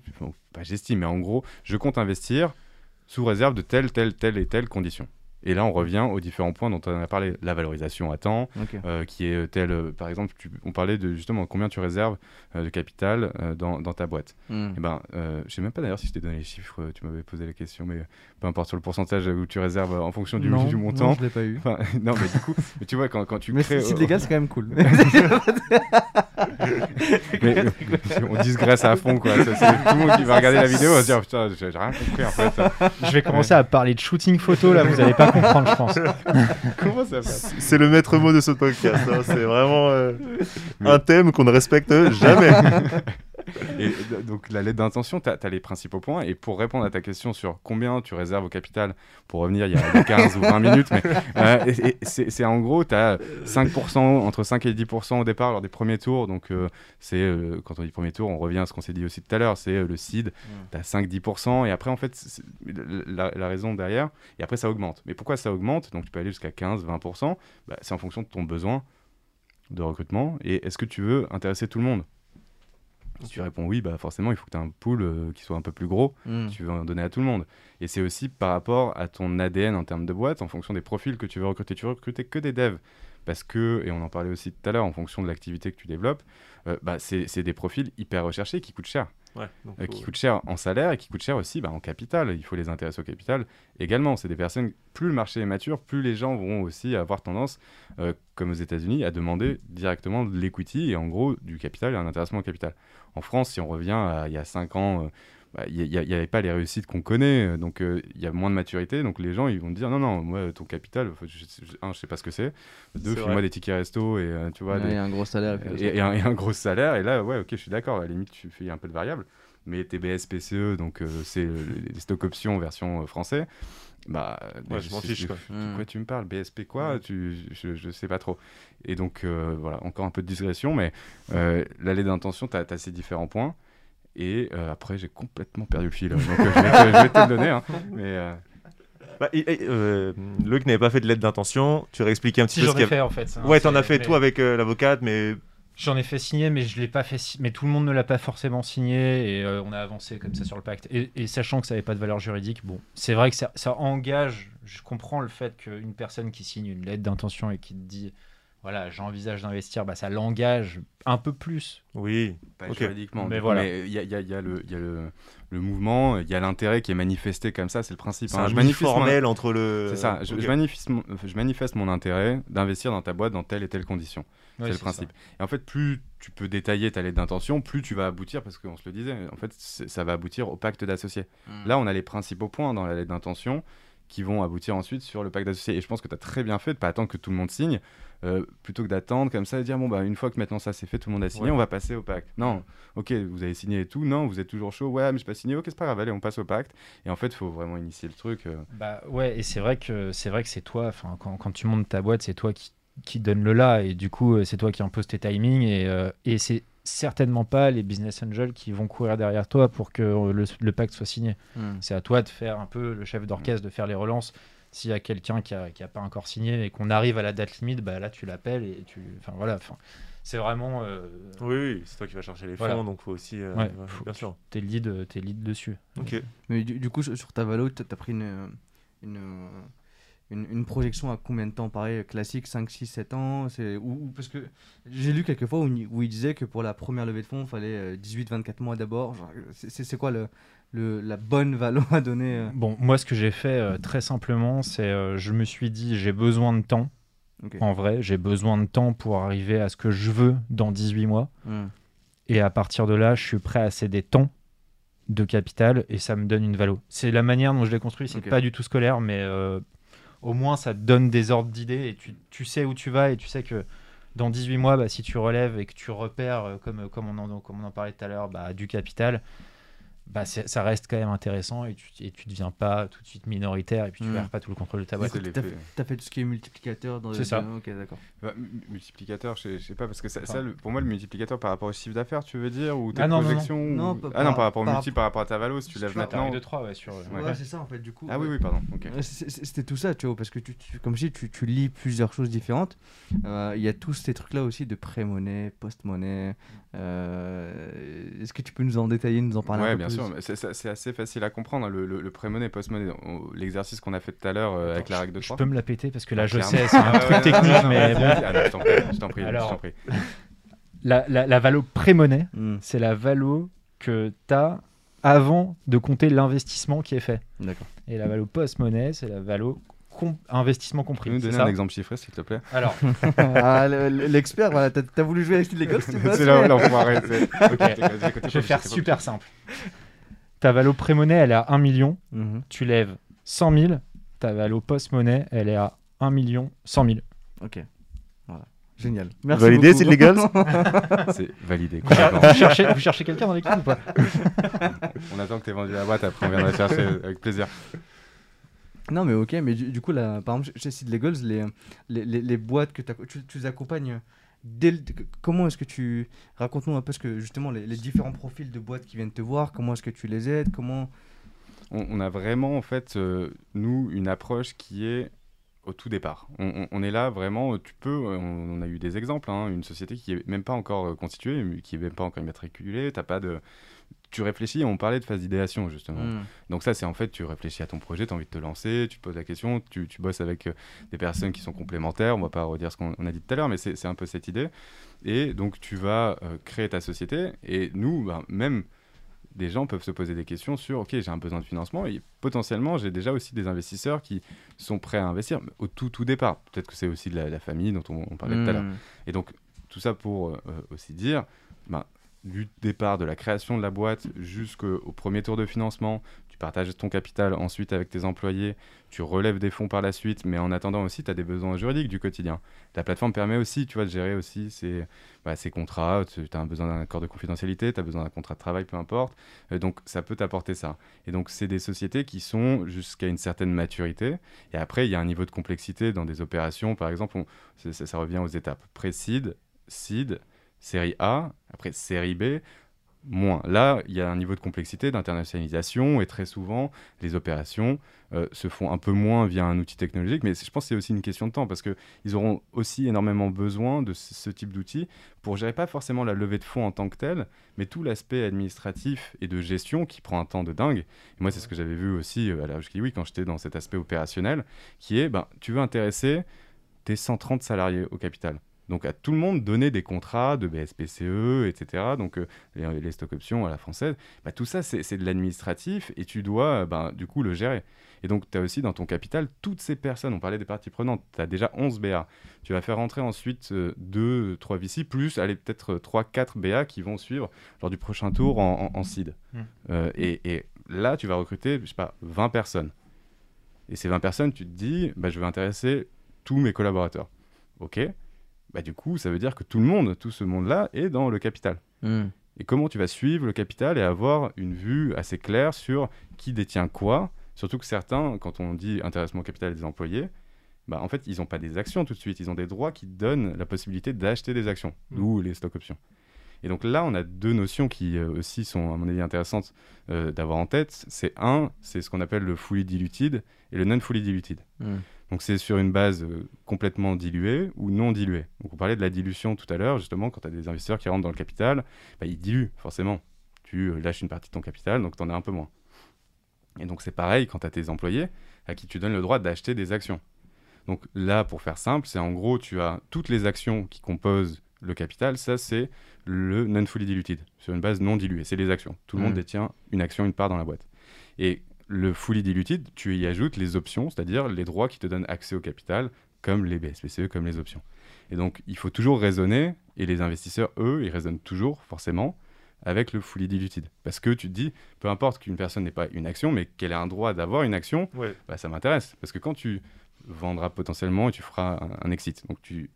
Speaker 4: pas j'estime, mais en gros, je compte investir sous réserve de telle, telle, telle et telle condition. Et là, on revient aux différents points dont on a parlé. La valorisation à temps, euh, qui est telle, euh, par exemple, tu- on parlait de justement combien tu réserves euh, de capital dans, dans ta boîte.
Speaker 2: Mm.
Speaker 4: Eh ben, je sais même pas d'ailleurs si je t'ai donné les chiffres, tu m'avais posé la question, mais peu importe sur le pourcentage où tu réserves en fonction du,
Speaker 2: non,
Speaker 4: du
Speaker 2: non,
Speaker 4: montant.
Speaker 2: je l'ai pas eu.
Speaker 4: Enfin, non, mais du coup, mais tu vois, quand, quand tu
Speaker 2: Mais
Speaker 4: crées.
Speaker 2: si légal, c'est quand même cool.
Speaker 4: mais, on digresse à fond, quoi. Ça, c'est tout le monde qui va regarder la vidéo va se dire putain, j'ai rien compris en fait.
Speaker 3: Je vais commencer à parler de shooting photo, là, vous allez pas comprendre, je pense.
Speaker 4: Comment ça
Speaker 1: C'est le maître mot de ce podcast. hein. C'est vraiment euh, un thème qu'on ne respecte jamais.
Speaker 4: Et donc la lettre d'intention, tu as, les principaux points. Et pour répondre à ta question sur combien tu réserves au capital, pour revenir il y a 15 ou 20 minutes, mais euh, c'est en gros, tu as 5%, entre 5 et 10% au départ lors des premiers tours. Donc euh, c'est euh, quand on dit premier tour, on revient à ce qu'on s'est dit aussi tout à l'heure, c'est euh, le seed, tu as 5-10%. Et après, en fait, la, la raison derrière, et après ça augmente. Mais pourquoi ça augmente? Donc tu peux aller jusqu'à 15-20%, bah, c'est en fonction de ton besoin de recrutement. Et est-ce que tu veux intéresser tout le monde? Si tu réponds oui, bah forcément, il faut que tu aies un pool euh, qui soit un peu plus gros.
Speaker 2: Mm.
Speaker 4: Tu veux en donner à tout le monde. Et c'est aussi par rapport à ton ADN en termes de boîte, en fonction des profils que tu veux recruter. Tu veux recruter que des devs. Parce que, et on en parlait aussi tout à l'heure, en fonction de l'activité que tu développes, euh, bah, c'est des profils hyper recherchés qui coûtent cher.
Speaker 1: Ouais, donc
Speaker 4: Euh,
Speaker 1: faut-
Speaker 4: qui coûtent cher en salaire et qui coûtent cher aussi bah, en capital. Il faut les intéresser au capital également. C'est des personnes, plus le marché est mature, plus les gens vont aussi avoir tendance, euh, comme aux États-Unis, à demander directement de l'equity et en gros du capital et un intéressement au capital. En France, si on revient à il y a 5 ans, euh, bah, il n'y avait pas les réussites qu'on connaît, euh, donc euh, il y a moins de maturité. Donc les gens, ils vont te dire non, non, moi, ton capital, je, je- un, je sais pas ce que c'est. Deux,
Speaker 1: vrai.
Speaker 4: des tickets resto et euh, tu vois,
Speaker 2: Ouais,
Speaker 4: des-
Speaker 2: a un gros salaire.
Speaker 4: et, et un, et un gros salaire. Et là, ouais, ok, je suis d'accord. À la limite, tu fais un peu de variable. Mais tes BSPCE, E, donc euh, c'est les stock options version français. Bah,
Speaker 1: Ouais, je m'en fiche, quoi.
Speaker 4: De
Speaker 2: Mm.
Speaker 4: quoi tu me parles? BSP quoi?
Speaker 1: Ouais.
Speaker 4: tu, je, je sais pas trop. Et donc, euh, voilà, encore un peu de digression, mais euh, l'allée d'intention, tu as, ces différents points. Et euh, après, j'ai complètement perdu le fil. Donc, euh, je, vais te, je vais te le donner. hein. Mais euh,
Speaker 1: Bah, et- et, euh, Loïc n'avait pas fait de lettre d'intention. Tu aurais expliqué un petit
Speaker 3: Si
Speaker 1: peu ce qu'il y avait.
Speaker 3: fait en fait. hein,
Speaker 1: Ouais, t'en as fait
Speaker 3: mais-
Speaker 1: tout avec euh, l'avocate, mais
Speaker 3: J'en ai fait signer, mais je l'ai pas fait. Mais tout le monde ne l'a pas forcément signé, et euh, on a avancé comme ça sur le pacte. Et, et sachant que ça n'avait pas de valeur juridique, bon, c'est vrai que ça, ça engage. Je comprends le fait qu'une personne qui signe une lettre d'intention et qui te dit voilà, j'envisage d'investir, bah, ça l'engage un peu plus.
Speaker 1: Oui.
Speaker 4: Pas juridiquement.
Speaker 3: Mais voilà.
Speaker 4: il y a, il y a- il y a le, il y a le, le mouvement, il y a l'intérêt qui est manifesté comme ça, c'est le principe.
Speaker 1: C'est
Speaker 4: hein.
Speaker 1: un
Speaker 4: Je manifeste mon-
Speaker 1: formel entre le.
Speaker 4: C'est ça, je,
Speaker 1: Ok.
Speaker 4: je manifeste mon, je manifeste mon intérêt d'investir dans ta boîte dans telle et telle condition. C'est le
Speaker 3: ça.
Speaker 4: principe. Et en fait, plus tu peux détailler ta lettre d'intention, plus tu vas aboutir, parce qu'on se le disait, en fait, ça va aboutir au pacte d'associés.
Speaker 2: Mm.
Speaker 4: Là, on a les principaux points dans la lettre d'intention qui vont aboutir ensuite sur le pacte d'associés. Et je pense que tu as très bien fait de pas attendre que tout le monde signe, euh, plutôt que d'attendre comme ça et dire, bon, bah, une fois que maintenant ça c'est fait, tout le monde a signé,
Speaker 1: Ouais.
Speaker 4: on va passer au pacte. Non, ok, vous avez signé et tout, non, vous êtes toujours chaud, ouais, mais j'ai pas signé, ok, c'est pas grave, allez, on passe au pacte. Et en fait, il faut vraiment initier le truc. euh,
Speaker 3: Bah ouais, et c'est vrai que c'est vrai que c'est toi. Enfin, quand, quand tu montes ta boîte, c'est toi qui, qui donne le là, et du coup, euh, c'est toi qui impose tes timings, et, euh, et c'est certainement pas les business angels qui vont courir derrière toi pour que euh, le, le pacte soit signé.
Speaker 2: Mm.
Speaker 3: C'est à toi de faire un peu le chef d'orchestre, de faire les relances. S'il y a quelqu'un qui a, qui a pas encore signé et qu'on arrive à la date limite, bah là tu l'appelles et tu. Enfin voilà. C'est vraiment. euh,
Speaker 1: Oui, oui, c'est toi qui vas chercher les fonds,
Speaker 3: Voilà.
Speaker 1: donc faut aussi. euh,
Speaker 3: Ouais,
Speaker 1: ouais,
Speaker 3: faut-
Speaker 1: bien sûr.
Speaker 3: t'es lead, t'es lead dessus.
Speaker 1: Ok.
Speaker 2: Mais du, du coup, sur ta valo, tu as pris une, une, une, une projection à combien de temps Pareil, classique, 5, 6, 7 ans c'est, ou, ou- Parce que j'ai lu quelques fois où, il- où il disait que pour la première levée de fonds, il fallait 18-24 mois d'abord. Genre, C'est, quoi le, le, la bonne valo à donner euh?
Speaker 3: Bon, moi ce que j'ai fait euh, très simplement, c'est euh, je me suis dit j'ai besoin de temps. En vrai, j'ai besoin de temps pour arriver à ce que je veux dans 18 mois.
Speaker 2: Mm.
Speaker 3: Et à partir de là, je suis prêt à céder tant de capital et ça me donne une valo. C'est la manière dont je l'ai construit, c'est
Speaker 2: Ok.
Speaker 3: pas du tout scolaire, mais euh, au moins ça te donne des ordres d'idées et tu, sais où tu vas et tu sais que dans 18 mois, bah, si tu relèves et que tu repères, euh, comme, comme, on, en, comme on en parlait tout à l'heure, bah, du capital, bah, ça reste quand même intéressant et tu, et tu deviens pas tout de suite minoritaire et puis tu
Speaker 2: Mm.
Speaker 3: perds pas tout le contrôle de ta boîte.
Speaker 2: T'as fait, fait tout ce qui est multiplicateur dans
Speaker 3: C'est
Speaker 2: le-
Speaker 3: ça.
Speaker 2: Ok, d'accord.
Speaker 4: Bah, mu- multiplicateur, je sais, pas, parce que ça,
Speaker 3: Enfin.
Speaker 4: ça, le- pour moi, le multiplicateur par rapport au chiffre d'affaires, tu veux dire Ou tes
Speaker 3: Ah non, non, non.
Speaker 4: projections ou-
Speaker 2: Non, pas-
Speaker 4: Ah non,
Speaker 2: par-
Speaker 4: rapport au multi, par rapport à ta valo, si tu lèves maintenant.
Speaker 3: de 3, ouais, sur,
Speaker 2: Ouais,
Speaker 4: Ouais.
Speaker 2: c'est ça en fait, du coup.
Speaker 4: Ah oui,
Speaker 2: ouais.
Speaker 4: oui, pardon.
Speaker 2: C'était tout ça, tu vois, parce que tu, tu- comme je dis, tu, tu lis plusieurs choses différentes. Euh, Il y a tous ces trucs-là aussi de pré-monnaie, post-monnaie. Euh, Est-ce que tu peux nous en détailler, nous en parler un
Speaker 4: Ouais,
Speaker 2: peu
Speaker 4: bien
Speaker 2: plus
Speaker 4: sûr, c'est- assez facile à comprendre. hein, Le, le, le pré-monnaie, post-monnaie, on- l'exercice qu'on a fait tout à l'heure euh, avec la règle de
Speaker 3: Je
Speaker 4: 3.
Speaker 3: peux me la péter parce que là, je
Speaker 4: Clairement.
Speaker 3: sais, c'est un
Speaker 4: Ah
Speaker 3: truc
Speaker 4: ouais,
Speaker 3: technique,
Speaker 4: non, non,
Speaker 3: mais bon.
Speaker 4: Ah non, je t'en prie, je t'en prie, je
Speaker 3: Alors,
Speaker 4: t'en prie.
Speaker 3: La, la, la valo pré-monnaie,
Speaker 2: Hmm,
Speaker 3: c'est la valo que tu as avant de compter l'investissement qui est fait.
Speaker 2: D'accord.
Speaker 3: Et la valo post-monnaie, c'est la valo com- investissement
Speaker 4: Tu
Speaker 3: compris.
Speaker 4: peux nous
Speaker 3: c'est
Speaker 4: donner
Speaker 3: ça
Speaker 4: un exemple chiffré, s'il te plaît
Speaker 3: Alors,
Speaker 2: ah, le- le- l'expert, voilà, t'as as voulu jouer avec Style Legos, c'est
Speaker 4: C'est là où l'enfoiré. c'est-
Speaker 3: je vais faire super simple. Ta valo pré-monnaie, elle est à 1 million.
Speaker 2: Mhm.
Speaker 3: Tu lèves 100 000. Ta valo post-monnaie, elle est à 1 million 100 000.
Speaker 2: Ok. Voilà. Génial. Merci
Speaker 1: Validé, Legals
Speaker 4: C'est validé.
Speaker 3: Vous, cher-
Speaker 4: complètement.
Speaker 3: vous cherchez, vous cherchez quelqu'un dans l'équipe ou pas
Speaker 4: On attend que tu aies vendu la boîte, après on viendra chercher avec plaisir.
Speaker 2: Non, mais ok, mais du, coup, là, par exemple, chez Seed Legals, les, les, les, boîtes que tu, tu accompagnes, comment est-ce que tu. Raconte-nous un peu ce que, justement, les, différents profils de boîtes qui viennent te voir, comment est-ce que tu les aides, comment.
Speaker 4: on, a vraiment, en fait, euh, nous, une approche qui est au tout départ. On, est là vraiment, tu peux, euh, on, a eu des exemples, hein, une société qui est même pas encore euh, constituée, qui est même pas encore immatriculée, t'as pas de... Tu réfléchis, on parlait de phase d'idéation justement.
Speaker 2: Hmm.
Speaker 4: Donc ça, c'est en fait, tu réfléchis à ton projet, tu as envie de te lancer, tu te poses la question, tu, tu bosses avec euh, des personnes qui sont complémentaires, on va pas redire ce qu'on on a dit tout à l'heure, mais c'est un peu cette idée. Et donc tu vas euh, créer ta société, et nous, ben, même des gens peuvent se poser des questions sur, ok, j'ai un besoin de financement, et potentiellement, j'ai déjà aussi des investisseurs qui sont prêts à investir au tout, tout départ. Peut-être que c'est aussi de la, la famille dont on, on parlait tout à l'heure.
Speaker 2: Hmm.
Speaker 4: Et donc, tout ça pour euh, euh, aussi dire, ben, du départ de la création de la boîte jusqu'au premier tour de financement, tu partages ton capital ensuite avec tes employés, tu relèves des fonds par la suite, mais en attendant aussi, tu as des besoins juridiques du quotidien. La plateforme permet aussi, tu vois, de gérer aussi ces, bah, contrats, tu as besoin d'un accord de confidentialité, tu as besoin d'un contrat de travail, peu importe. Euh, donc, ça peut t'apporter ça. Et donc, c'est des sociétés qui sont jusqu'à une certaine maturité. Et après, il y a un niveau de complexité dans des opérations. Par exemple, ça revient aux étapes pré-seed, seed, série A, après série B, moins. Là, il y a un niveau de complexité d'internationalisation et très souvent, les opérations euh, se font un peu moins via un outil technologique, mais je pense que c'est aussi une question de temps parce qu'ils auront aussi énormément besoin de ce, ce type d'outils pour gérer pas forcément la levée de fonds en tant que telle, mais tout l'aspect administratif et de gestion qui prend un temps de dingue. Et moi, c'est ce que j'avais vu aussi euh, à la oui quand j'étais dans cet aspect opérationnel, qui est, ben, tu veux intéresser tes 130 salariés au capital. Donc à tout le monde donner des contrats de BSPCE, etc. Donc euh, les, les stock options à la française, bah, tout ça c'est de l'administratif et tu dois bah, du coup le gérer. Et donc tu as aussi dans ton capital toutes ces personnes, on parlait des parties prenantes, tu as déjà 11 BA. Tu vas faire rentrer ensuite 2, 3 VC, plus allez peut-être 3, 4 BA qui vont suivre lors du prochain tour en, en, seed. Mmh. Euh, et, et, là tu vas recruter, je sais pas, 20 personnes. Et ces 20 personnes, tu te dis, bah, je vais intéresser tous mes collaborateurs. Ok, bah, du coup, ça veut dire que tout le monde, tout ce monde-là, est dans le capital. Hmm. Et comment tu vas suivre le capital et avoir une vue assez claire sur qui détient quoi? Surtout que certains, quand on dit intéressement au capital des employés, bah, en fait, ils n'ont pas des actions tout de suite, ils ont des droits qui donnent la possibilité d'acheter des actions, hmm. d'où les stock options. Et donc là, on a deux notions qui euh, aussi sont, à mon avis, intéressantes euh, d'avoir en tête. C'est un, c'est ce qu'on appelle le fully diluted et le non fully diluted. Hmm. Donc c'est sur une base euh, complètement diluée ou non diluée. Donc on parlait de la dilution tout à l'heure, justement, quand tu as des investisseurs qui rentrent dans le capital, bah, ils diluent forcément. Tu euh, lâches une partie de ton capital, donc tu en as un peu moins. Et donc c'est pareil quand tu as tes employés à qui tu donnes le droit d'acheter des actions. Donc là, pour faire simple, c'est en gros, tu as toutes les actions qui composent le capital, ça c'est le non-fully diluted, sur une base non diluée, c'est les actions. Tout le monde mmh. détient une action, une part dans la boîte. Et le fully diluted, tu y ajoutes les options, c'est-à-dire les droits qui te donnent accès au capital, comme les BSPCE, comme les options. Et donc, il faut toujours raisonner, et les investisseurs, eux, ils raisonnent toujours, forcément, avec le fully diluted. Parce que tu te dis, peu importe qu'une personne n'ait pas une action, mais qu'elle ait un droit d'avoir une action, bah, ça m'intéresse. Parce que quand tu vendras potentiellement et tu feras un, un exit, donc tu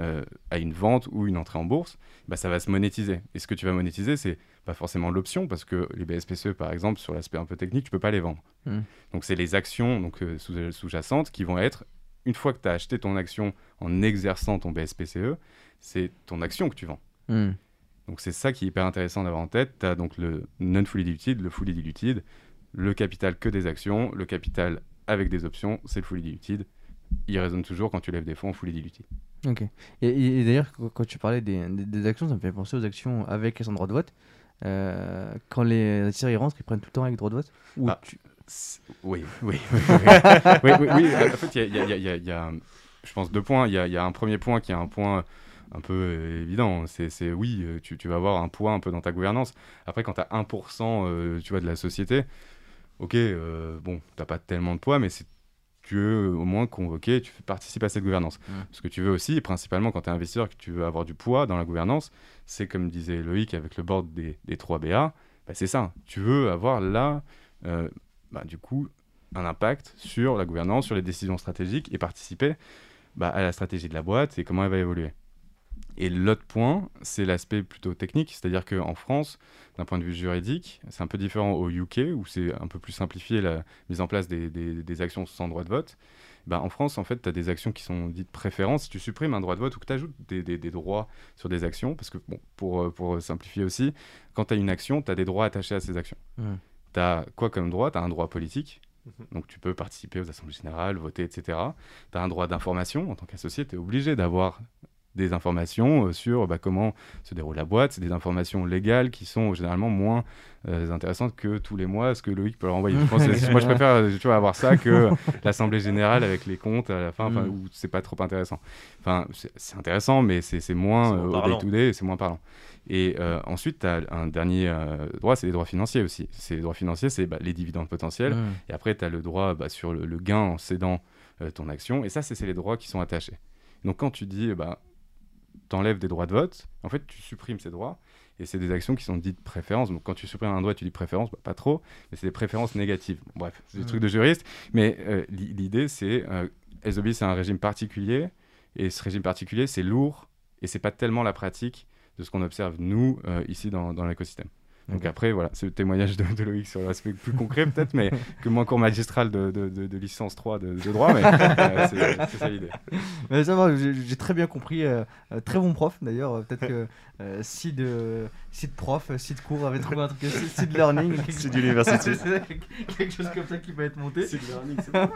Speaker 4: euh, à une vente ou une entrée en bourse, bah, ça va se monétiser. Et ce que tu vas monétiser, c'est pas forcément l'option, parce que les BSPCE, par exemple, sur l'aspect un peu technique, tu peux pas les vendre. Hmm. Donc, c'est les actions donc, euh, sous-jacentes qui vont être, une fois que tu as acheté ton action en exerçant ton BSPCE, c'est ton action que tu vends. Hmm. Donc, c'est ça qui est hyper intéressant d'avoir en tête. Tu as donc le non-fully diluted, le fully diluted, le capital que des actions, le capital avec des options, c'est le fully diluted. Il résonne toujours quand tu lèves des fonds fully diluted.
Speaker 2: Ok. Et, d'ailleurs, quand tu parlais des, des, actions, ça me fait penser aux actions avec et sans droit de vote. Euh, quand les séries rentrent, ils prennent tout le temps avec droit de vote
Speaker 4: Ou ah, Oui, oui, oui. oui, oui, oui, En fait, il y a, y, a, y a, je pense, deux points. Il y a, un premier point qui est un point un peu euh, évident. C'est oui, euh, tu, tu, vas avoir un poids un peu dans ta gouvernance. Après, quand tu as 1% tu vois, de la société, ok, bon, tu n'as pas tellement de poids, mais c'est tu veux au moins convoquer, tu participes à cette gouvernance. Ce que tu veux aussi, principalement quand tu es investisseur, que tu veux avoir du poids dans la gouvernance, c'est comme disait Loïc avec le board des, des 3 BA, bah, c'est ça. Tu veux avoir là, euh, bah, du coup, un impact sur la gouvernance, sur les décisions stratégiques et participer bah, à la stratégie de la boîte et comment elle va évoluer. Et l'autre point, c'est l'aspect plutôt technique, c'est-à-dire qu'en France, d'un point de vue juridique, c'est un peu différent au UK, où c'est un peu plus simplifié la mise en place des, des, actions sans droit de vote. Ben, en France, en fait, tu as des actions qui sont dites préférences. Si tu supprimes un droit de vote ou que tu ajoutes des, des, droits sur des actions, parce que bon, pour, euh, pour simplifier aussi, quand tu as une action, tu as des droits attachés à ces actions. Tu as quoi comme droit? Tu as un droit politique, mhm. donc tu peux participer aux assemblées générales, voter, etc. Tu as un droit d'information. En tant qu'associé, tu es obligé d'avoir des informations euh, sur bah, comment se déroule la boîte. C'est des informations légales qui sont généralement moins euh, intéressantes que tous les mois ce que Loïc peut leur envoyer. je moi, je préfère euh, tu vois, avoir ça que l'Assemblée générale avec les comptes à la fin, mm. où c'est pas trop intéressant. Enfin, c'est intéressant, mais c'est moins au day-to-day, c'est moins parlant. Et ensuite, tu as un dernier droit, c'est les droits financiers aussi. Ces droits financiers, c'est bah, les dividendes potentiels. Mm. Et après, tu as le droit bah, sur le, gain en cédant ton action. Et ça, c'est les droits qui sont attachés. Donc quand tu dis, bah, t'enlèves des droits de vote, en fait, tu supprimes ces droits. Et c'est des actions qui sont dites préférences. Donc, quand tu supprimes un droit, tu dis préférence, bah, pas trop, mais c'est des préférences négatives. bref, c'est des trucs de juriste. Mais euh, l'idée, c'est euh, c'est un régime particulier. Et ce régime particulier, c'est lourd. Et c'est pas tellement la pratique de ce qu'on observe, nous, euh, ici, dans, dans l'écosystème. Donc après, voilà, c'est le témoignage de, Loïc sur l'aspect plus concret peut-être, mais que mon cours magistral de, de, licence 3 de, droit, mais euh, c'est ça l'idée.
Speaker 2: Mais ça va, j'ai très bien compris. Euh, euh, très bon prof d'ailleurs. Peut-être que si de site prof, site cours avait trouvé un truc, site learning.
Speaker 4: Site d'université.
Speaker 2: quelque chose comme ça qui va être monté. Site learning, c'est bon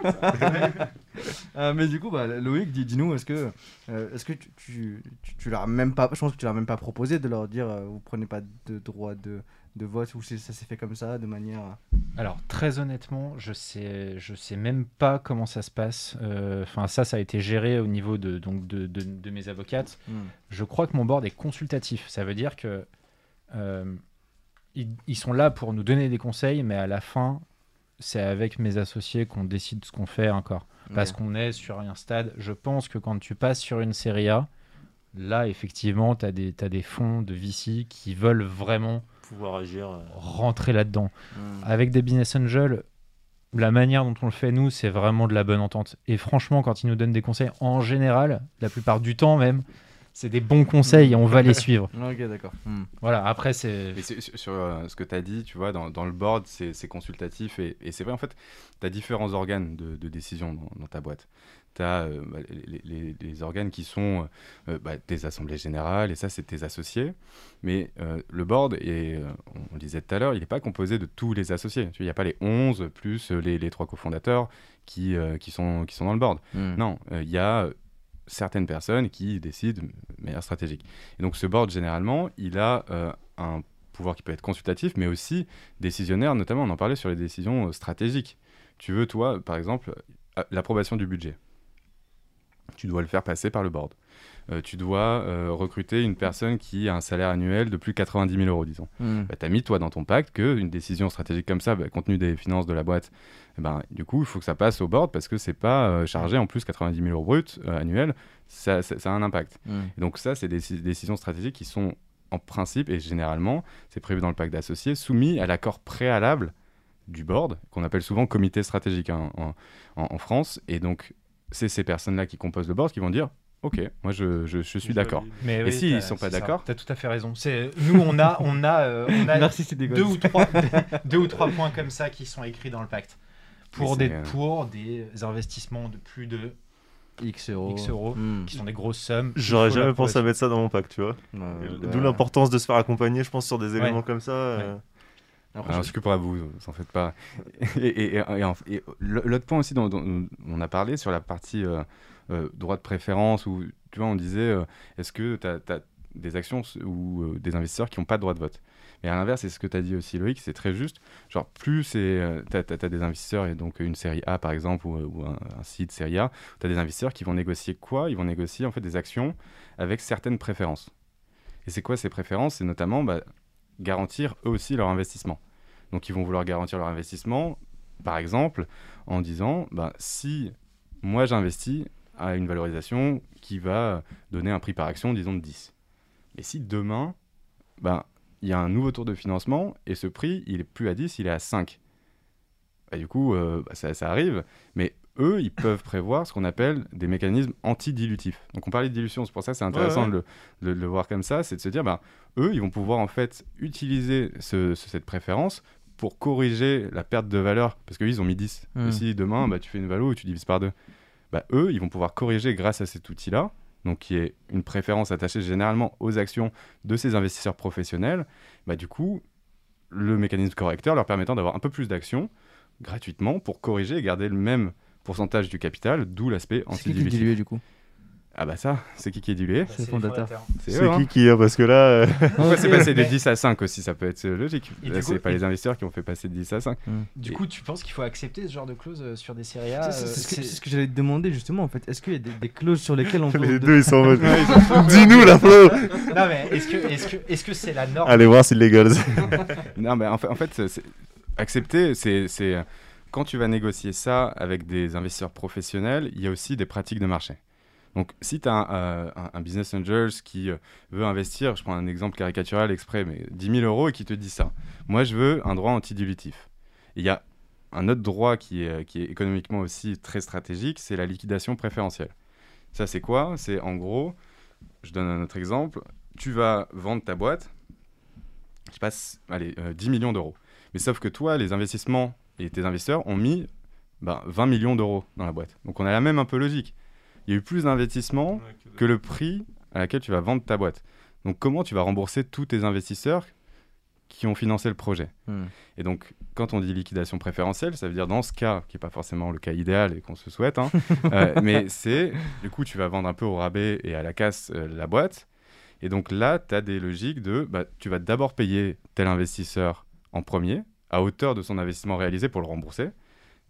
Speaker 2: ça. mais du coup, bah, Loïc, dis-nous, est-ce que, est-ce que tu, tu, tu, leur as même pas, je pense que tu leur as même pas proposé de leur dire vous prenez pas de droit de de vote ou c'est- ça s'est fait comme ça, de manière.
Speaker 3: Alors très honnêtement, je sais, je sais même pas comment ça se passe. Euh, Enfin ça, ça a été géré au niveau de donc de, de- de mes avocates. Je crois que mon board est consultatif. Ça veut dire que euh, ils, ils sont là pour nous donner des conseils, mais à la fin, c'est avec mes associés qu'on décide ce qu'on fait encore. Parce
Speaker 2: Ok.
Speaker 3: qu'on est sur un stade. Je pense que quand tu passes sur une série A, là effectivement, tu as des, t'as des fonds de VC qui veulent vraiment
Speaker 1: Pouvoir agir. euh,
Speaker 3: rentrer là-dedans.
Speaker 2: Mm.
Speaker 3: Avec des business angels, la manière dont on le fait, nous, c'est vraiment de la bonne entente. Et franchement, quand ils nous donnent des conseils, en général, la plupart du temps même, c'est des bons conseils et on va les suivre.
Speaker 2: Ok, d'accord. Mm.
Speaker 3: Voilà, après, c'est.
Speaker 4: Sur, sur, euh, ce que tu as dit, tu vois, dans, dans le board, c'est c'est consultatif. Et, et c'est vrai, en fait, tu as différents organes de, de décision dans, dans ta boîte. Tu as les, les- les organes qui sont euh, bah, tes assemblées générales, et ça, c'est tes associés. Mais euh, le board, et euh, on le disait tout à l'heure, il n'est pas composé de tous les associés. Il n'y a pas les 11 plus euh, les, les trois cofondateurs qui, euh, qui, sont, qui sont dans le board.
Speaker 2: Mm.
Speaker 4: Non, euh, il y a certaines personnes qui décident de manière stratégique. Et donc ce board, généralement, il a euh, un pouvoir qui peut être consultatif, mais aussi décisionnaire, notamment on en parlait sur les décisions euh, stratégiques. Tu veux, toi, par exemple, euh, l'approbation du budget. Tu dois le faire passer par le board. Euh, tu dois euh, recruter une personne qui a un salaire annuel de plus de 90 000 euros, disons
Speaker 2: Mm.
Speaker 4: bah, tu as mis toi dans ton pacte qu'une décision stratégique comme ça, bah, compte tenu des finances de la boîte, eh ben, du coup, il faut que ça passe au board parce que c'est pas euh, chargé en plus 90 000 euros bruts annuels, ça, ça- ça a un impact.
Speaker 2: Mm.
Speaker 4: Et donc ça, c'est des déci- décisions stratégiques qui sont en principe et généralement, c'est prévu dans le pacte d'associés, soumis à l'accord préalable du board, qu'on appelle souvent comité stratégique hein, en, en- en France. Et donc, c'est ces personnes-là qui composent le board qui vont dire, OK, moi je, je- je suis d'accord.
Speaker 3: Mais
Speaker 4: Et
Speaker 3: oui,
Speaker 4: s'ils
Speaker 3: t'as-
Speaker 4: sont pas d'accord
Speaker 3: T'as tout à fait raison. C'est nous, on a, on a, euh, on a
Speaker 2: Merci, c'est des
Speaker 3: deux ou trois, deux ou trois points comme ça qui sont écrits dans le pacte pour des,
Speaker 4: euh,
Speaker 3: pour des investissements de plus de
Speaker 2: X euros.
Speaker 3: X euros.
Speaker 2: Mm.
Speaker 3: qui sont des grosses sommes.
Speaker 1: J'aurais jamais pensé à mettre ça dans mon pack, tu vois. D'où l'importance de se faire accompagner, je pense, sur des éléments comme ça. euh,
Speaker 4: Alors,
Speaker 2: je-
Speaker 4: je de vous, vous en faites pas. Et, et- et- et en- et l'autre point aussi dont, dont on a parlé sur la partie euh, euh, droit de préférence, où tu vois, on disait euh, est-ce que tu as, des actions ou des investisseurs qui n'ont pas de droit de vote? Et à l'inverse, c'est ce que tu as dit aussi, Loïc, c'est très juste. Genre, plus tu as, des investisseurs, et donc une série A par exemple, ou, ou un, un site série A, tu as des investisseurs qui vont négocier quoi? Ils vont négocier en fait des actions avec certaines préférences. Et c'est quoi ces préférences? C'est notamment bah, garantir eux aussi leur investissement. Donc ils vont vouloir garantir leur investissement, par exemple, en disant, bah, si moi j'investis à une valorisation qui va donner un prix par action, disons, de 10. Et si demain, bah, il y a un nouveau tour de financement et ce prix, il est plus à 10, il est à 5. Et du coup, euh, bah, ça arrive, mais eux, ils peuvent prévoir ce qu'on appelle des mécanismes antidilutifs. Donc on parlait de dilution, c'est pour ça que c'est intéressant
Speaker 1: ouais.
Speaker 4: De, le, de le voir comme ça, c'est de se dire, bah, eux, ils vont pouvoir en fait utiliser ce- ce- cette préférence pour corriger la perte de valeur, parce qu'eux, ils ont mis 10.
Speaker 2: Mm.
Speaker 4: Et si demain, bah, tu fais une valo tu divises par deux, bah, eux, ils vont pouvoir corriger grâce à cet outil-là, donc qui est une préférence attachée généralement aux actions de ces investisseurs professionnels, bah, du coup, le mécanisme correcteur leur permettant d'avoir un peu plus d'actions gratuitement pour corriger et garder le même pourcentage du capital, d'où l'aspect
Speaker 2: C'est qui qui est
Speaker 4: antidilutif.
Speaker 2: dilué du coup
Speaker 4: Ah bah ça, c'est qui qui est dilué
Speaker 2: C'est le fondateur.
Speaker 4: C'est eux, hein.
Speaker 1: qui qui a Parce que là, euh,
Speaker 4: Pourquoi c'est passé de
Speaker 3: Mais-
Speaker 4: 10 à 5 aussi Ça peut être euh, logique.
Speaker 3: Du
Speaker 4: c'est pas
Speaker 3: et-
Speaker 4: les investisseurs qui ont fait passer de 10 à 5.
Speaker 3: Du
Speaker 4: Et-
Speaker 3: coup, tu penses qu'il faut accepter ce genre de clause euh, sur des séries A
Speaker 2: C'est
Speaker 3: euh,
Speaker 2: ce que, j'allais te demander justement en fait. Est-ce qu'il y a des, des clauses sur lesquelles on peut.
Speaker 1: les deux ils sont en mode. Dis-nous la Flo
Speaker 3: Non mais est-ce que est-ce que est-ce que c'est la norme?
Speaker 1: Allez voir si les.
Speaker 4: Non, mais en fait, accepter, c'est c'est, euh, quand tu vas négocier ça avec des investisseurs professionnels, il y a aussi des pratiques de marché. Donc, si tu as un, euh, un- business angel qui euh, veut investir, je prends un exemple caricatural exprès, mais 10 000 euros et qui te dit ça, moi je veux un droit antidilutif. Il y a un autre droit qui est, économiquement aussi très stratégique, c'est la liquidation préférentielle. Ça, c'est quoi? C'est en gros, je donne un autre exemple, tu vas vendre ta boîte, je passe, allez, euh, 10 millions d'euros. Mais sauf que toi, les investissements et tes investisseurs ont mis ben, 20 millions d'euros dans la boîte. Donc on a la même un peu logique. Il y a eu plus d'investissements que le prix à laquelle tu vas vendre ta boîte. Donc comment tu vas rembourser tous tes investisseurs qui ont financé le projet?
Speaker 2: Hmm.
Speaker 4: Et donc quand on dit liquidation préférentielle, ça veut dire dans ce cas, qui n'est pas forcément le cas idéal et qu'on se souhaite, hein, euh, mais c'est du coup tu vas vendre un peu au rabais et à la casse euh, la boîte. Et donc là, tu as des logiques de bah, tu vas d'abord payer tel investisseur en premier, à hauteur de son investissement réalisé pour le rembourser,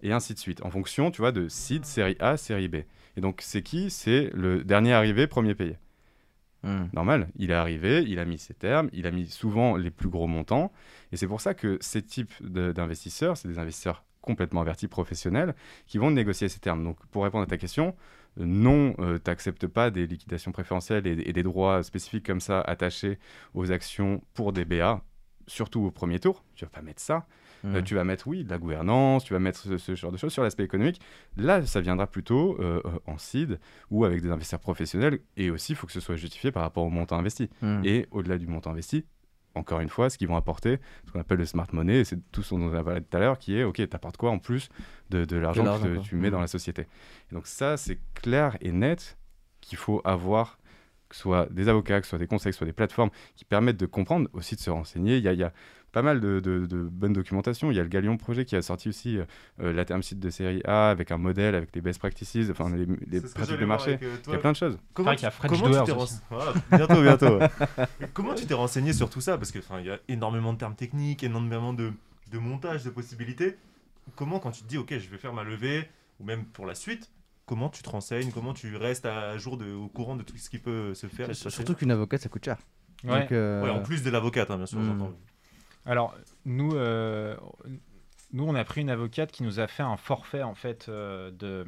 Speaker 4: et ainsi de suite, en fonction, tu vois, de seed, série A, série B. Et donc, c'est qui? C'est le dernier arrivé, premier payé.
Speaker 2: Hmm.
Speaker 4: Normal, il est arrivé, il a mis ses termes, il a mis souvent les plus gros montants. Et c'est pour ça que ces types de- d'investisseurs, c'est des investisseurs complètement avertis, professionnels, qui vont négocier ces termes. Donc, pour répondre à ta question, euh, non, tu n'acceptes pas des liquidations préférentielles et, et des droits spécifiques comme ça attachés aux actions pour des BA, surtout au premier tour. Tu vas pas mettre ça.
Speaker 2: Hmm.
Speaker 4: Euh, tu vas mettre, oui, de la gouvernance, tu vas mettre ce, ce genre de choses sur l'aspect économique. Là, ça viendra plutôt euh, euh, en seed ou avec des investisseurs professionnels. Et aussi, il faut que ce soit justifié par rapport au montant investi.
Speaker 2: Hmm.
Speaker 4: Et au-delà du montant investi, encore une fois, ce qu'ils vont apporter, ce qu'on appelle le smart money, c'est tout ce dont on a parlé tout à l'heure, qui est, OK, tu apportes quoi en plus de, de l'argent que tu mets
Speaker 2: Mm.
Speaker 4: dans la société Et donc ça, c'est clair et net qu'il faut avoir, que ce soit des avocats, que ce soit des conseils, que ce soit des plateformes qui permettent de comprendre, aussi de se renseigner. Il y a, il y a pas mal de, de, de bonne documentation. Il y a le Galion Projet qui a sorti aussi euh, euh, la term sheet de série A avec un modèle, avec les best practices, enfin les, les pratiques de marché.
Speaker 1: avec, euh,
Speaker 4: Il y a plein de choses.
Speaker 1: Comment, tu, comment t'es
Speaker 3: aussi.
Speaker 1: rense- Voilà, bientôt, bientôt. ouais. comment tu t'es renseigné sur tout ça? Parce qu'il y a énormément de termes techniques, énormément de, de montage, de possibilités. Comment, quand tu te dis, OK, je vais faire ma levée, ou même pour la suite, comment tu te renseignes Comment tu restes à jour, de, au courant de tout ce qui peut se faire
Speaker 2: Surtout qu'une avocate, ça coûte cher.
Speaker 3: Ouais.
Speaker 2: Donc, euh,
Speaker 1: Ouais, en plus de l'avocate, hein, bien sûr,
Speaker 2: Hmm.
Speaker 1: j'entends.
Speaker 3: Alors, nous, euh, nous, on a pris une avocate qui nous a fait un forfait, en fait, euh, de...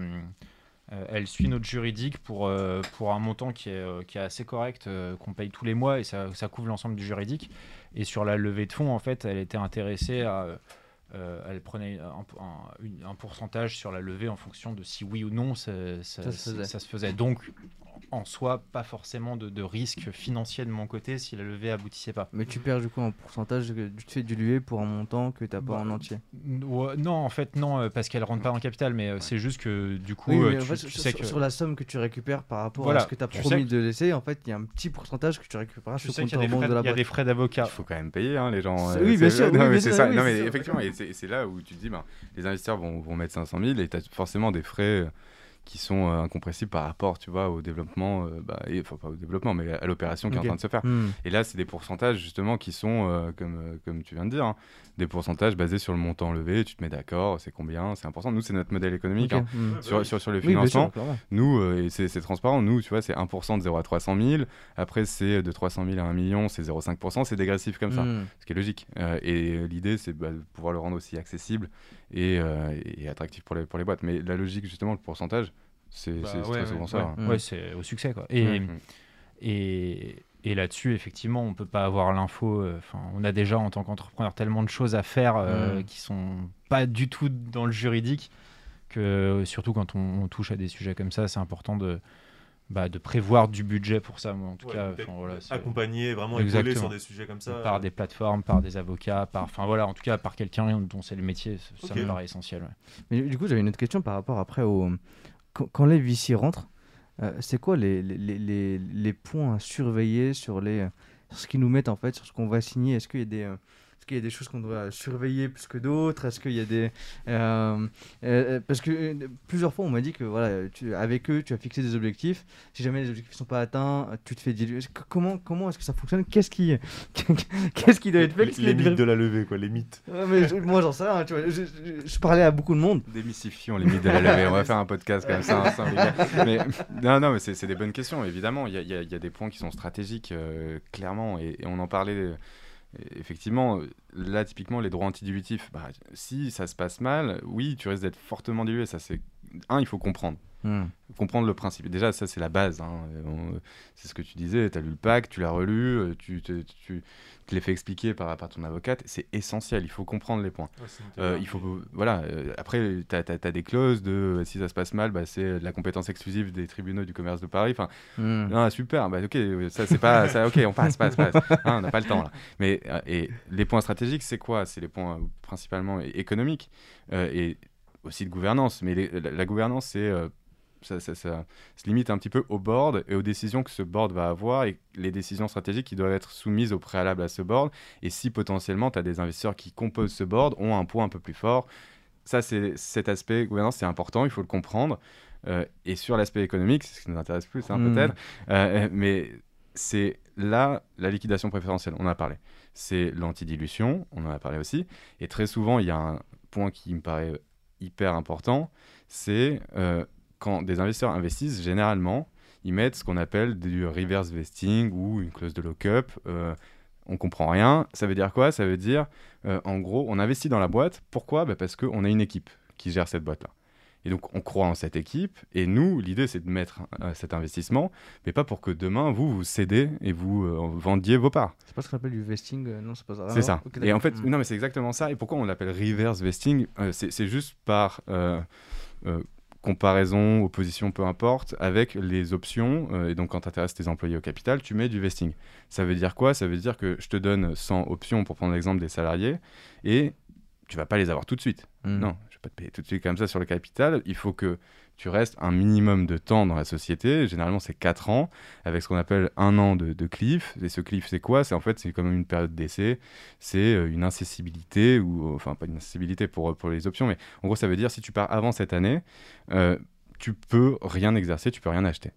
Speaker 3: euh, elle suit notre juridique pour, euh, pour un montant qui est, euh, qui est assez correct, euh, qu'on paye tous les mois, et ça, ça couvre l'ensemble du juridique. Et sur la levée de fonds, en fait, elle était intéressée à... euh, elle prenait un, un- une- un pourcentage sur la levée en fonction de si oui ou non ça, ça-
Speaker 2: Ça se faisait.
Speaker 3: ça se faisait. Donc, en soi, pas forcément de, de risque financier de mon côté si la levée aboutissait pas.
Speaker 2: Mais tu perds du coup un pourcentage que tu te fais diluer pour un montant que tu n'as pas
Speaker 3: Bah,
Speaker 2: en entier.
Speaker 3: Ouais, non, en fait, non, euh, parce qu'elle rentre pas dans le capital, mais euh, c'est juste que du coup,
Speaker 2: Oui,
Speaker 3: euh,
Speaker 2: en
Speaker 3: tu,
Speaker 2: fait,
Speaker 3: tu
Speaker 2: sur,
Speaker 3: sais que,
Speaker 2: sur la somme que tu récupères par rapport
Speaker 3: Voilà,
Speaker 2: à ce que tu as
Speaker 3: tu
Speaker 2: promis
Speaker 3: que-
Speaker 2: de laisser, en fait, il y a un petit pourcentage que tu récupéreras
Speaker 3: tu
Speaker 2: sur compte en banque de la
Speaker 3: il y a des frais d'avocat.
Speaker 4: Il faut quand même payer hein, les gens. Euh,
Speaker 2: oui, bien sûr,
Speaker 4: non,
Speaker 2: oui,
Speaker 4: mais c'est ça.
Speaker 2: oui,
Speaker 4: non, mais effectivement, et c'est et c'est là où tu te dis, ben, les investisseurs vont, vont mettre 500 000 et tu as forcément des frais euh, qui sont euh, incompressibles par rapport, tu vois, au développement, euh, bah, et, enfin pas au développement, mais à l'opération qui est en train de se faire.
Speaker 2: Hmm.
Speaker 4: Et là, c'est des pourcentages justement qui sont, euh, comme, euh, comme tu viens de dire, hein, des pourcentages basés sur le montant levé. Tu te mets d'accord, c'est combien, c'est important. Nous, c'est notre modèle économique. Hein.
Speaker 2: hmm.
Speaker 4: Sur, sur, sur le
Speaker 2: Oui, bien sûr,
Speaker 4: financement, nous, euh, et c'est transparent, nous, tu vois, c'est 1% de 0 à 300 000. Après, c'est de 300 000 à 1 million, c'est 0,5%. C'est dégressif comme ça,
Speaker 2: Hmm.
Speaker 4: ce qui est logique. Euh, et l'idée, c'est bah, de pouvoir le rendre aussi accessible et, euh, et attractif pour les, pour les boîtes. Mais la logique, justement, le pourcentage, c'est
Speaker 3: Bah, ouais,
Speaker 4: très souvent
Speaker 3: ouais.
Speaker 4: ça. hein.
Speaker 3: Ouais, c'est au succès quoi. Et, et, et là-dessus, effectivement, on peut pas avoir l'info. euh, Enfin, on a déjà en tant qu'entrepreneur tellement de choses à faire euh,
Speaker 2: Mm.
Speaker 3: qui sont pas du tout dans le juridique que surtout quand on, on touche à des sujets comme ça, c'est important de bah, de prévoir du budget pour ça. Moi, en tout
Speaker 1: Ouais,
Speaker 3: cas, voilà,
Speaker 1: Accompagné, vraiment épaulé
Speaker 3: Exactement.
Speaker 1: sur des sujets comme ça.
Speaker 3: par des plateformes, par des avocats, par, enfin voilà, en tout cas par quelqu'un dont c'est le métier, ça me paraît essentiel. ouais.
Speaker 2: Mais du coup, j'avais une autre question par rapport après au. Quand, quand les VC rentrent, euh, c'est quoi les, les, les, les- les points à surveiller sur, les, sur ce qu'ils nous mettent en fait, sur ce qu'on va signer? Est-ce qu'il y a des. Euh, est-ce qu'il y a des choses qu'on doit surveiller plus que d'autres? Est-ce qu'il y a des... euh, euh, parce que euh, plusieurs fois, on m'a dit que voilà, tu, avec eux, tu as fixé des objectifs. Si jamais les objectifs ne sont pas atteints, tu te fais diluer. Comment, comment est-ce que ça fonctionne? Qu'est-ce qui, qu'est-ce qui doit être fait?
Speaker 1: Les, mythes de la levée, quoi, les mythes.
Speaker 2: Ouais, mais je- moi, j'en sais rien. Tu vois, je, je- je parlais à beaucoup de monde.
Speaker 4: Démystifions les mythes de la levée. On va faire un podcast comme ça ensemble, les gars. Mais, non, non, mais c'est c'est des bonnes questions, évidemment. Il y a, il y a- il y a des points qui sont stratégiques, euh, clairement, et, et on en parlait. Effectivement, euh, là, typiquement, les droits antidilutifs, bah, si ça se passe mal, oui, tu risques d'être fortement dilué. Ça, c'est. Un, il faut comprendre.
Speaker 2: Hmm.
Speaker 4: comprendre le principe. Déjà, ça, c'est la base. hein. On- C'est ce que tu disais. Tu as lu le pacte, tu l'as relu, euh, tu te, tu te l'es fait expliquer par, par ton avocate. C'est essentiel. Il faut comprendre les points. Euh, il faut voilà euh, après tu as, des clauses de si ça se passe mal bah, c'est de la compétence exclusive des tribunaux du commerce de Paris enfin
Speaker 2: Hmm.
Speaker 4: ah, super bah, ok ça c'est pas ça ok on passe passe passe Hein, on n'a pas le temps là mais euh, et les points stratégiques c'est quoi? C'est les points principalement économiques euh, et aussi de gouvernance mais les- la, la gouvernance c'est euh, ça, ça- ça se limite un petit peu au board et aux décisions que ce board va avoir et les décisions stratégiques qui doivent être soumises au préalable à ce board. Et si potentiellement tu as des investisseurs qui composent ce board, ont un poids un peu plus fort, ça, c'est cet aspect gouvernance, c'est important, il faut le comprendre. Euh, et sur l'aspect économique, c'est ce qui nous intéresse plus, hein,
Speaker 2: Mm.
Speaker 4: peut-être. Euh, mais c'est là la liquidation préférentielle, on en a parlé. C'est l'antidilution, on en a parlé aussi. Et très souvent, il y a un point qui me paraît hyper important, c'est euh, quand des investisseurs investissent, généralement, ils mettent ce qu'on appelle du reverse vesting ou une clause de lock-up. Euh, on comprend rien. Ça veut dire quoi? Ça veut dire, euh, en gros, on investit dans la boîte. Pourquoi? Bah Parce qu'on a une équipe qui gère cette boîte-là. Et donc, on croit en cette équipe. Et nous, l'idée, c'est de mettre euh, cet investissement, mais pas pour que demain, vous, vous cédez et vous euh, vendiez vos parts.
Speaker 2: C'est pas ce qu'on appelle du vesting euh, Non, c'est pas ça.
Speaker 4: C'est ça.
Speaker 2: Ok,
Speaker 4: et en fait,
Speaker 2: d'accord.
Speaker 4: non, mais c'est exactement ça. Et pourquoi on l'appelle reverse vesting? C'est juste par comparaison, opposition, peu importe, avec les options. euh, et donc, quand tu intéresses tes employés au capital, tu mets du vesting. Ça veut dire quoi? Ça veut dire que je te donne 100 options, pour prendre l'exemple des salariés, et tu vas pas les avoir tout de suite.
Speaker 2: Mm.
Speaker 4: Non, je vais pas te payer tout de suite comme ça sur le capital. Il faut que tu restes un minimum de temps dans la société. Généralement, c'est 4 ans, avec ce qu'on appelle un an de, cliff. Et ce cliff, c'est quoi? C'est en fait, c'est comme une période d'essai. C'est euh, une incessibilité, ou enfin, pas une incessibilité pour, pour les options, mais en gros, ça veut dire si tu pars avant cette année, euh, tu peux rien exercer, tu peux rien acheter.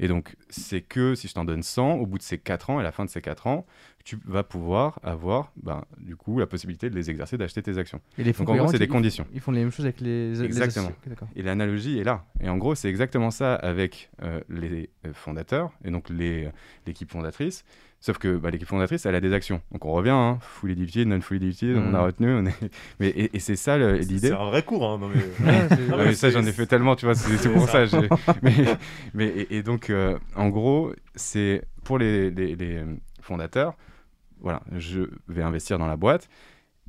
Speaker 4: Et donc, c'est que si je t'en donne 100, au bout de ces 4 ans, à la fin de ces 4 ans, tu vas pouvoir avoir, ben, du coup, la possibilité de les exercer, d'acheter tes actions.
Speaker 2: Et les fonds
Speaker 4: Donc, en gros,
Speaker 2: cohérents,
Speaker 4: c'est des conditions.
Speaker 2: Ils font les mêmes choses avec les.
Speaker 4: Exactement. Et l'analogie est là. Et en gros, c'est exactement ça avec euh, les euh, fondateurs et donc euh, l'équipe fondatrice. Sauf que bah, l'équipe fondatrice, elle a des actions. Donc on revient, hein, fully diluted, non fully diluted, on a
Speaker 2: Mhm.
Speaker 4: retenu. On est... mais, et, et c'est ça l'idée.
Speaker 1: c'est un vrai cours. Hein, non, mais...
Speaker 2: Ouais,
Speaker 4: ça, j'en ai fait tellement, tu vois, c'est pour ça. mais, mais, et, et donc, euh, en gros, c'est pour les, les- les, euh, fondateurs, voilà, je vais investir dans la boîte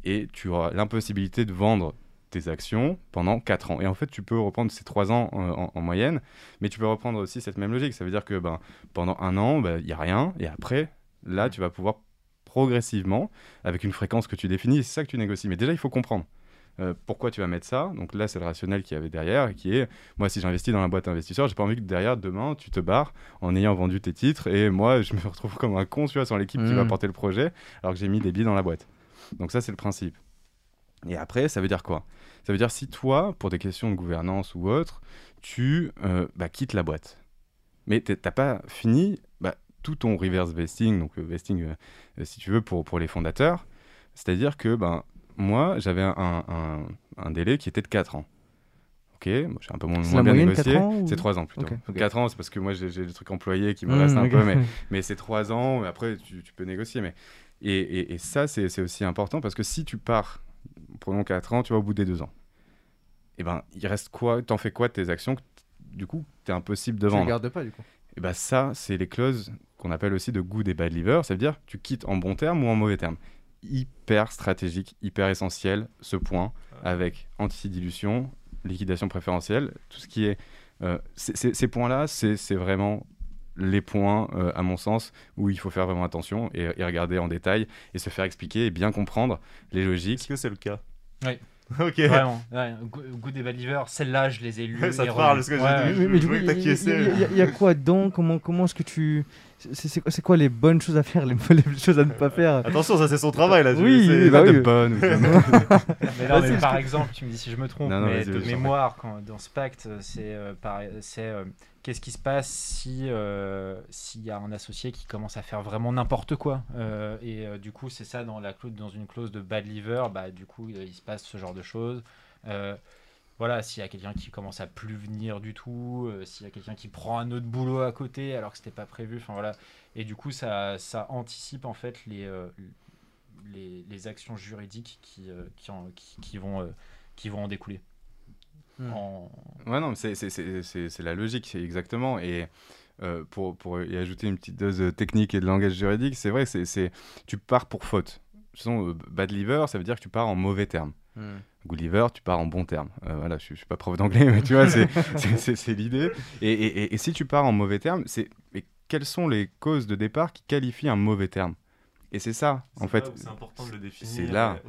Speaker 4: et tu auras l'impossibilité de vendre tes actions pendant 4 ans. Et en fait, tu peux reprendre ces 3 ans euh, en, en moyenne, mais tu peux reprendre aussi cette même logique. Ça veut dire que ben, pendant un an, ben, il n'y a rien, et après, là, tu vas pouvoir progressivement, avec une fréquence que tu définis, c'est ça que tu négocies. Mais déjà, il faut comprendre. euh, pourquoi tu vas mettre ça Donc là, c'est le rationnel qu'il y avait derrière, qui est, moi, si j'investis dans la boîte investisseur, j'ai pas envie que derrière, demain, tu te barres en ayant vendu tes titres, et moi, je me retrouve comme un con, tu vois, sans l'équipe qui va
Speaker 2: Mhm.
Speaker 4: porter le projet, alors que j'ai mis des billes dans la boîte. Donc ça, c'est le principe. Et après, ça veut dire quoi? Ça veut dire si toi, pour des questions de gouvernance ou autre, tu euh, bah, quittes la boîte, mais t'as pas fini tout ton reverse vesting, donc euh, vesting, euh, euh, si tu veux, pour, pour les fondateurs, c'est-à-dire que ben, moi, j'avais un, un- un délai qui était de 4 ans. Ok, j'ai un peu moins, moins bien négocié.
Speaker 2: 4 ans, ou-
Speaker 4: C'est 3 ans plutôt.
Speaker 2: Ok, ok.
Speaker 4: 4 ans, c'est parce que moi, j'ai des trucs employés qui me
Speaker 2: Mmh,
Speaker 4: restent un peu, mais, mais c'est 3 ans, mais après, tu, tu peux négocier. Mais... Et, et- et ça, c'est c'est aussi important parce que si tu pars, prenons 4 ans, tu vas au bout des 2 ans. Et ben, il reste quoi T'en fais quoi de tes actions Du coup, t'es impossible de
Speaker 2: Tu les
Speaker 4: vendre?
Speaker 2: gardes pas du coup.
Speaker 4: Et ben ça, c'est les clauses qu'on appelle aussi de good et bad liver. Ça veut dire tu quittes en bon terme ou en mauvais terme. Hyper stratégique, hyper essentiel, ce point, avec anti-dilution, liquidation préférentielle, tout ce qui est... euh, ces points-là, c'est c'est vraiment les points, euh, à mon sens, où il faut faire vraiment attention et, et regarder en détail et se faire expliquer et bien comprendre les logiques.
Speaker 1: Est-ce que c'est le cas?
Speaker 5: Oui.
Speaker 1: ok.
Speaker 5: Vraiment. Ouais, Go- Good et Bad Liver, celles-là, je les ai lues.
Speaker 1: Ça te parle, parce que j'ai
Speaker 5: Ouais.
Speaker 1: Je-
Speaker 2: mais du coup, il
Speaker 1: que
Speaker 2: y, y y a- quoi dedans? Comment, comment est-ce que tu. C'est quoi, les bonnes choses à faire, les, les choses à ne pas faire?
Speaker 1: Attention, ça c'est son travail là.
Speaker 2: Oui,
Speaker 1: c'est-
Speaker 2: bah oui.
Speaker 4: de bonnes
Speaker 5: Mais non, mais par exemple, tu me dis si je me trompe,
Speaker 4: Non, non,
Speaker 5: mais de mémoire, quand, dans ce pacte, c'est euh, par- c'est, euh, qu'est-ce qui se passe si euh, s'il y a un associé qui commence à faire vraiment n'importe quoi Euh, Et euh, du coup, c'est ça dans, la, dans une clause de bad liver, bah, du coup, il se passe ce genre de choses. Voilà, s'il y a quelqu'un qui commence à plus venir du tout, s'il y a quelqu'un qui prend un autre boulot à côté alors que c'était pas prévu, enfin voilà. Et du coup, ça, ça anticipe en fait les, les, actions juridiques qui, qui, vont, qui vont en découler.
Speaker 2: Hmm.
Speaker 5: En...
Speaker 4: Ouais, non, c'est- c'est- c'est c'est- c'est la logique, c'est exactement. Et euh, pour, pour y ajouter une petite dose de technique et de langage juridique, c'est vrai, c'est c'est- tu pars pour faute. De toute façon, euh, bad liver, ça veut dire que tu pars en mauvais terme.
Speaker 2: Hmm.
Speaker 4: Good liver, tu pars en bon terme. Euh, voilà, je, suis- je suis pas prof d'anglais, mais tu vois, c'est- l'idée. Et, et- et- et si tu pars en mauvais terme, c'est mais quelles sont les causes de départ qui qualifient un mauvais terme? Et c'est ça, en fait.
Speaker 1: C'est important de le définir.
Speaker 4: c'est là.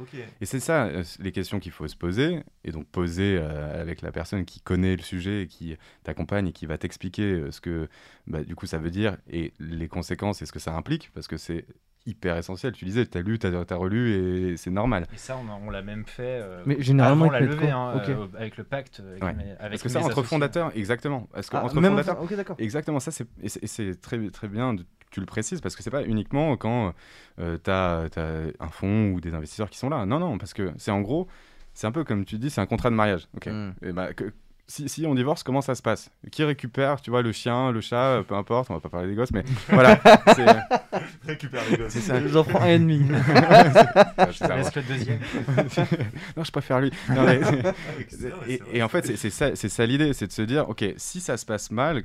Speaker 4: Et c'est ça, euh, les questions qu'il faut se poser, et donc poser euh, avec la personne qui connaît le sujet, et qui t'accompagne et qui va t'expliquer euh, ce que bah, du coup ça veut dire et les conséquences et ce que ça implique, parce que c'est hyper essentiel. Tu disais, tu as lu, tu as, relu, et c'est normal.
Speaker 5: Et ça, on, on l'a même fait euh,
Speaker 2: Mais généralement,
Speaker 5: avant
Speaker 2: ils
Speaker 5: la
Speaker 2: quoi
Speaker 5: hein, euh, avec le pacte. Avec
Speaker 4: Ouais.
Speaker 5: mes- avec
Speaker 4: Parce que ça, entre fondateurs, exactement. Parce que
Speaker 2: Ah,
Speaker 4: entre fondateurs,
Speaker 2: enfin, Ok, d'accord.
Speaker 4: Exactement, ça c'est très très bien de tu le précises parce que c'est pas uniquement quand euh, tu as, un fonds ou des investisseurs qui sont là. Non, non, parce que c'est en gros, c'est un peu comme tu dis, c'est un contrat de mariage. Ok.
Speaker 2: Mm.
Speaker 4: Et bah, que- si, si on divorce, comment ça se passe? Qui récupère, tu vois, le chien, le chat, euh, peu importe, on va pas parler des gosses, mais voilà. c'est
Speaker 1: Récupère les gosses.
Speaker 2: J'en prends un et demi.
Speaker 4: C'est ça,
Speaker 5: Laisse le deuxième.
Speaker 4: non, je préfère lui. Non, mais-
Speaker 1: Excellent,
Speaker 4: et, en fait, c'est c'est ça, c'est ça l'idée, c'est de se dire, ok, si ça se passe mal,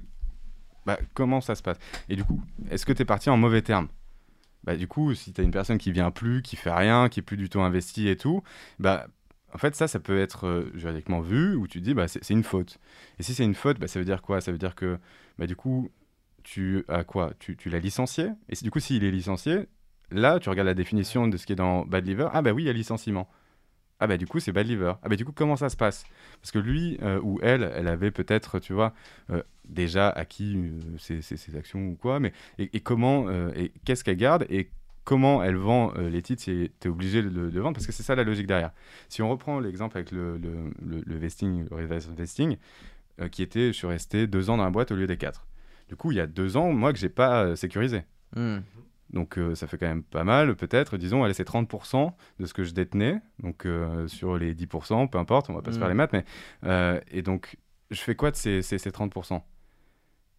Speaker 4: bah, comment ça se passe? Et du coup, est-ce que tu es parti en mauvais termes? Bah, Du coup, si tu as une personne qui vient plus, qui fait rien, qui est plus du tout investie et tout, bah, en fait, ça, ça peut être euh, juridiquement vu, où tu dis, bah, c'est une faute. Et si c'est une faute, bah, ça veut dire quoi? Ça veut dire que, bah, du coup, tu as quoi? Tu, tu l'as licencié? Et du coup, s'il est licencié, là, tu regardes la définition de ce qui est dans Bad Liver. Ah, bah oui, il y a licenciement. Ah, bah du coup, c'est Bad Liver. Ah, bah du coup, comment ça se passe? Parce que lui euh, ou elle, elle avait peut-être, tu vois, euh, déjà acquis euh, ses, actions ou quoi, mais et, comment, euh, et qu'est-ce qu'elle garde et comment elle vend les titres si tu es obligé de vendre? Parce que c'est ça la logique derrière. Si on reprend l'exemple avec le, le, le- vesting, le reverse vesting, qui était, je suis resté deux ans dans la boîte au lieu des quatre. Du coup, il y a deux ans, moi, que j'ai pas sécurisé.
Speaker 2: Mm.
Speaker 4: Donc euh, ça fait quand même pas mal, peut-être, disons, allez, c'est 30% de ce que je détenais, donc euh, sur les 10%, peu importe, on va pas se
Speaker 2: Mm.
Speaker 4: faire les maths, mais... euh, et donc, je fais quoi de ces, ces, ces 30%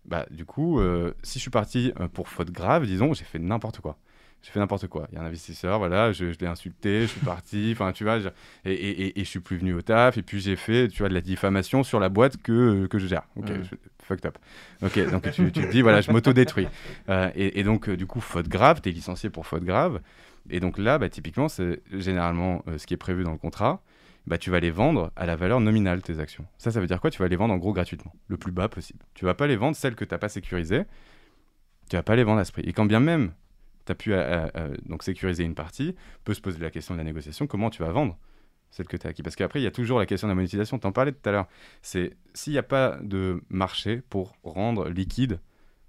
Speaker 4: Bah, du coup, si je suis parti pour faute grave, disons, j'ai fait n'importe quoi. J'ai fait n'importe quoi. Il y a un investisseur, voilà, je, je l'ai insulté, je suis parti, enfin, tu vois, je- et, et, et, et je suis plus venu au taf, et puis j'ai fait, tu vois, de la diffamation sur la boîte que, que je gère. Ok,
Speaker 2: Mm.
Speaker 4: je- fucked up. Ok, donc tu, tu te dis, voilà, je m'auto-détruis. Euh, et, et donc, euh, du coup, faute grave, tu es licencié pour faute grave. Et donc là, bah, typiquement, c'est généralement euh, ce qui est prévu dans le contrat. Bah, tu vas les vendre à la valeur nominale, tes actions. Ça, ça veut dire quoi? Tu vas les vendre en gros gratuitement, le plus bas possible. Tu vas pas les vendre celles que tu n'as pas sécurisées. Tu vas pas les vendre à ce prix. Et quand bien même tu as pu euh, euh, euh, donc sécuriser une partie, peut se poser la question de la négociation comment tu vas vendre celle que tu as acquis? Parce qu'après, il y a toujours la question de la monétisation. Tu en parlais tout à l'heure. C'est s'il n'y a pas de marché pour rendre liquide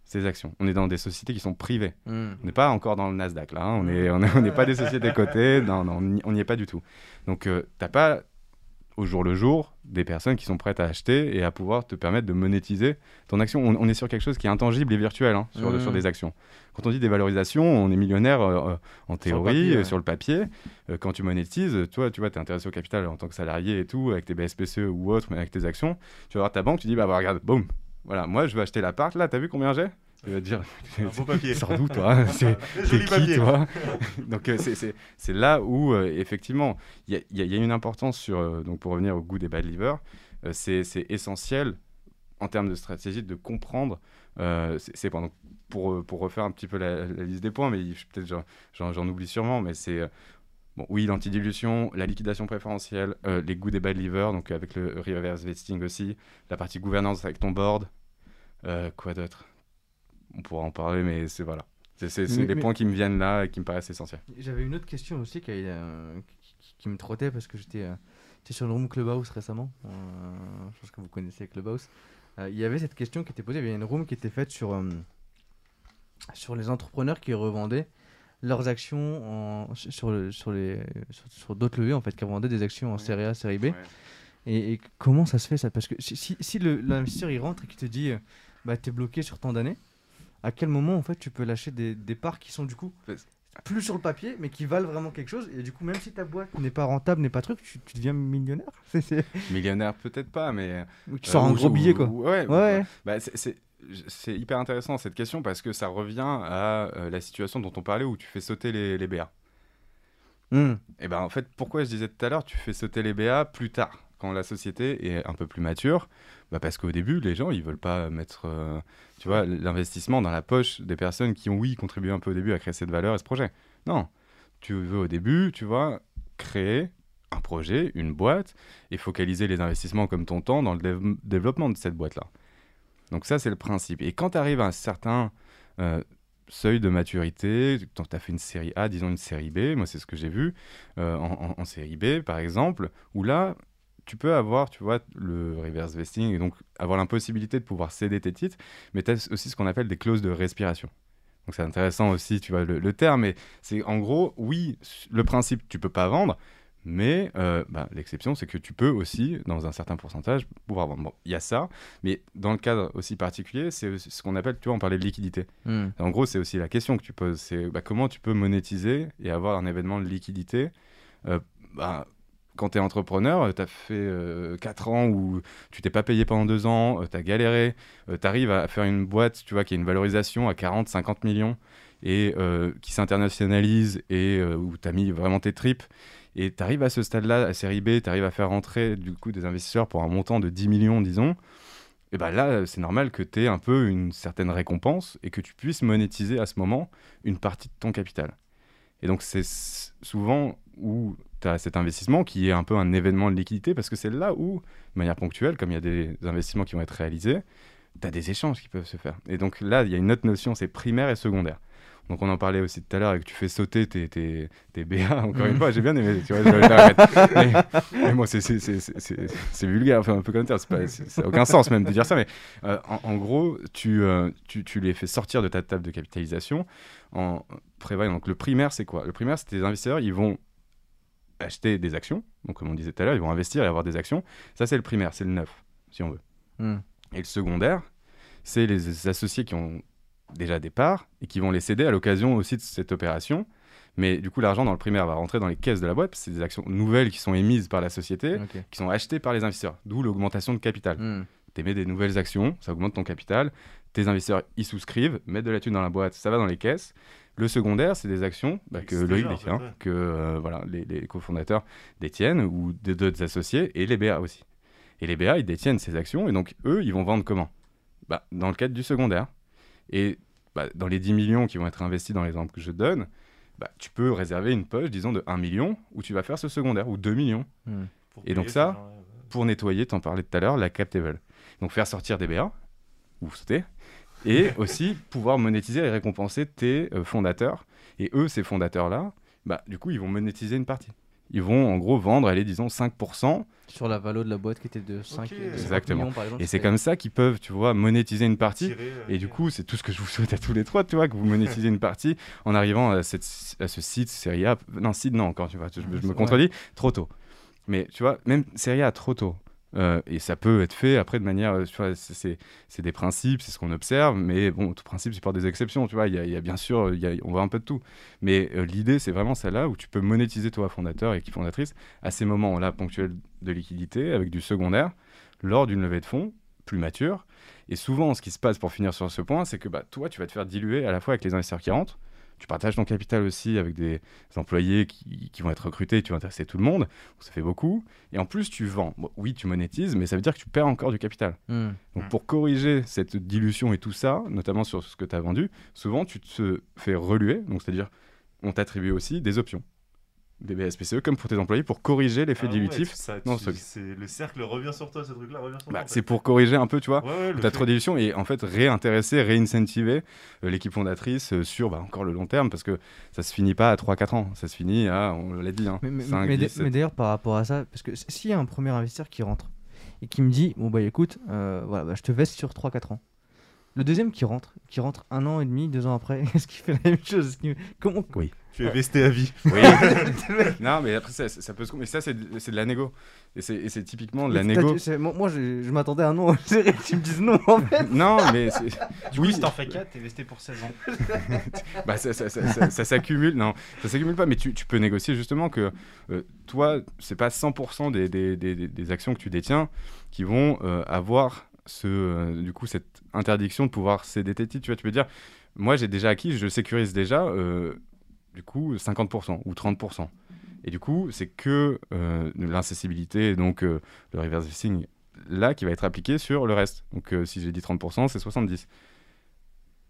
Speaker 4: ces actions. On est dans des sociétés qui sont privées.
Speaker 2: Mm.
Speaker 4: On n'est pas encore dans le Nasdaq là, hein. on n'est on est, on n'est pas des sociétés cotées, non, non, on n'y- est pas du tout. Donc tu t'as pas au jour le jour des personnes qui sont prêtes à acheter et à pouvoir te permettre de monétiser ton action. On, on est sur quelque chose qui est intangible et virtuel hein, sur, sur des actions. Quand on dit des valorisations, on est millionnaire euh, euh, en théorie,
Speaker 2: papier,
Speaker 4: euh, sur le papier. Euh, quand tu monétises, toi, tu vois, es intéressé au capital en tant que salarié et tout, avec tes BSPCE ou autre, mais avec tes actions, tu vas voir ta banque, tu dis, bah, bah, regarde, boum, voilà, moi je veux acheter l'appart, là, t'as vu combien j'ai? Tu vas dire,
Speaker 1: Un beau papier.
Speaker 4: sors d'où toi C'est- T'es
Speaker 1: jolis
Speaker 4: qui, toi Donc, euh, c'est- c'est c'est là où, euh, effectivement, il y, a- y y une importance sur, euh, donc pour revenir au goût des bad liver, euh, c'est c'est essentiel en termes de stratégie de comprendre. euh, c'est c'est pendant pour, euh, pour refaire un petit peu la, la liste des points, mais peut-être j'en- oublie sûrement, mais c'est euh, bon, oui l'antidilution, la liquidation préférentielle, euh, les goûts des bad liver, donc avec le reverse vesting aussi, la partie gouvernance avec ton board, euh, quoi d'autre? On pourra en parler, mais c'est voilà. C'est les
Speaker 2: mais-
Speaker 4: points qui me viennent là et qui me paraissent essentiels.
Speaker 2: J'avais une autre question aussi qui, a- euh, qui- qui- qui me trottait parce que j'étais euh, j'étais sur le room Clubhouse récemment. Euh, je pense que vous connaissez Clubhouse. Euh, il y avait cette question qui était posée. Il y avait une room qui était faite sur, euh, sur les entrepreneurs qui revendaient leurs actions en, sur, le- sur, les, sur, sur d'autres levées, en fait, qui revendaient des actions en série A, série B. Et, et comment ça se fait ça? Parce que si, si, l'investisseur il rentre et qu'il te dit euh, bah t'es bloqué sur tant d'années, à quel moment en fait tu peux lâcher des, des parts qui sont du coup plus sur le papier mais qui valent vraiment quelque chose. Et du coup même si ta boîte n'est pas rentable n'est pas truc tu, tu deviens millionnaire.
Speaker 4: Millionnaire peut-être pas, mais
Speaker 2: ou tu sors
Speaker 4: Euh,
Speaker 2: un
Speaker 4: ou-
Speaker 2: gros
Speaker 4: ou-
Speaker 2: billet quoi.
Speaker 4: ou- ouais, ou-
Speaker 2: ouais
Speaker 4: Bah, c'est- hyper intéressant cette question parce que ça revient à euh, la situation dont on parlait où tu fais sauter les, les BA.
Speaker 2: Hmm.
Speaker 4: Et ben en fait, pourquoi je disais tout à l'heure, tu fais sauter les BA plus tard, quand la société est un peu plus mature bah Parce qu'au début, les gens, ils veulent pas mettre euh, l'investissement dans la poche des personnes qui ont, oui, contribué un peu au début à créer cette valeur et ce projet. Non, tu veux au début, tu vois, créer un projet, une boîte, et focaliser les investissements comme ton temps dans le dév- développement de cette boîte-là. Donc ça, c'est le principe. Et quand tu arrives à un certain euh, seuil de maturité, tu as fait une série A, disons une série B, moi c'est ce que j'ai vu, euh, en, en- en série B par exemple, où là, tu peux avoir, tu vois, le reverse vesting, et donc avoir l'impossibilité de pouvoir céder tes titres, mais tu as aussi ce qu'on appelle des clauses de respiration. Donc c'est intéressant aussi, tu vois, le, le terme, mais c'est en gros, oui, le principe, tu peux pas vendre, Mais euh, bah, l'exception, c'est que tu peux aussi, dans un certain pourcentage, pouvoir vendre. Bon, il y a ça, mais dans le cadre aussi particulier, c'est ce qu'on appelle, tu vois, on parlait de liquidité.
Speaker 2: Hmm.
Speaker 4: En gros, c'est aussi la question que tu poses, c'est bah, comment tu peux monétiser et avoir un événement de liquidité. Euh, bah, quand tu es entrepreneur, tu as fait 4 ans où tu t'es pas payé pendant 2 ans, tu as galéré, tu arrives à faire une boîte tu vois, qui a une valorisation à 40, 50 millions et euh, qui s'internationalise et euh, où tu as mis vraiment tes tripes. Et tu arrives à ce stade-là, à série B, tu arrives à faire rentrer du coup des investisseurs pour un montant de 10 millions, disons. Et bien là, c'est normal que tu aies un peu une certaine récompense et que tu puisses monétiser à ce moment une partie de ton capital. Et donc, c'est souvent où tu as cet investissement qui est un peu un événement de liquidité parce que c'est là où, de manière ponctuelle, comme il y a des investissements qui vont être réalisés, tu as des échanges qui peuvent se faire. Et donc là, il y a une autre notion, c'est primaire et secondaire. Donc on en parlait aussi tout à l'heure et que tu fais sauter tes, tes, tes BA, encore une fois, j'ai bien aimé, tu vois, mais, mais, moi c'est vulgaire, enfin un peu comme ça, ça n'a aucun sens même de dire ça, mais euh, en, gros, tu, euh, tu, tu, les fais sortir de ta table de capitalisation en prévoyant, donc le primaire c'est quoi? Le primaire c'est tes investisseurs, ils vont acheter des actions. Donc, comme on disait tout à l'heure, ils vont investir et avoir des actions. Ça, c'est le primaire, c'est le neuf, si on veut.
Speaker 2: Hmm.
Speaker 4: Et le secondaire, c'est les associés qui ont déjà des parts et qui vont les céder à l'occasion aussi de cette opération. Mais du coup, l'argent dans le primaire va rentrer dans les caisses de la boîte. C'est des actions nouvelles qui sont émises par la société, qui sont achetées par les investisseurs. D'où l'augmentation de capital.
Speaker 2: Hmm.
Speaker 4: Tu émets des nouvelles actions, ça augmente ton capital. Tes investisseurs y souscrivent, mettent de la thune dans la boîte, ça va dans les caisses. Le secondaire, c'est des actions bah, que Loïc détient, que euh, voilà, les, cofondateurs détiennent, ou d'autres associés, et les BA aussi. Et les BA, ils détiennent ces actions, et donc eux, ils vont vendre comment? Bah, Dans le cadre du secondaire. Et bah, dans les 10 millions qui vont être investis dans l'exemple que je donne, bah, tu peux réserver une poche, disons, de 1 million, où tu vas faire ce secondaire, ou 2 millions.
Speaker 2: Hmm.
Speaker 4: Et donc ça, pour nettoyer, t'en parlais tout à l'heure, la cap table. Donc faire sortir des BA, ou sauter, et aussi pouvoir monétiser et récompenser tes euh, fondateurs. Et eux, ces fondateurs-là, bah, du coup, ils vont monétiser une partie. Ils vont en gros vendre, allez, disons 5%.
Speaker 2: Sur la valeur de la boîte qui était de 5,
Speaker 4: Exactement.
Speaker 2: millions par exemple.
Speaker 4: Et c'est comme ça qu'ils peuvent, tu vois, monétiser une partie.
Speaker 1: Tirer, euh,
Speaker 4: et du coup, c'est tout ce que je vous souhaite à tous les trois, tu vois, que vous monétisez une partie en arrivant à, cette, à ce site Serie A. Non, site, non, encore, tu vois, je, je me contredis, trop tôt. Mais tu vois, même Serie A trop tôt. Euh, et ça peut être fait après de manière, euh, c'est des principes, c'est ce qu'on observe, mais bon, tout principe c'est par des exceptions, tu vois, il y, a bien sûr, y on voit un peu de tout. Mais euh, l'idée, c'est vraiment celle-là où tu peux monétiser toi, fondateur et qui fondatrice, à ces moments-là ponctuels de liquidité avec du secondaire, lors d'une levée de fonds plus mature. Et souvent, ce qui se passe pour finir sur ce point, c'est que bah, toi, tu vas te faire diluer à la fois avec les investisseurs qui rentrent, tu partages ton capital aussi avec des employés qui, vont être recrutés, tu vas intéresser tout le monde, ça fait beaucoup. Et en plus, tu vends. oui, tu monétises, mais ça veut dire que tu perds encore du capital.
Speaker 2: Hmm.
Speaker 4: Donc
Speaker 5: Hmm.
Speaker 4: pour corriger cette dilution et tout ça, notamment sur ce que tu as vendu, souvent tu te fais reluer, donc c'est-à-dire on t'attribue aussi des options des BSPCE comme pour tes employés pour corriger l'effet
Speaker 1: Ah ouais,
Speaker 4: dilutif.
Speaker 1: ça,
Speaker 4: Non,
Speaker 1: tu-
Speaker 4: ce-
Speaker 1: le cercle revient sur toi, ce truc-là revient sur
Speaker 4: Bah, c'est pour corriger un peu, tu vois,
Speaker 1: Ouais, ouais,
Speaker 4: ta trop dilution et en fait réintéresser, réincentiver euh, l'équipe fondatrice euh, sur bah, encore le long terme parce que ça se finit pas à 3-4 ans, ça se finit à, on l'a dit, hein,
Speaker 2: Mais, mais-
Speaker 4: 5,
Speaker 2: mais
Speaker 4: 10,
Speaker 2: d'a-
Speaker 4: 7.
Speaker 2: mais d'ailleurs, par rapport à ça, parce que s'il y a un premier investisseur qui rentre et qui me dit Bon, bah écoute, euh, voilà, bah, je te veste sur 3-4 ans. Le deuxième qui rentre, qui rentre un an et demi, deux ans après, est-ce qu'il fait la même chose? Comment
Speaker 1: Tu es vesté à vie.
Speaker 4: Oui. non, mais après, ça, ça peut se. Mais ça, c'est de, c'est de la négo. Et c'est, et c'est typiquement de la négo.
Speaker 2: Moi, moi, je, je m'attendais à un que tu me dises non en fait.
Speaker 4: non, mais. c'est-
Speaker 5: Du
Speaker 4: Oui.
Speaker 5: coup, si t'en fais 4, t'es vesté pour 16 ans.
Speaker 4: bah, ça, ça- ça- ça- ça s'accumule. Non, ça s'accumule pas. Mais tu, tu peux négocier justement que euh, toi, c'est pas 100% des, des, des, des- des actions que tu détiens qui vont euh, avoir ce, euh, du coup, cette interdiction de pouvoir céder tes titres. Tu vois, tu peux dire, moi, j'ai déjà acquis, je sécurise déjà, euh, du coup, 50% ou 30%. Et du coup, c'est que euh, l'incessibilité, donc euh, le reverse vesting, là, qui va être appliqué sur le reste. Donc, euh, si j'ai dit 30%, c'est 70%.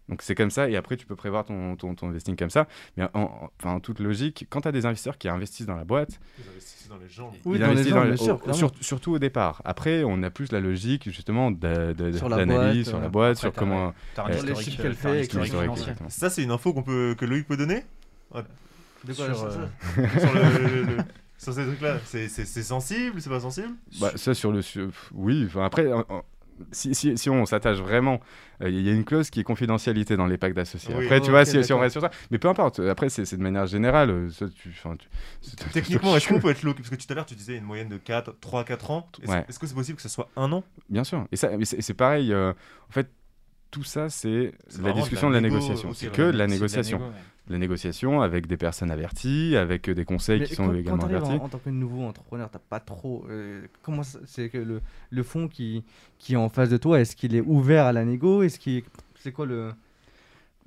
Speaker 4: Donc c'est comme ça, et après tu peux prévoir ton, ton, ton investing comme ça. Mais en, en- enfin, en toute logique, quand tu as des investisseurs qui investissent dans la boîte,
Speaker 1: Ils investissent dans les gens.
Speaker 2: Oui,
Speaker 4: ils
Speaker 2: dans les
Speaker 4: investissent
Speaker 2: gens,
Speaker 4: les-
Speaker 2: bien sûr,
Speaker 4: au-
Speaker 2: clairement.
Speaker 4: sur- surtout au départ. Après, on a plus la logique justement de- de-
Speaker 2: Sur la
Speaker 4: d'analyse
Speaker 2: boîte,
Speaker 4: sur
Speaker 2: euh,
Speaker 4: la boîte,
Speaker 5: après,
Speaker 4: sur comment.
Speaker 5: Un
Speaker 4: Euh,
Speaker 2: les chiffres
Speaker 5: euh,
Speaker 2: qu'elle fait.
Speaker 1: Ça, c'est une info qu'on peut, que Loïc peut donner?
Speaker 2: De
Speaker 5: Sur,
Speaker 2: sur,
Speaker 5: euh,
Speaker 2: ça
Speaker 1: sur, le- le- le- sur ces trucs-là. C'est c'est- c'est sensible, c'est pas sensible
Speaker 4: Bah, ça sur le. sur- Oui, enfin, après, si, si, si on s'attache vraiment, euh, il y a une clause qui est confidentialité dans les packs d'associés.
Speaker 1: Oui.
Speaker 4: Après, tu vois, si, si on reste sur ça. Mais peu importe. Après, c'est c'est de manière générale. euh, ça, tu, enfin, tu- c'est-
Speaker 1: Techniquement, est-ce qu'on peut être loqué Parce que tout à l'heure, tu disais une moyenne de 4, 3, 4 ans. Est-ce
Speaker 4: Ouais.
Speaker 1: que c'est possible que ce soit un an?
Speaker 4: Bien sûr. Et ça, c'est c'est pareil. euh, en fait, tout ça, c'est la discussion de
Speaker 1: la
Speaker 4: la,
Speaker 1: négo
Speaker 4: négociation. C'est que de la
Speaker 5: C'est de
Speaker 4: négociation.
Speaker 5: Négo, ouais.
Speaker 4: La négociation avec des personnes averties, avec euh, des conseils
Speaker 2: Mais
Speaker 4: qui sont
Speaker 2: quand,
Speaker 4: également
Speaker 2: quand
Speaker 4: avertis.
Speaker 2: en, en tant que nouveau entrepreneur, t'as pas trop. euh, comment c'est que le, le fond qui, qui est en face de toi, est-ce qu'il est ouvert à la négo? Est-ce qu'il c'est quoi le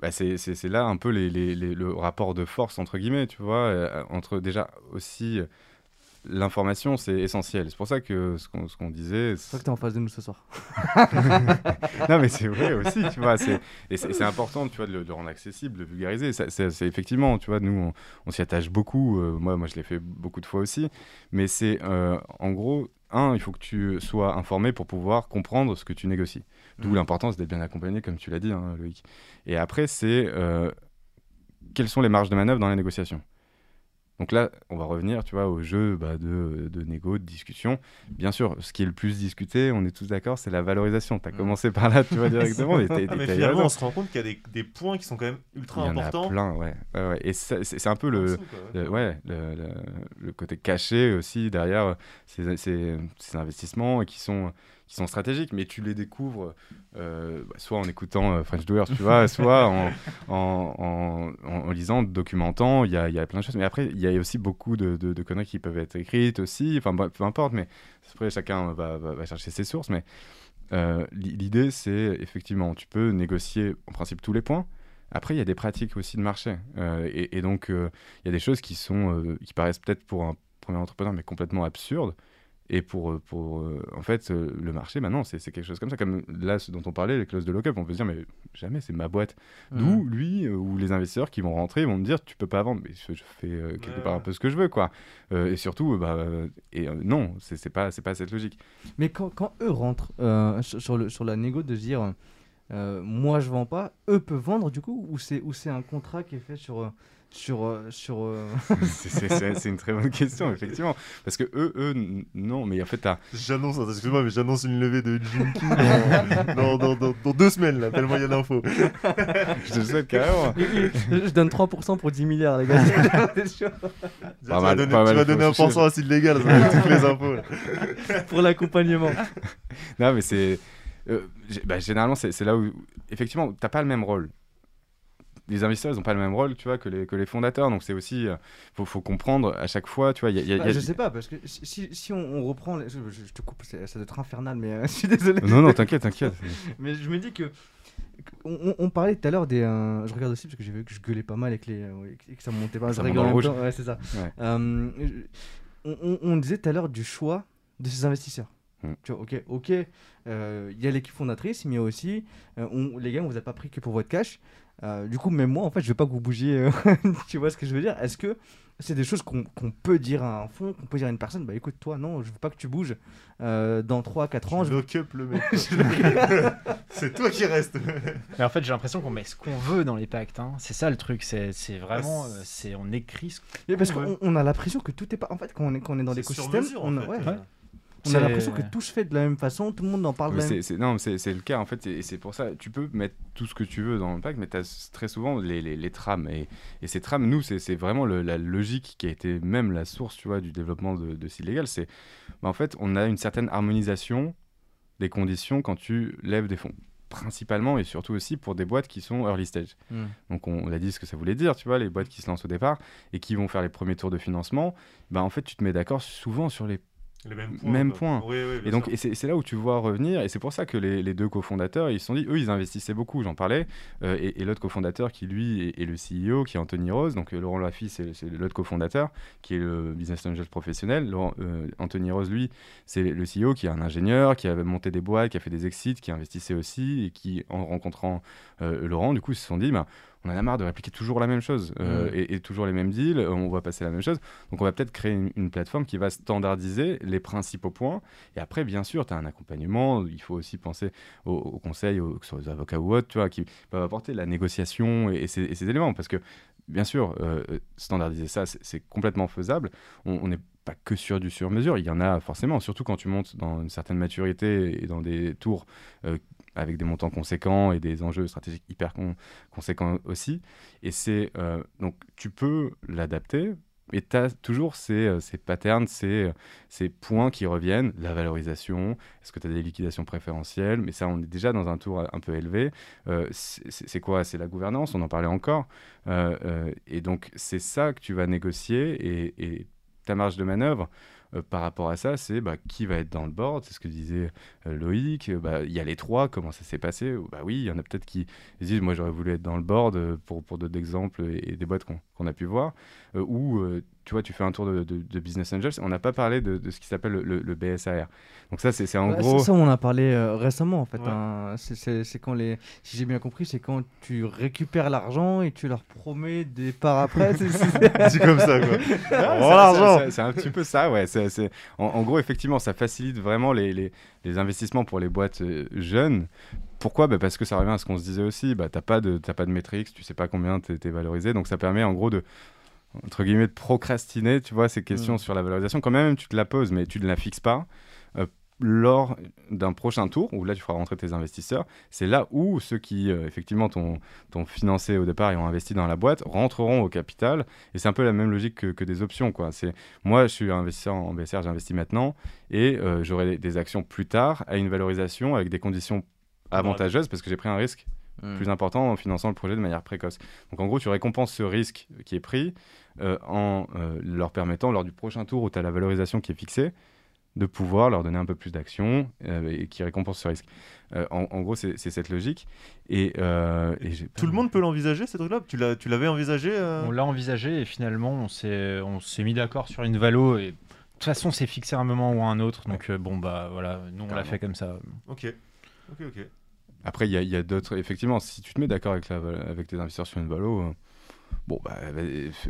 Speaker 4: Bah, c'est là un peu les, les- les- le rapport de force, entre guillemets, tu vois, euh, entre déjà aussi l'information, c'est essentiel. C'est pour ça que ce qu'on ce qu'on disait.
Speaker 2: C'est toi que t'es en face de nous ce soir.
Speaker 4: non, mais c'est vrai aussi, tu vois. c'est- Et c'est c'est important, tu vois, de le, de rendre accessible, de le vulgariser. Ça- C'est c'est effectivement, tu vois, nous, on, on s'y attache beaucoup. euh, moi, moi, je l'ai fait beaucoup de fois aussi. Mais c'est, euh, en gros, un, il faut que tu sois informé pour pouvoir comprendre ce que tu négocies. D'où
Speaker 1: Mhm.
Speaker 4: l'importance d'être bien accompagné, comme tu l'as dit, hein, Loïc. Et après, c'est euh, quelles sont les marges de manœuvre dans la négociation? Donc là, on va revenir, tu vois, au jeu bah, de, de négo, de discussion. Bien sûr, ce qui est le plus discuté, on est tous d'accord, c'est la valorisation. Tu as
Speaker 2: Mm.
Speaker 4: commencé par là, tu vois, directement. et
Speaker 1: Ah, mais finalement, on se rend compte qu'il y a des, des points qui sont quand même ultra
Speaker 4: Il y en
Speaker 1: importants.
Speaker 4: a plein, ouais. ouais, ouais. Et c'est un peu le,
Speaker 1: dessous, quoi,
Speaker 4: le- ouais, le, le- le côté caché aussi derrière euh, ces, ces- ces investissements qui sont, qui sont stratégiques, mais tu les découvres euh, bah, soit en écoutant euh, French Doers, tu vois, soit en, en, en- en lisant, documentant, il y a, il y a plein de choses. Mais après, il y a aussi beaucoup de, de- de conneries qui peuvent être écrites aussi, enfin bah, peu importe, mais après chacun va, va- va chercher ses sources, mais euh, l'i- l'idée c'est effectivement, tu peux négocier en principe tous les points. Après, il y a des pratiques aussi de marché. Euh, et, et donc, euh, il y a des choses qui, sont, euh, qui paraissent peut-être pour un premier entrepreneur, mais complètement absurdes. Et pour, euh, pour euh, en fait, euh, le marché, maintenant, c'est quelque chose comme ça. Comme là, ce dont on parlait, les clauses de lock-up, on peut se dire, mais jamais, c'est ma boîte. D'où, lui, ou les investisseurs qui vont rentrer, vont me dire, tu peux pas vendre. Mais je, je fais euh, quelque
Speaker 1: Ouais,
Speaker 4: part un peu ce que je veux, quoi. Euh, et surtout, bah, et, euh, non, c'est pas, pas cette logique.
Speaker 2: Mais quand, quand eux rentrent sur, le, sur la négo de se dire moi je vends pas, eux peuvent vendre du coup Ou c'est ou c'est un contrat qui est fait sur. Sur, euh, sur euh,
Speaker 4: C'est- une très bonne question, effectivement. Parce que eux, eux, non, mais en fait, t'as.
Speaker 1: J'annonce, excuse-moi, mais j'annonce une levée de King dans, dans, dans- dans- dans deux semaines, là, tellement il y a d'infos.
Speaker 4: Je te le souhaite carrément.
Speaker 2: je donne 3% pour 10 milliards, les gars.
Speaker 4: Pas
Speaker 1: vas
Speaker 4: mal,
Speaker 1: tu vas donner un pourcent à va être toutes les infos.
Speaker 2: pour l'accompagnement.
Speaker 4: Non, mais c'est. euh, bah, généralement, c'est c'est là où. Effectivement, t'as pas le même rôle. Les investisseurs, ils n'ont pas le même rôle, tu vois, que les, que les fondateurs. Donc, c'est aussi. euh, faut, faut comprendre à chaque fois, tu vois. Y a, y a-
Speaker 2: Bah,
Speaker 4: il y a-
Speaker 2: je sais pas, parce que si, si- on, on reprend. les- Je, te coupe, ça doit être infernal, mais euh, je suis désolé.
Speaker 4: Non, non, t'inquiète, t'inquiète.
Speaker 2: Mais je me dis que. On, parlait tout à l'heure des. euh, je regarde aussi parce que j'ai vu que je gueulais pas mal avec les. euh, et que ça montait pas.
Speaker 4: Ça
Speaker 2: je rigole en temps. Ouais, c'est ça.
Speaker 4: Ouais.
Speaker 2: Je- on, disait tout à l'heure du choix de ces investisseurs.
Speaker 4: Mm.
Speaker 2: Tu vois, ok, ok. Il y a l'équipe fondatrice, mais il y a aussi. on- les gars, on vous a pas pris que pour votre cash. Euh, du coup, même moi, en fait, je veux pas que vous bougiez. euh, tu vois ce que je veux dire Est-ce que c'est des choses qu'on qu'on peut dire à un fond, qu'on peut dire à une personne Bah écoute, toi, non, je veux pas que tu bouges. Euh, dans 3-4 ans, je veux.
Speaker 1: Up le mec. C'est toi qui reste.
Speaker 5: Mais en fait, j'ai l'impression qu'on met ce qu'on veut dans les pactes. hein. C'est ça le truc. C'est vraiment. euh, c'est on écrit ce
Speaker 2: Mais parce
Speaker 1: Ouais.
Speaker 2: qu'on on a l'impression que tout est pas. En fait, quand on est, quand on est dans l'écosystème, on, a-
Speaker 1: fait.
Speaker 2: ouais,
Speaker 5: Ouais.
Speaker 2: On a l'impression que tout se fait de la même façon, tout le monde en parle de
Speaker 4: Mais
Speaker 2: la même
Speaker 4: non, c'est c'est le cas en fait, et c'est pour ça, tu peux mettre tout ce que tu veux dans le pack, mais tu as très souvent les, les, les trames. Et, et ces trames, nous, c'est vraiment le- la logique qui a été même la source tu vois, du développement de, de Legal. C'est bah, en fait, on a une certaine harmonisation des conditions quand tu lèves des fonds. Principalement et surtout aussi pour des boîtes qui sont early stage.
Speaker 2: Hmm.
Speaker 4: Donc on, on a dit ce que ça voulait dire, tu vois, les boîtes qui se lancent au départ et qui vont faire les premiers tours de financement, bah en fait tu te mets d'accord souvent sur les
Speaker 1: Les mêmes points.
Speaker 4: Même point.
Speaker 1: Oui, oui, bien
Speaker 4: et donc, et c'est là où tu vois revenir, et c'est pour ça que les, les deux cofondateurs, ils se sont dit, eux, ils investissaient beaucoup, j'en parlais, euh, et, et l'autre cofondateur qui, lui, est, est le CEO, qui est Anthony Rose, donc euh, Laurent Laffy, c'est l'autre cofondateur, qui est le business angel professionnel. Laurent- euh, Anthony Rose, lui, c'est le CEO qui est un ingénieur, qui avait monté des boîtes, qui a fait des exits, qui investissait aussi, et qui, en rencontrant Laurent, du coup, ils se sont dit, bah, on en a marre de répliquer toujours la même chose euh, et, et toujours les mêmes deals, on va passer la même chose. Donc on va peut-être créer une, une plateforme qui va standardiser les principaux points. Et après, bien sûr, tu as un accompagnement. Il faut aussi penser aux, aux conseils, aux, que ce soit aux avocats ou autres, tu vois, qui peuvent apporter la négociation et, et ces, et ces éléments. Parce que, bien sûr, euh, standardiser ça, c'est complètement faisable. On, on est pas que sur du sur-mesure. Il y en a forcément, surtout quand tu montes dans une certaine maturité et dans des tours euh, avec des montants conséquents et des enjeux stratégiques hyper conséquents aussi. Et c'est euh, donc tu peux l'adapter. Et tu as toujours ces, euh, ces patterns, ces, ces points qui reviennent. La valorisation, est-ce que tu as des liquidations préférentielles? Mais ça, on est déjà dans un tour un peu élevé. c'est quoi? C'est la gouvernance, on en parlait encore. et donc, c'est ça que tu vas négocier. Et ta marge de manœuvre, euh, par rapport à ça, c'est bah, qui va être dans le board, c'est ce que disait euh, Loïc. Euh, bah, il y a les trois, comment ça s'est passé? Bah oui, il y en a peut-être qui disent moi j'aurais voulu être dans le board pour, pour d'autres exemples et, des boîtes qu'on a pu voir. ou tu vois, tu fais un tour de, de, Business Angels. On n'a pas parlé de, de ce qui s'appelle le, le, BSAR. Donc ça, c'est en gros.
Speaker 2: Ça, on en a parlé récemment en fait. Hein. C'est quand les, si j'ai bien compris, c'est quand tu récupères l'argent et tu leur promets des parts après.
Speaker 1: c'est comme ça quoi.
Speaker 4: l'argent. C'est un petit peu ça, ouais. En, en, gros, effectivement, ça facilite vraiment les, les, les investissements pour les boîtes jeunes. Pourquoi? Bah Parce que ça revient à ce qu'on se disait aussi. Bah, tu n'as pas de, pas de métriques, tu sais pas combien tu es, valorisé. Donc ça permet en gros de, entre guillemets, de procrastiner, tu vois, ces questions mm. sur la valorisation. Quand même, tu te la poses, mais tu ne la fixes pas. Euh, lors d'un prochain tour, où là tu feras rentrer tes investisseurs, c'est là où ceux qui euh, effectivement t'ont financé au départ et ont investi dans la boîte rentreront au capital. Et c'est un peu la même logique que, des options. Quoi. Moi, je suis investisseur en BSR, j'investis maintenant, et euh, j'aurai des actions plus tard à une valorisation avec des conditions avantageuses parce que j'ai pris un risque mm. plus important en finançant le projet de manière précoce. Donc en gros, tu récompenses ce risque qui est pris euh, en leur permettant, lors du prochain tour où tu as la valorisation qui est fixée, de pouvoir leur donner un peu plus d'action euh, et qui récompense ce risque. Euh, en, gros, c'est cette logique. Et, euh,
Speaker 1: Tout le monde peut l'envisager, ces trucs-là? Tu l'avais envisagé
Speaker 5: On l'a envisagé et finalement, on s'est mis d'accord sur une valo et de toute façon, c'est fixé à un moment ou à un autre. Donc, bon, bah voilà, nous, on l'a fait comme ça.
Speaker 1: Ok. Ok, ok.
Speaker 4: Après, il y a, d'autres. Effectivement, si tu te mets d'accord avec, avec tes investisseurs sur une valo bon, bah,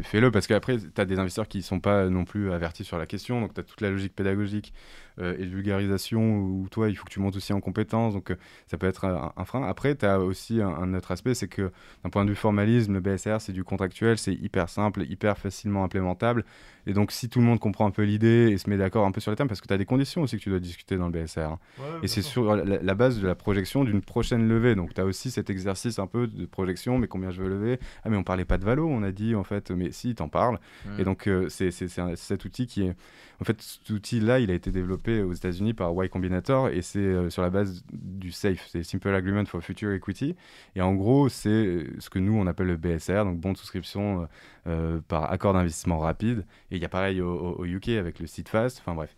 Speaker 4: fais-le parce qu'après, tu as des investisseurs qui ne sont pas non plus avertis sur la question, donc tu as toute la logique pédagogique euh, et de vulgarisation où toi, il faut que tu montes aussi en compétences, donc euh, ça peut être un, frein. Après, tu as aussi un, autre aspect, c'est que d'un point de vue formalisme, le BSR, c'est du contractuel, c'est hyper simple, hyper facilement implémentable. Et donc, si tout le monde comprend un peu l'idée et se met d'accord un peu sur les termes, parce que tu as des conditions aussi que tu dois discuter dans le BSR. Hein. et c'est sur la, base de la projection d'une prochaine levée. Donc, tu as aussi cet exercice un peu de projection, mais combien je veux lever? Ah, mais on parlait pas de valo, on a dit en fait, mais si, t'en parles. Mmh. Et donc, euh, c'est cet outil qui est. En fait, cet outil-là, il a été développé aux États-Unis par Y Combinator et c'est euh, sur la base du SAFE, c'est Simple Agreement for Future Equity. Et en gros, c'est ce que nous, on appelle le BSR, donc bon de souscription euh, par accord d'investissement rapide. Et il y a pareil au, UK avec le site fast, enfin bref.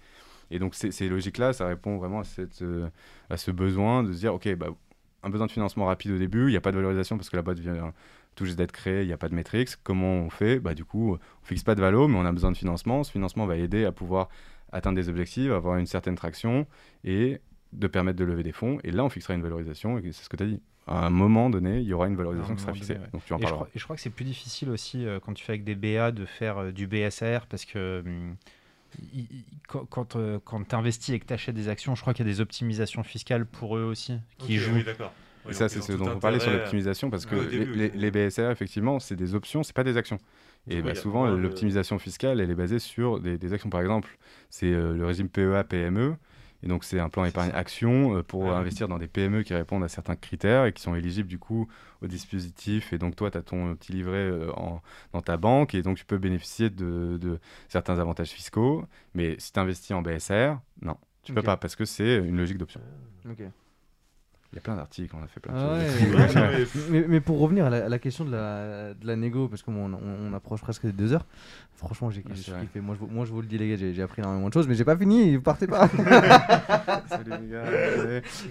Speaker 4: Et donc ces, logiques-là, ça répond vraiment à, cette, à ce besoin de se dire, OK, bah, un besoin de financement rapide au début, il n'y a pas de valorisation parce que la boîte vient tout juste d'être créé, il n'y a pas de métriques. Comment on fait? Bah, Du coup, on fixe pas de valo, mais on a besoin de financement. Ce financement va aider à pouvoir atteindre des objectifs, avoir une certaine traction et de permettre de lever des fonds. Et là, on fixera une valorisation, et c'est ce que tu as dit. À un moment donné, il y aura une valorisation qui sera fixée. Donc, tu en
Speaker 5: et, je crois, et, je crois, que c'est plus difficile aussi euh, quand tu fais avec des BA de faire euh, du BSR parce que hum, quand, euh, quand tu investis et que tu achètes des actions, je crois qu'il y a des optimisations fiscales pour eux aussi qui jouent.
Speaker 1: Oui, d'accord
Speaker 4: et ça, c'est ce dont on parlait sur l'optimisation, parce que les, BSR, effectivement, c'est des options, c'est pas des actions. Et bah, souvent, l'optimisation fiscale, elle est basée sur des, actions. Par exemple, c'est euh, le régime PEA-PME. Et donc, c'est un plan épargne action euh, pour investir dans des PME qui répondent à certains critères et qui sont éligibles du coup au dispositif. Et donc, toi, tu as ton petit livret euh, en, dans ta banque et donc tu peux bénéficier de, de certains avantages fiscaux. Mais si tu investis en BSR, non, tu peux pas parce que c'est une logique d'option.
Speaker 2: Ok.
Speaker 4: Il y a plein d'articles, on a fait plein de
Speaker 2: ah choses. mais, pour revenir à la, question de la, de la négo, parce qu'on on, approche presque des deux heures, franchement, j'ai kiffé. Moi je, moi, je vous le dis, les gars, j'ai appris énormément de choses, mais j'ai pas fini, vous partez pas. Salut les gars.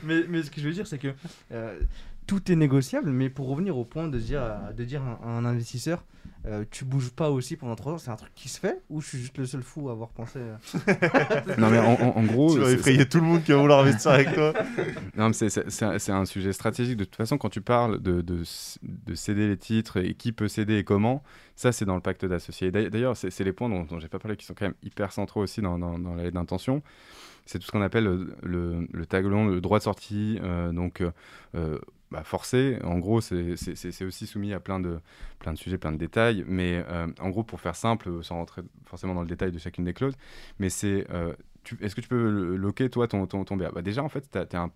Speaker 2: mais, mais, ce que je veux dire, c'est que euh, tout est négociable, mais pour revenir au point de dire, de dire à un investisseur, euh, tu bouges pas aussi pendant 3 ans, c'est un truc qui se fait ou je suis juste le seul fou à avoir pensé euh
Speaker 4: Non mais en, gros...
Speaker 1: Tu vas effrayer tout le monde qui va vouloir investir avec toi.
Speaker 4: non mais c'est un sujet stratégique. De toute façon, quand tu parles de, de, de, céder les titres et qui peut céder et comment, ça c'est dans le pacte d'associés. D'ailleurs, c'est les points dont, j'ai pas parlé qui sont quand même hyper centraux aussi dans, dans, dans d'intention c'est tout ce qu'on appelle le, le, le, tag le droit de sortie. Euh, donc, bah, forcé. En gros, c'est aussi soumis à plein de, plein de sujets, plein de détails. Mais euh, en gros, pour faire simple, sans rentrer forcément dans le détail de chacune des clauses, mais c'est. euh, Est-ce que tu peux loquer, toi, ton, ton, ton BA bah, Déjà, en fait, tu as, un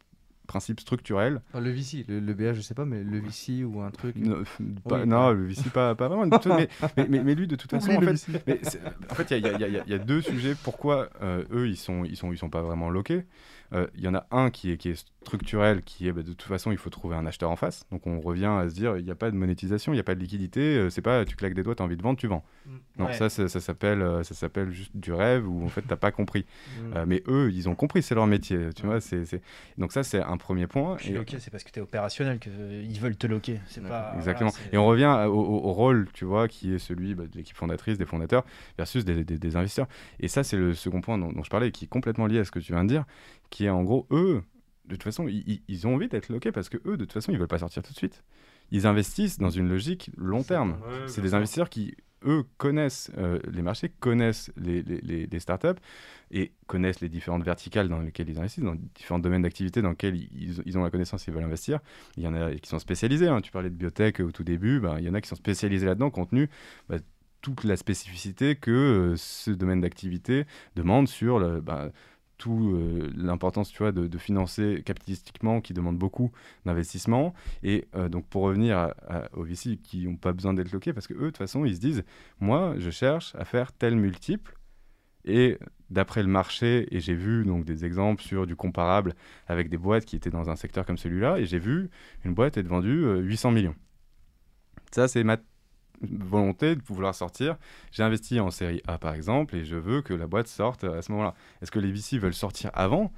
Speaker 4: principe structurel.
Speaker 2: Enfin, le VC, le, le BA, je sais pas, mais le VC ou un truc.
Speaker 4: Non, pas-
Speaker 2: Oui,
Speaker 4: non,
Speaker 2: ouais.
Speaker 4: le VC, pas, pas vraiment. mais, mais, mais, mais lui, de toute façon, en fait,
Speaker 2: VC.
Speaker 4: mais c'est- en fait, il y a, y y y deux sujets. Pourquoi euh, eux, ils sont, ils sont, ils sont pas vraiment loqués? Euh, Il y en a un qui est, qui est structurel, qui est bah, de toute façon, il faut trouver un acheteur en face. Donc on revient à se dire, il n'y a pas de monétisation, il n'y a pas de liquidité. euh, c'est pas, tu claques des doigts, tu as envie de vendre, tu vends. Non,
Speaker 5: Ouais.
Speaker 4: ça, ça, ça s'appelle, euh, ça s'appelle juste du rêve ou en fait, t'as pas compris.
Speaker 2: Mm.
Speaker 4: Euh, mais eux, ils ont compris, c'est leur métier. Tu vois, c'est, donc ça, c'est un premier point. Et-
Speaker 5: loqué, c'est parce que tu es opérationnel qu'ils veulent te loquer. C'est pas.
Speaker 4: Exactement.
Speaker 5: voilà,
Speaker 4: et on revient au, au- au rôle, tu vois, qui est celui bah, de l'équipe fondatrice, des fondateurs, versus des, des- des investisseurs. Et ça, c'est le second point dont, dont je parlais, qui est complètement lié à ce que tu viens de dire, qui est en gros, eux, de toute façon, ils, ont envie d'être loqués parce que eux, de toute façon, ils veulent pas sortir tout de suite. Ils investissent dans une logique long terme.
Speaker 1: Ouais,
Speaker 4: c'est des investisseurs qui, eux, connaissent euh, les marchés, connaissent les, les, les- les startups et connaissent les différentes verticales dans lesquelles ils investissent, dans les différents domaines d'activité dans lesquels ils, ils- ont la connaissance et ils veulent investir. Il y en a qui sont spécialisés. hein. Tu parlais de biotech au tout début. ben, il y en a qui sont spécialisés là-dedans, contenu. ben, toute la spécificité que euh, ce domaine d'activité demande sur le, ben, tout euh, l'importance tu vois de, financer capitalistiquement qui demande beaucoup d'investissement. Et euh, donc pour revenir aux VC qui n'ont pas besoin d'être loqués parce que eux de toute façon ils se disent moi je cherche à faire tel multiple et d'après le marché et j'ai vu donc des exemples sur du comparable avec des boîtes qui étaient dans un secteur comme celui-là et j'ai vu une boîte être vendue euh, 800 millions. Ça c'est ma volonté de vouloir sortir. J'ai investi en série A par exemple et je veux que la boîte sorte à ce moment-là. Est-ce que les VC veulent sortir avant?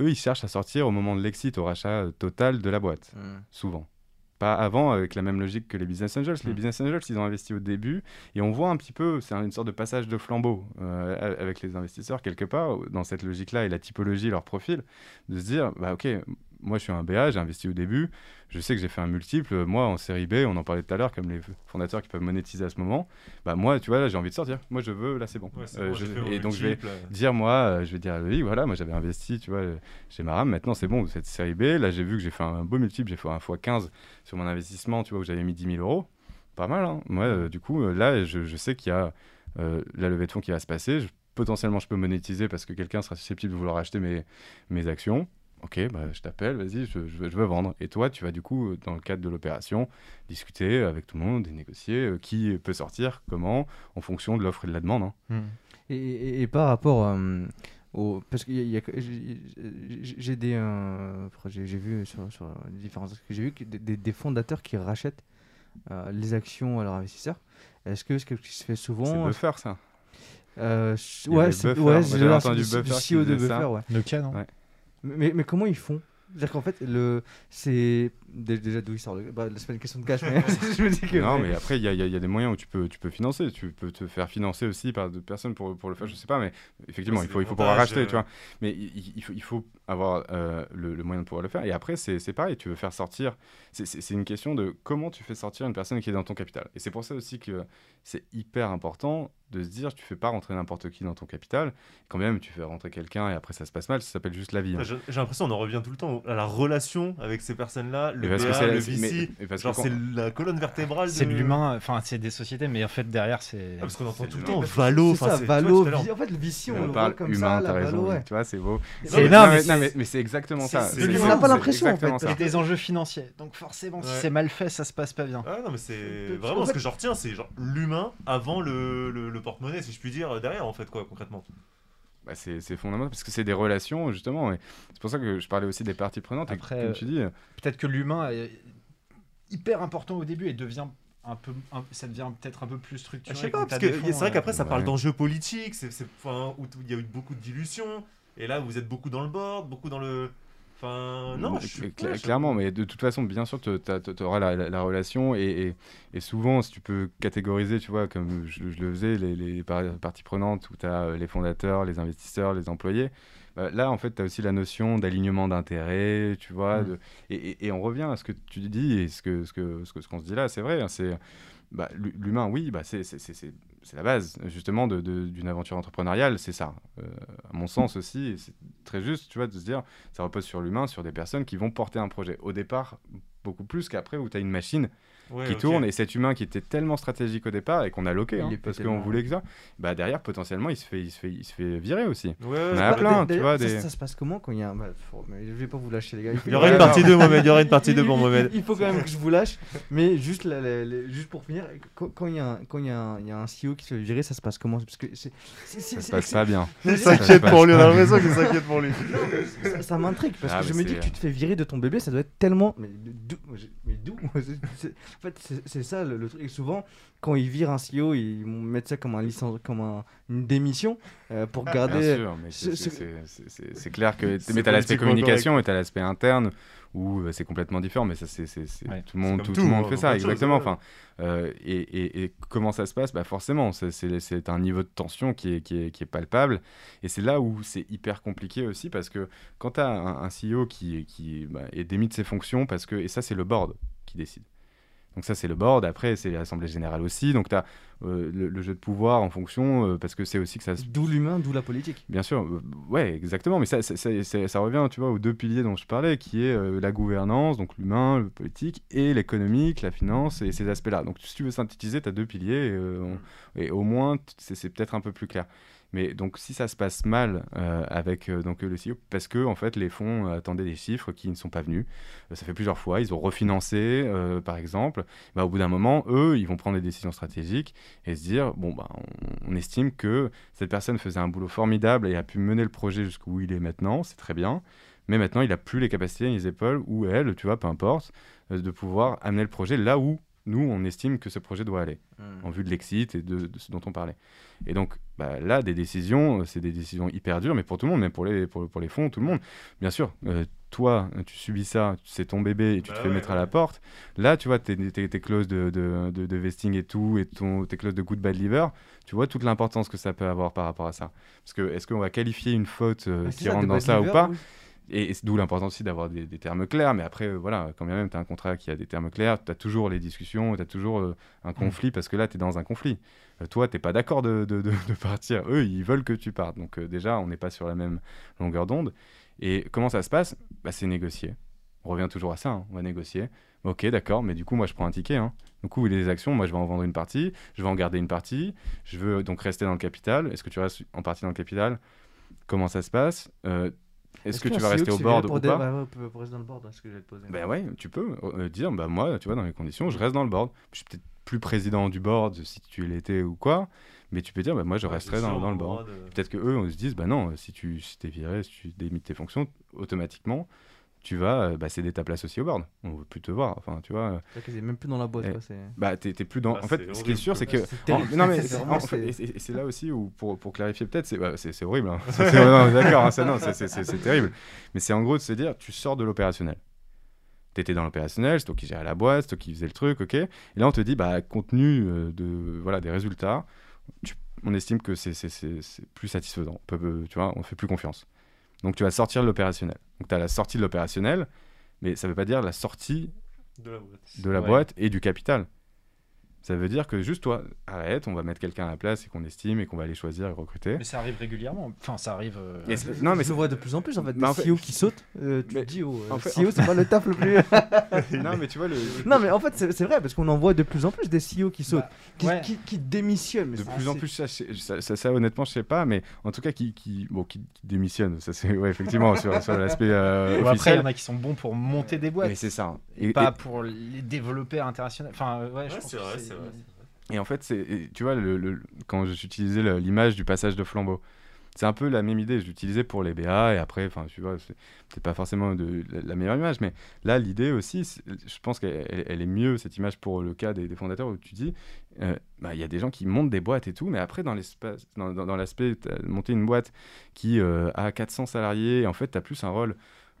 Speaker 4: Eux, ils cherchent à sortir au moment de l'exit, au rachat total de la boîte,
Speaker 2: Mm.
Speaker 4: souvent. Pas avant avec la même logique que les business angels. Les
Speaker 5: Mm.
Speaker 4: business angels, ils ont investi au début et on voit un petit peu, c'est une sorte de passage de flambeau euh, avec les investisseurs quelque part, dans cette logique-là et la typologie, leur profil, de se dire, bah ok, moi je suis un BA, j'ai investi au début, je sais que j'ai fait un multiple, moi en série B, on en parlait tout à l'heure, comme les fondateurs qui peuvent monétiser à ce moment, bah moi tu vois là j'ai envie de sortir, moi je veux, là c'est bon.
Speaker 1: Ouais,
Speaker 4: Euh,
Speaker 1: bon,
Speaker 4: je-
Speaker 1: j'ai
Speaker 4: et donc je vais
Speaker 1: euh,
Speaker 4: dire moi, euh, je vais dire à Loïc, voilà, moi j'avais investi, tu vois, euh, chez Maram, maintenant c'est bon, cette série B, là j'ai vu que j'ai fait un beau multiple, j'ai fait un fois 15 sur mon investissement, tu vois, où j'avais mis 10 000 euros, pas mal, hein. Moi, euh, du coup, là, je, je sais qu'il y a euh, la levée de fonds qui va se passer, je- potentiellement je peux monétiser parce que quelqu'un sera susceptible de vouloir acheter mes, mes actions. Ok, bah, je t'appelle, vas-y, je, je veux, je veux vendre. Et toi, tu vas du coup, euh, dans le cadre de l'opération, discuter avec tout le monde et négocier euh, qui peut sortir, comment, en fonction de l'offre et de la demande. hein.
Speaker 5: Hmm.
Speaker 2: Et, et- et par rapport euh, au. Parce que y a- y a- j'ai- des. euh, j'ai j'ai vu sur, sur les différents. J'ai vu que des, des- des fondateurs qui rachètent euh, les actions à leurs investisseurs. Est-ce que c'est quelque chose qui se fait
Speaker 4: C'est
Speaker 2: souvent
Speaker 4: Buffer, ça.
Speaker 2: euh, Ouais, c'est
Speaker 4: Buffer,
Speaker 2: ouais,
Speaker 4: entendu
Speaker 2: du- du
Speaker 4: Buffer ça.
Speaker 2: Buffer, ouais.
Speaker 5: Nokia, non
Speaker 4: Ouais.
Speaker 2: Mais, mais comment ils font? C'est-à-dire qu'en fait, le, c'est déjà d'où il sort le. Bah, c'est pas une question de cash, mais je me dis que.
Speaker 4: Non, mais après, il y, a- il y a- y a des moyens où tu peux, tu peux financer. Tu peux te faire financer aussi par d'autres personnes pour, pour le faire, je sais pas, mais effectivement,
Speaker 1: Ouais,
Speaker 4: il faut, il faut pouvoir racheter,
Speaker 1: euh.
Speaker 4: tu vois. Mais il, faut, il faut avoir euh, le, le moyen de pouvoir le faire. Et après, c'est c'est pareil, tu veux faire sortir. c'est- une question de comment tu fais sortir une personne qui est dans ton capital. Et c'est pour ça aussi que c'est hyper important de se dire tu fais pas rentrer n'importe qui dans ton capital. Quand même, tu fais rentrer quelqu'un et après ça se passe mal, ça s'appelle juste la vie. hein.
Speaker 1: J'ai l'impression qu'on en revient tout le temps à la relation avec ces personnes-là, le
Speaker 4: Parce que
Speaker 1: BA,
Speaker 4: c'est-
Speaker 1: le
Speaker 4: c'est-
Speaker 1: VC.
Speaker 4: mais- mais parce que
Speaker 1: Genre,
Speaker 4: quand-
Speaker 1: c'est la colonne vertébrale.
Speaker 5: C'est de l'humain, enfin, c'est des sociétés, mais en fait, derrière, c'est.
Speaker 1: Ah, parce qu'on entend tout le temps. Valo. enfin,
Speaker 2: Valo. En fait, le VC, on,
Speaker 4: on
Speaker 2: le voit
Speaker 4: parle
Speaker 2: comme
Speaker 4: humain,
Speaker 2: ça,
Speaker 4: t'as
Speaker 2: la
Speaker 4: raison,
Speaker 2: Valo, ouais.
Speaker 4: tu vois, c'est beau.
Speaker 5: C'est- non, mais
Speaker 4: mais,
Speaker 5: c'est-
Speaker 4: exactement ça.
Speaker 1: on n'a pas
Speaker 2: l'impression, en fait.
Speaker 5: C'est des enjeux financiers. Donc forcément, si c'est mal fait, ça se passe pas bien.
Speaker 1: Ah non mais c'est vraiment ce que je retiens c'est genre l'humain avant le porte-monnaie si je puis dire derrière en fait quoi concrètement.
Speaker 4: Bah, c'est c'est fondamental parce que c'est des relations justement et c'est pour ça que je parlais aussi des parties prenantes et
Speaker 5: Après,
Speaker 4: comme tu dis euh,
Speaker 5: Peut-être que l'humain est hyper important au début et devient un peu, un- ça devient peut-être un peu plus structuré.
Speaker 1: je sais pas parce que c'est vrai qu'après ça parle d'enjeux politiques c'est c'est enfin où il y a eu beaucoup de dilutions et là vous êtes beaucoup dans le board beaucoup dans le enfin non
Speaker 4: mais
Speaker 1: je suis je-
Speaker 4: clairement mais de toute façon bien sûr tu auras la, la- la relation et, et- et souvent si tu peux catégoriser tu vois comme je, je le faisais les, les par- parties prenantes où tu as les fondateurs les investisseurs les employés bah, là en fait tu as aussi la notion d'alignement d'intérêts tu vois
Speaker 5: Mm.
Speaker 4: de- et, on revient à ce que tu dis et ce ce que ce que- ce qu'on se dit là c'est vrai hein, c'est bah, l'hu- l'humain oui bah, c'est c'est- la base justement d'une aventure entrepreneuriale c'est ça Euh, à mon sens aussi c'est très juste, tu vois, de se dire, ça repose sur l'humain, sur des personnes qui vont porter un projet. Au départ, beaucoup plus qu'après où tu as une machine
Speaker 1: Ouais,
Speaker 4: qui tourne et cet humain qui était tellement stratégique au départ et qu'on a loqué hein, parce qu'on voulait que ça bah derrière potentiellement il se fait il se fait il se fait virer aussi
Speaker 1: Ouais, ouais,
Speaker 4: On a plein, tu
Speaker 2: D'ailleurs,
Speaker 4: vois,
Speaker 2: ça,
Speaker 4: des-
Speaker 2: ça se passe comment quand il y a un. bah, faut- mais je vais pas vous lâcher, les gars.
Speaker 1: Il y aura une partie 2, Mohamed. Il y aura une partie 2 pour Mohamed.
Speaker 2: Il faut quand même que je vous lâche. Mais juste, la- la- la- juste pour finir, quand il y, a un- quand il y, a un- il y a un CEO qui se fait virer, ça se passe comment? Parce que c'est.
Speaker 4: ça se passe pas bien
Speaker 1: Il s'inquiète pour lui, on a l'impression qu'il s'inquiète pour lui.
Speaker 2: ça, m'intrigue parce
Speaker 4: Ah,
Speaker 2: que je me dis que tu te fais virer de ton bébé, ça doit être tellement. Mais d'où? En fait, c'est- ça le, le truc. Et souvent, quand ils virent un CEO, ils vont mettre ça comme, un licence, comme un- une démission euh, pour
Speaker 4: Bien
Speaker 2: garder.
Speaker 4: sûr, mais c'est-
Speaker 2: ce-
Speaker 4: c'est- c'est- c'est c'est- c'est clair que mais t'as l'aspect communication et t'as l'aspect interne où euh, c'est complètement différent mais ça c'est
Speaker 5: Ouais.
Speaker 4: tout le monde tout,
Speaker 1: tout,
Speaker 4: tout le monde
Speaker 1: hein,
Speaker 4: fait
Speaker 1: dans
Speaker 4: ça exactement enfin euh, et, et- et comment ça se passe? Bah forcément c'est- un niveau de tension qui est, qui est, qui est palpable et c'est là où c'est hyper compliqué aussi parce que quand tu as un, un CEO qui, qui bah, est démis de ses fonctions parce que et ça c'est le board qui décide donc ça c'est le board après c'est l'assemblée générale aussi donc tu as le, le jeu de pouvoir en fonction euh, parce que c'est aussi que ça se
Speaker 2: D'où l'humain, d'où la politique.
Speaker 4: Bien sûr, euh, ouais, exactement. Mais ça, ça, ça- ça- revient, tu vois, aux deux piliers dont je parlais, qui est euh, la gouvernance, donc l'humain, le politique, et l'économique, la finance et ces aspects-là. Donc, si tu veux synthétiser, tu as deux piliers, et, euh, on- et au moins, c'est peut-être un peu plus clair. Mais donc, si ça se passe mal euh, avec euh, donc, le CEO, parce que en fait, les fonds euh, attendaient des chiffres qui ne sont pas venus, euh, ça fait plusieurs fois, ils ont refinancé, euh, par exemple, bah, au bout d'un moment, eux, ils vont prendre des décisions stratégiques et se dire, bon, bah, on, estime que cette personne faisait un boulot formidable et a pu mener le projet jusqu'où il est maintenant, c'est très bien. Mais maintenant, il n'a plus les capacités, ni les épaules, ou elle, tu vois, peu importe, euh, de pouvoir amener le projet là où nous, on estime que ce projet doit aller, en vue de l'exit et de, de ce dont on parlait. Et donc, bah, là, des décisions, euh, c'est des décisions hyper dures, mais pour tout le monde, même pour les, pour, pour les fonds, tout le monde. Bien sûr, euh, toi, tu subis ça, c'est ton bébé et tu
Speaker 1: Bah
Speaker 4: te fais
Speaker 1: ouais,
Speaker 4: mettre à la porte. Là, tu vois, tes, tes, tes clauses de, de, de, de vesting et tout, et ton, tes clauses de good bad liver, tu vois toute l'importance que ça peut avoir par rapport à ça. Parce que est-ce qu'on va qualifier une faute euh,
Speaker 2: Ah,
Speaker 4: qui
Speaker 2: ça,
Speaker 4: rentre dans ça ou pas?
Speaker 2: oui.
Speaker 4: Et, et c'est d'où l'importance aussi d'avoir des, des termes clairs. Mais après, euh, voilà, quand bien même tu as un contrat qui a des termes clairs, tu as toujours les discussions, tu as toujours euh, un conflit parce que là, tu es dans un conflit. Euh, toi, tu pas d'accord de, de, de- de partir. Eux, ils veulent que tu partes. Donc, déjà, on n'est pas sur la même longueur d'onde. Et comment ça se passe? Bah, C'est négocier. On revient toujours à ça, hein, on va négocier. Ok, d'accord, mais du coup, moi, je prends un ticket. Hein. Du coup, les actions, moi, je vais en vendre une partie, je vais en garder une partie, je veux donc rester dans le capital. Est-ce que tu restes en partie dans le capital? Comment ça se passe? Est-ce que tu vas rester au board ou pas
Speaker 2: ouais, ouais, rester dans le board, ce que j'allais te poser.
Speaker 4: ben ouais, tu peux euh, dire, bah moi, tu vois, dans les conditions, je reste dans le board. Je suis peut-être plus président du board si tu l'étais ou quoi, mais tu peux dire, bah moi, je resterai dans, dans le board. Peut-être que eux, on se dise, bah non, si tu si t'es viré, si tu démis de tes fonctions, automatiquement, tu vas euh, bah, céder ta place aussi au board. On veut plus te voir. Enfin, tu vois, euh,
Speaker 2: C'est même plus dans la boîte. Quoi,
Speaker 4: bah t'es t'es plus dans.
Speaker 1: Ah,
Speaker 4: en fait, ce qui est
Speaker 1: horrible,
Speaker 4: sûr, c'est que. En- non mais
Speaker 2: C'est
Speaker 4: en fait, là aussi où pour, pour clarifier peut-être c'est ouais, c'est c'est horrible hein. Ça, c'est- non, d'accord hein, ça non c'est- c'est c'est- c'est terrible mais c'est en gros de se dire tu sors de l'opérationnel t'étais dans l'opérationnel c'est toi qui gérais la boîte c'est toi qui faisais le truc ok et là on te dit bah compte tenu euh, de voilà des résultats tu- on estime que c'est c'est- c'est- c'est plus satisfaisant tu vois on fait plus confiance donc tu vas sortir de l'opérationnel donc tu as la sortie de l'opérationnel mais ça veut pas dire la sortie
Speaker 1: De la boîte.
Speaker 4: de la
Speaker 5: Ouais.
Speaker 4: boîte et du capital. Ça veut dire que juste toi, arrête, on va mettre quelqu'un à la place et qu'on estime et qu'on va aller choisir et recruter.
Speaker 5: Mais ça arrive régulièrement. Enfin, ça arrive. euh,
Speaker 4: non, mais
Speaker 2: je le vois de plus en plus en fait. Des
Speaker 4: en fait-
Speaker 2: CEO qui sautent. euh, tu
Speaker 4: Mais-
Speaker 2: te dis, oh, euh,
Speaker 4: en fait-
Speaker 2: CEO, c'est pas le taf le plus.
Speaker 4: non, mais tu vois, le,
Speaker 2: non, mais en fait, c'est vrai parce qu'on en voit de plus en plus des CEO qui sautent,
Speaker 5: Bah,
Speaker 2: qui,
Speaker 5: ouais.
Speaker 2: qui, qui démissionnent. mais
Speaker 4: de plus en plus, ça, je sais- ça, ça, ça, honnêtement, je sais pas, mais en tout cas, qui, qui, bon, qui, qui démissionne, ça c'est ouais, effectivement sur, sur l'aspect euh,
Speaker 5: après, il y en a qui sont bons pour monter des boîtes.
Speaker 4: mais c'est ça.
Speaker 5: Et,
Speaker 4: Et,
Speaker 5: pas
Speaker 4: et-
Speaker 5: pour les développer international. Enfin, ouais, je pense que.
Speaker 4: Et en fait, c'est, tu vois, le, le- quand j'utilisais l'image du passage de flambeau, c'est un peu la même idée. Je l'utilisais pour les BA et après, enfin, tu vois, c'est, pas forcément de, la, la meilleure image, mais là, l'idée aussi, je pense qu'elle elle- elle est mieux, cette image, pour le cas des, des fondateurs où tu dis, euh, bah, il y a des gens qui montent des boîtes et tout, mais après, dans, l'espace, dans, dans, dans l'aspect, monté une boîte qui euh, a 400 salariés, en fait, tu as plus un rôle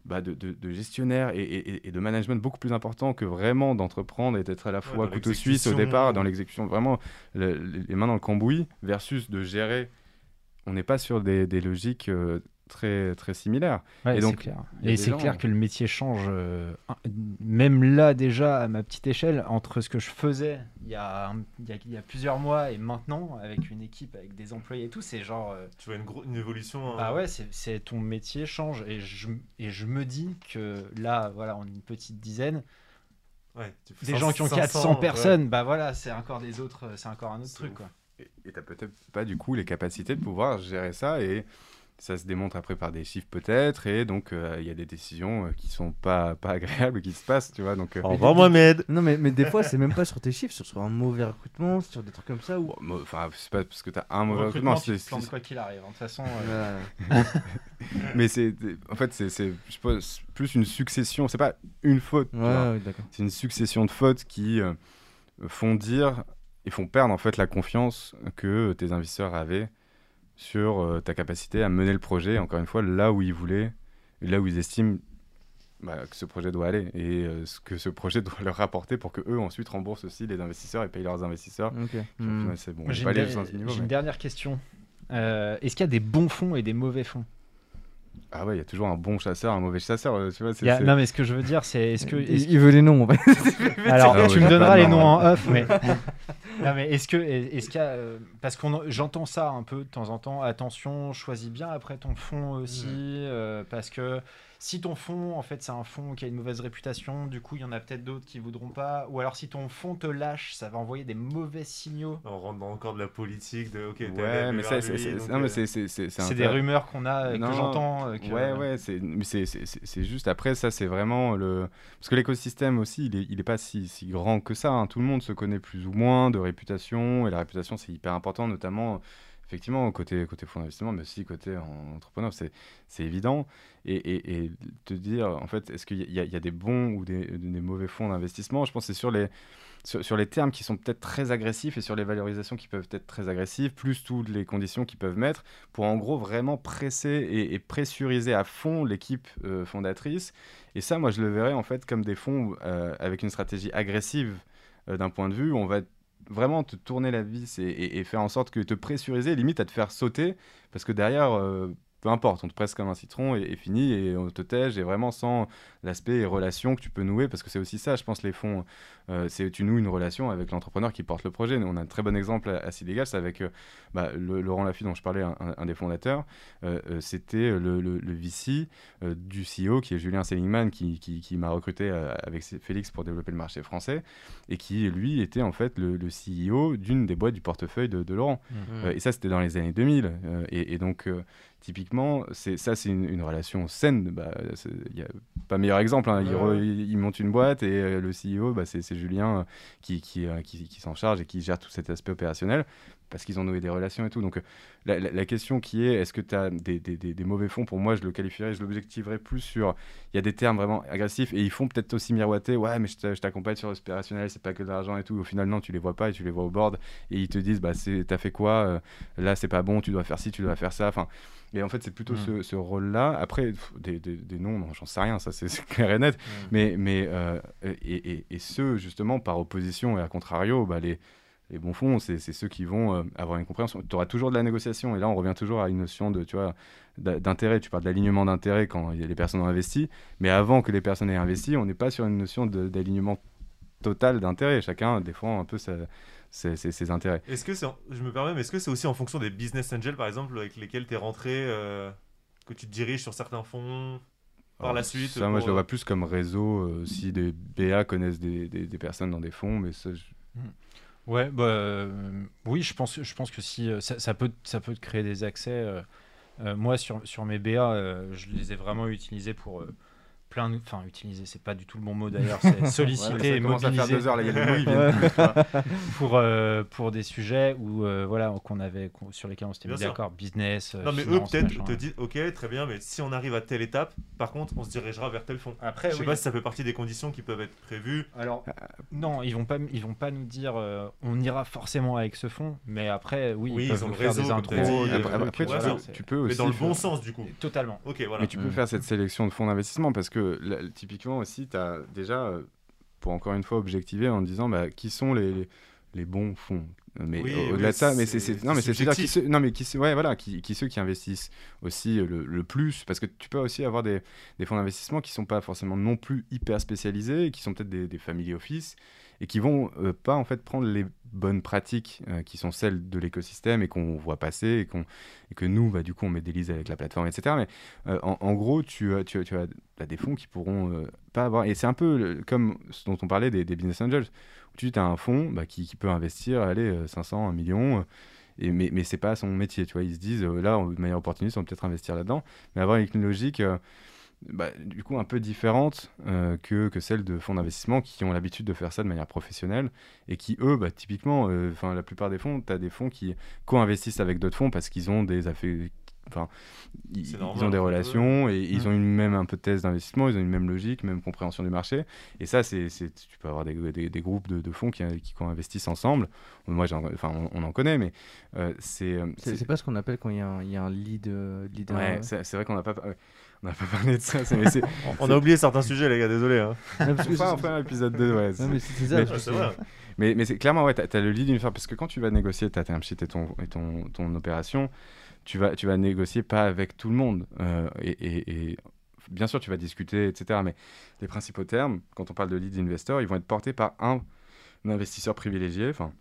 Speaker 4: bah, de, de- de gestionnaire et, et- et de management beaucoup plus important que vraiment d'entreprendre et d'être à la fois
Speaker 1: dans
Speaker 4: couteau suisse au départ, dans l'exécution, vraiment le- les les mains dans le cambouis, versus de gérer. On n'est pas sur des, des logiques euh, très, très similaires.
Speaker 3: Ouais,
Speaker 4: Et
Speaker 3: c'est
Speaker 4: donc,
Speaker 3: clair. Et c'est
Speaker 4: gens-
Speaker 3: clair que le métier change, euh, même là déjà à ma petite échelle, entre ce que je faisais il y a, un- il y a, il y a plusieurs mois et maintenant, avec une équipe, avec des employés et tout, c'est genre... euh,
Speaker 1: Tu vois une, une évolution. hein.
Speaker 3: Bah ouais, c'est c'est- ton métier change et je, et je me dis que là, voilà, on est une petite dizaine,
Speaker 1: Ouais,
Speaker 3: des
Speaker 1: 500,
Speaker 3: gens qui ont 400
Speaker 1: ouais.
Speaker 3: personnes, bah voilà, c'est encore des autres, c'est encore un autre
Speaker 1: C'est
Speaker 3: truc
Speaker 1: ouf.
Speaker 3: quoi.
Speaker 4: Et tu peut-être pas du coup les capacités de pouvoir gérer ça et ça se démontre après par des chiffres peut-être et donc euh, il y a des décisions euh, qui sont pas, pas agréables qui se passent, tu vois. Donc, euh,
Speaker 1: Au revoir Mohamed.
Speaker 2: Non, mais, mais des fois, c'est même pas sur tes chiffres, sur un mauvais recrutement, sur des trucs comme ça. Ou...
Speaker 4: bon, mo- enfin, c'est pas parce que tu as un mauvais
Speaker 3: Recrutement,
Speaker 4: recrutement, c'est- c'est-
Speaker 3: quoi qu'il arrive. hein. De toute façon, euh,
Speaker 4: mais c'est en fait c'est c'est- je pense, plus une succession, c'est pas une faute, tu
Speaker 2: Ouais,
Speaker 4: vois.
Speaker 2: ouais, d'accord.
Speaker 4: c'est une succession de fautes qui euh, font dire et font perdre en fait la confiance que tes investisseurs avaient sur euh, ta capacité à mener le projet, encore une fois, là où ils voulaient, là où ils estiment bah, que ce projet doit aller, et euh, ce que ce projet doit leur rapporter pour que eux ensuite remboursent aussi les investisseurs et payent leurs investisseurs.
Speaker 2: Ok.
Speaker 4: Puis, au final, c'est bon,
Speaker 3: moi,
Speaker 4: on
Speaker 3: j'ai
Speaker 4: va
Speaker 3: une, der- j'ai une
Speaker 4: mais-
Speaker 3: dernière question. Euh, Est-ce qu'il y a des bons fonds et des mauvais fonds?
Speaker 4: Ah ouais, il y a toujours un bon chasseur, un mauvais chasseur, tu vois.
Speaker 3: a- Non, mais ce que je veux dire, c'est est-ce que.
Speaker 2: Il, il veut les noms, en fait.
Speaker 3: Alors,
Speaker 4: Ah ouais,
Speaker 3: tu me donneras les
Speaker 4: nom,
Speaker 3: noms en off, mais. non, mais est-ce que. Est-ce qu'il y a. euh, Parce que j'entends ça un peu de temps en temps. Attention, choisis bien après ton fonds aussi. euh, parce que si ton fonds, en fait, c'est un fonds qui a une mauvaise réputation, du coup, il y en a peut-être d'autres qui voudront pas. Ou alors, si ton fonds te lâche, ça va envoyer des mauvais signaux.
Speaker 1: On rentre dans encore de la politique de ok.
Speaker 4: Ouais, mais ça, c'est-
Speaker 1: euh,
Speaker 3: des rumeurs qu'on a, euh,
Speaker 4: Non,
Speaker 3: que j'entends. euh, que-
Speaker 4: Ouais, ouais, c'est mais c'est- c'est- c'est- c'est juste après, ça, c'est vraiment le. Parce que l'écosystème aussi, il est, il est pas si, si grand que ça. hein. Tout le monde se connaît plus ou moins de réputation, et la réputation, c'est hyper important, notamment, effectivement, côté, côté fonds d'investissement, mais aussi côté en- entrepreneur, c'est c'est évident. Et, et, te dire, en fait, est-ce qu'il y, a- il y a des bons ou des, mauvais fonds d'investissement? Je pense que c'est sur les. Sur, sur les termes qui sont peut-être très agressifs et sur les valorisations qui peuvent être très agressives, plus toutes les conditions qu'ils peuvent mettre, pour en gros vraiment presser et, et pressuriser à fond l'équipe euh, fondatrice. Et ça, moi, je le verrais en fait comme des fonds euh, avec une stratégie agressive euh, d'un point de vue où on va vraiment te tourner la vis et, faire en sorte que te pressuriser, limite à te faire sauter, parce que derrière, euh, peu importe, on te presse comme un citron et, et fini, et on te tège, et vraiment sans l'aspect relation que tu peux nouer, parce que c'est aussi ça, je pense, les fonds, euh, c'est tu noues une relation avec l'entrepreneur qui porte le projet. Nous, on a un très bon exemple à, à Silegal, c'est avec euh, bah, le- Laurent Laffy dont je parlais, un, des fondateurs, euh, c'était le, le, le VC du CEO qui est Julien Seligman qui, qui, qui m'a recruté avec Félix pour développer le marché français et qui lui était en fait le, le CEO d'une des boîtes du portefeuille de, de Laurent. Euh, et ça c'était dans les années 2000 euh, et, et donc typiquement c'est ça c'est une, une relation saine. Bah, Il n'y a pas meilleur exemple. hein. Il, re- monte une boîte et euh, le CEO bah, c'est c'est Julien euh, qui, qui, euh, qui, qui s'en charge et qui gère tout cet aspect opérationnel parce qu'ils ont noué des relations et tout. Donc, la, la- la question qui est, est-ce que tu as des, des- des- des mauvais fonds? Pour moi, je le qualifierais, je l'objectiverais plus sur. Il y a des termes vraiment agressifs et ils font peut-être aussi miroiter. Ouais, mais je t'a- je t'accompagne sur l'opérationnel, c'est pas que de l'argent et tout. Au final, non, tu les vois pas et tu les vois au board et ils te disent, bah, t'as fait quoi? Euh, Là, c'est pas bon, tu dois faire ci, tu dois faire ça. Enfin. Et en fait, c'est plutôt
Speaker 3: Mm.
Speaker 4: ce, ce rôle-là. Après, pff, des, des- des noms, non, j'en sais rien, ça c'est clair et net. Mais, mais euh, et, et, et ceux, justement, par opposition et à contrario, bah, les, les bons fonds, c'est ceux qui vont euh, avoir une compréhension. Tu auras toujours de la négociation. Et là, on revient toujours à une notion de, tu vois, d'intérêt. Tu parles de l'alignement d'intérêt quand les personnes ont investi. Mais avant que les personnes aient investi, on n'est pas sur une notion d'alignement total d'intérêt. Chacun défend un peu sa- ses, ses- ses intérêts.
Speaker 1: Est-ce que c'est, je me permets, mais est-ce que c'est aussi en fonction des business angels, par exemple, avec lesquels tu es rentré, euh, que tu te diriges sur certains fonds par
Speaker 4: Alors,
Speaker 1: la suite
Speaker 4: Ça, moi, je le
Speaker 1: euh,
Speaker 4: vois plus comme réseau. euh, si des BA connaissent des, des- des personnes dans des fonds, mais ça, je-
Speaker 3: Ouais, bah, euh, oui, je pense, je pense que si euh, ça, peut, ça peut te créer des accès. euh, moi, sur, sur mes BA, je les ai vraiment utilisés pour plein de. Enfin, utiliser, c'est pas du tout le bon mot d'ailleurs, c'est
Speaker 4: Ouais, mais
Speaker 3: solliciter
Speaker 4: ça
Speaker 3: et
Speaker 4: à faire
Speaker 3: mobiliser
Speaker 4: deux heures, là, y a mots,
Speaker 3: pour, euh, pour des sujets où, euh, voilà, qu'on avait, sur lesquels on s'était mis d'accord, business. euh,
Speaker 1: Non, mais eux, peut-être, te disent Ok, très bien, mais si on arrive à telle étape, par contre, on se dirigera vers tel fond.
Speaker 3: Après,
Speaker 1: Je sais
Speaker 3: oui.
Speaker 1: pas si ça fait partie des conditions qui peuvent être prévues.
Speaker 3: Alors, non, ils vont pas, ils vont pas nous dire euh, on ira forcément avec ce fond, mais après, oui,
Speaker 1: Oui,
Speaker 3: ils
Speaker 1: ont le réseau,
Speaker 3: des intros.
Speaker 1: dit,
Speaker 3: des
Speaker 4: Après, après, tu,
Speaker 1: voilà.
Speaker 4: peux, tu peux
Speaker 1: Mais
Speaker 4: aussi.
Speaker 1: dans le
Speaker 4: faire-
Speaker 1: bon sens, du coup.
Speaker 3: Totalement.
Speaker 1: Ok, voilà.
Speaker 4: Mais tu peux
Speaker 2: Mm.
Speaker 4: faire cette sélection de fonds d'investissement parce que là, typiquement aussi, tu as déjà, euh, pour encore une fois objectiver en disant bah, qui sont les, les- bons fonds. Mais
Speaker 1: Oui,
Speaker 4: au-
Speaker 1: oui,
Speaker 4: au-delà de ça, mais
Speaker 1: c'est-
Speaker 4: non mais c'est qui ceux- non mais qui ouais voilà qui, qui ceux qui investissent aussi le, le plus parce que tu peux aussi avoir des, des fonds d'investissement qui sont pas forcément non plus hyper spécialisés, qui sont peut-être des, des family office et qui vont euh, pas en fait prendre les bonnes pratiques euh, qui sont celles de l'écosystème et qu'on voit passer et, qu'on et que nous bah, du coup on modélise avec la plateforme etc mais euh, en, gros tu as, tu tu as des fonds qui pourront euh, pas avoir et c'est un peu comme ce dont on parlait des, des business angels. Où tu as un fonds bah, qui, peut investir allez euh, 500 1 million euh, et, mais, mais c'est pas son métier, tu vois. Ils se disent, euh, là, de manière opportuniste, on peut peut-être investir là-dedans, mais avoir une logique, euh, bah, du coup, un peu différente euh, que, que celle de fonds d'investissement qui ont l'habitude de faire ça de manière professionnelle et qui, eux, bah, typiquement, euh, enfin, la plupart des fonds, tu as des fonds qui co-investissent avec d'autres fonds parce qu'ils ont des affaires. Enfin, ils, ont des relations et ils
Speaker 2: Mm.
Speaker 4: ont une même un peu de thèse d'investissement, ils ont une même logique, même compréhension du marché. Et ça, c'est, tu peux avoir des, des, des groupes de, de fonds qui, qui co-investissent ensemble. Moi, enfin, on, on en connaît, mais euh, c'est,
Speaker 2: C'est pas ce qu'on appelle quand il y, a un- il y a un lead. euh, lead
Speaker 4: Ouais, c'est c'est vrai qu'on n'a pas, ouais, on n'a pas parlé de ça. c'est- mais c'est-
Speaker 1: On a oublié certains sujets, les gars, désolé. hein.
Speaker 2: Ouais, parce que
Speaker 4: un épisode 2, ouais.
Speaker 2: Non,
Speaker 4: c'est-
Speaker 2: mais c'est c'est ça.
Speaker 4: Mais-
Speaker 2: parce que
Speaker 1: c'est
Speaker 2: c'est-
Speaker 1: vrai.
Speaker 4: Mais, mais c'est clairement, ouais, tu as, le lead d'une firme. Parce que quand tu vas négocier ta term sheet et ton, et ton, ton opération, tu vas, tu vas négocier pas avec tout le monde. Euh, et, et- et bien sûr, tu vas discuter, etc. Mais les principaux termes, quand on parle de lead investor, ils vont être portés par un, un investisseur privilégié, enfin,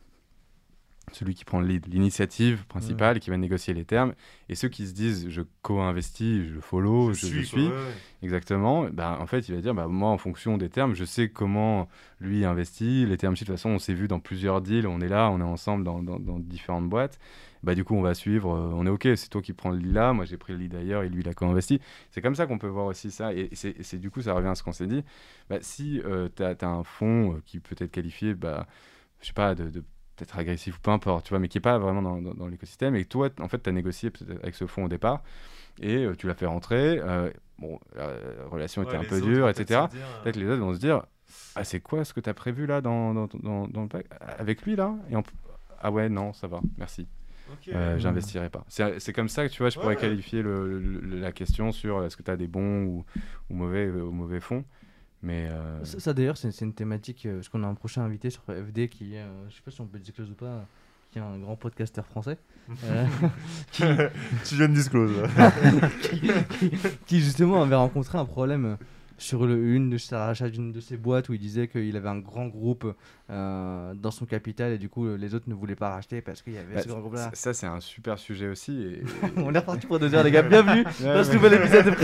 Speaker 4: celui qui prend l'initiative principale, qui va négocier les termes. Et ceux qui se disent, je co-investis, je follow, je, je suis,
Speaker 1: ouais.
Speaker 4: Exactement. Bah, en fait, il va dire, bah, moi, en fonction des termes, je sais comment lui investit. Les termes de toute façon, on s'est vu dans plusieurs deals. On est là, on est ensemble dans, dans- dans différentes boîtes. Bah, du coup, on va suivre. euh, on est OK. C'est toi qui prends le lead là. Moi, j'ai pris le lead ailleurs et lui, il a co-investi. C'est comme ça qu'on peut voir aussi ça. Et c'est et c'est- du coup, ça revient à ce qu'on s'est dit. Bah, si tu as, un fonds euh, qui peut être qualifié, bah, je sais pas, de, de peut-être agressif ou peu importe, tu vois, mais qui est pas vraiment dans, dans- dans l'écosystème et toi, en fait, tu as négocié avec ce fonds au départ et euh, tu l'as fait rentrer. euh, bon, la relation était un peu dure, etc.
Speaker 1: peut-être dire, euh,
Speaker 4: les autres vont se dire Ah, c'est quoi ce que tu as prévu là dans, le pack? Avec lui là? Et on p- Ah ouais, non, ça va, merci.
Speaker 1: ok.
Speaker 4: Euh. J'investirai pas. C'est comme ça que tu vois, je pourrais qualifier le- le- la question sur est-ce que tu as des bons ou, ou mauvais, ou mauvais fonds. Mais euh,
Speaker 2: Ça, ça, d'ailleurs, c'est une thématique, euh, parce qu'on a un prochain invité sur FD qui est, euh, je sais pas si on peut le disclose ou pas, qui est un grand podcasteur français, euh,
Speaker 1: tu viens de disclose.
Speaker 2: qui justement avait rencontré un problème euh, sur le, une de sa rachat d'une de ses boîtes où il disait qu'il avait un grand groupe euh, dans son capital et du coup les autres ne voulaient pas racheter parce qu'il y avait
Speaker 4: bah,
Speaker 2: ce grand groupe là.
Speaker 4: ça, c'est un super sujet aussi. Et,
Speaker 2: On est reparti pour deux heures les gars, bienvenue
Speaker 4: Ouais,
Speaker 2: dans ce nouvel épisode de.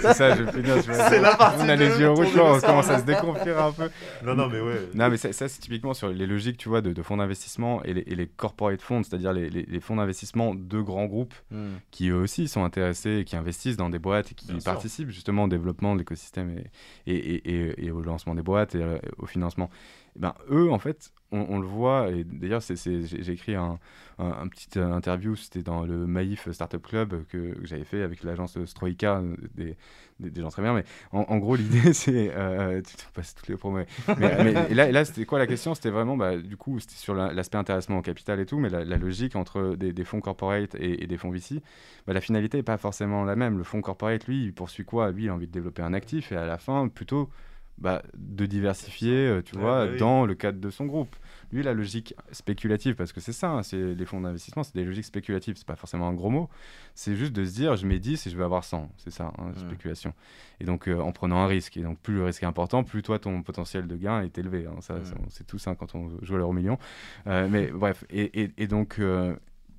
Speaker 4: C'est ça, je vais finir. je vais-
Speaker 1: C'est la partie
Speaker 4: On a les yeux rouges, on commence à se déconfier un peu.
Speaker 1: non, non, mais ouais.
Speaker 4: Non, mais ça, ça, c'est typiquement sur les logiques, tu vois, de, de fonds d'investissement et les, et les corporate funds, c'est-à-dire les, les- les fonds d'investissement de grands groupes
Speaker 2: Hmm.
Speaker 4: qui eux aussi sont intéressés et qui investissent dans des boîtes et qui
Speaker 1: Bien sûr.
Speaker 4: participent justement au développement de l'écosystème et, et- et- et au lancement des boîtes et euh, au financement. Eh ben, eux, en fait, on, on le voit, et d'ailleurs, j'ai, écrit un, un, un petit euh, interview, c'était dans le Maïf Startup Club que, que j'avais fait avec l'agence Stroika, euh, des, des, des gens très bien, mais en, en gros, l'idée, c'est... Euh, tu tu passes toutes les promos, mais, mais- et là, et là, c'était quoi la question? C'était vraiment, bah, du coup, c'était sur la- l'aspect intéressement au capital et tout, mais la, la logique entre des, des fonds corporate et, et des fonds VC, bah, la finalité n'est pas forcément la même. Le fonds corporate, lui, il poursuit quoi? Lui, il a envie de développer un actif et à la fin, plutôt bah, de diversifier, euh, tu
Speaker 1: Ouais,
Speaker 4: vois,
Speaker 1: bah oui.
Speaker 4: dans le cadre de son groupe. Lui, la logique spéculative, parce que c'est ça, hein, c'est les fonds d'investissement, c'est des logiques spéculatives, c'est pas forcément un gros mot, c'est juste de se dire, je mets 10 et je vais avoir 100, c'est ça, hein, spéculation. Et donc, euh, en prenant un risque, et donc plus le risque est important, plus toi, ton potentiel de gain est élevé. hein. ça, sait tout ça quand on joue à l'euro million. Euh, mais bref, et, et- et donc, euh,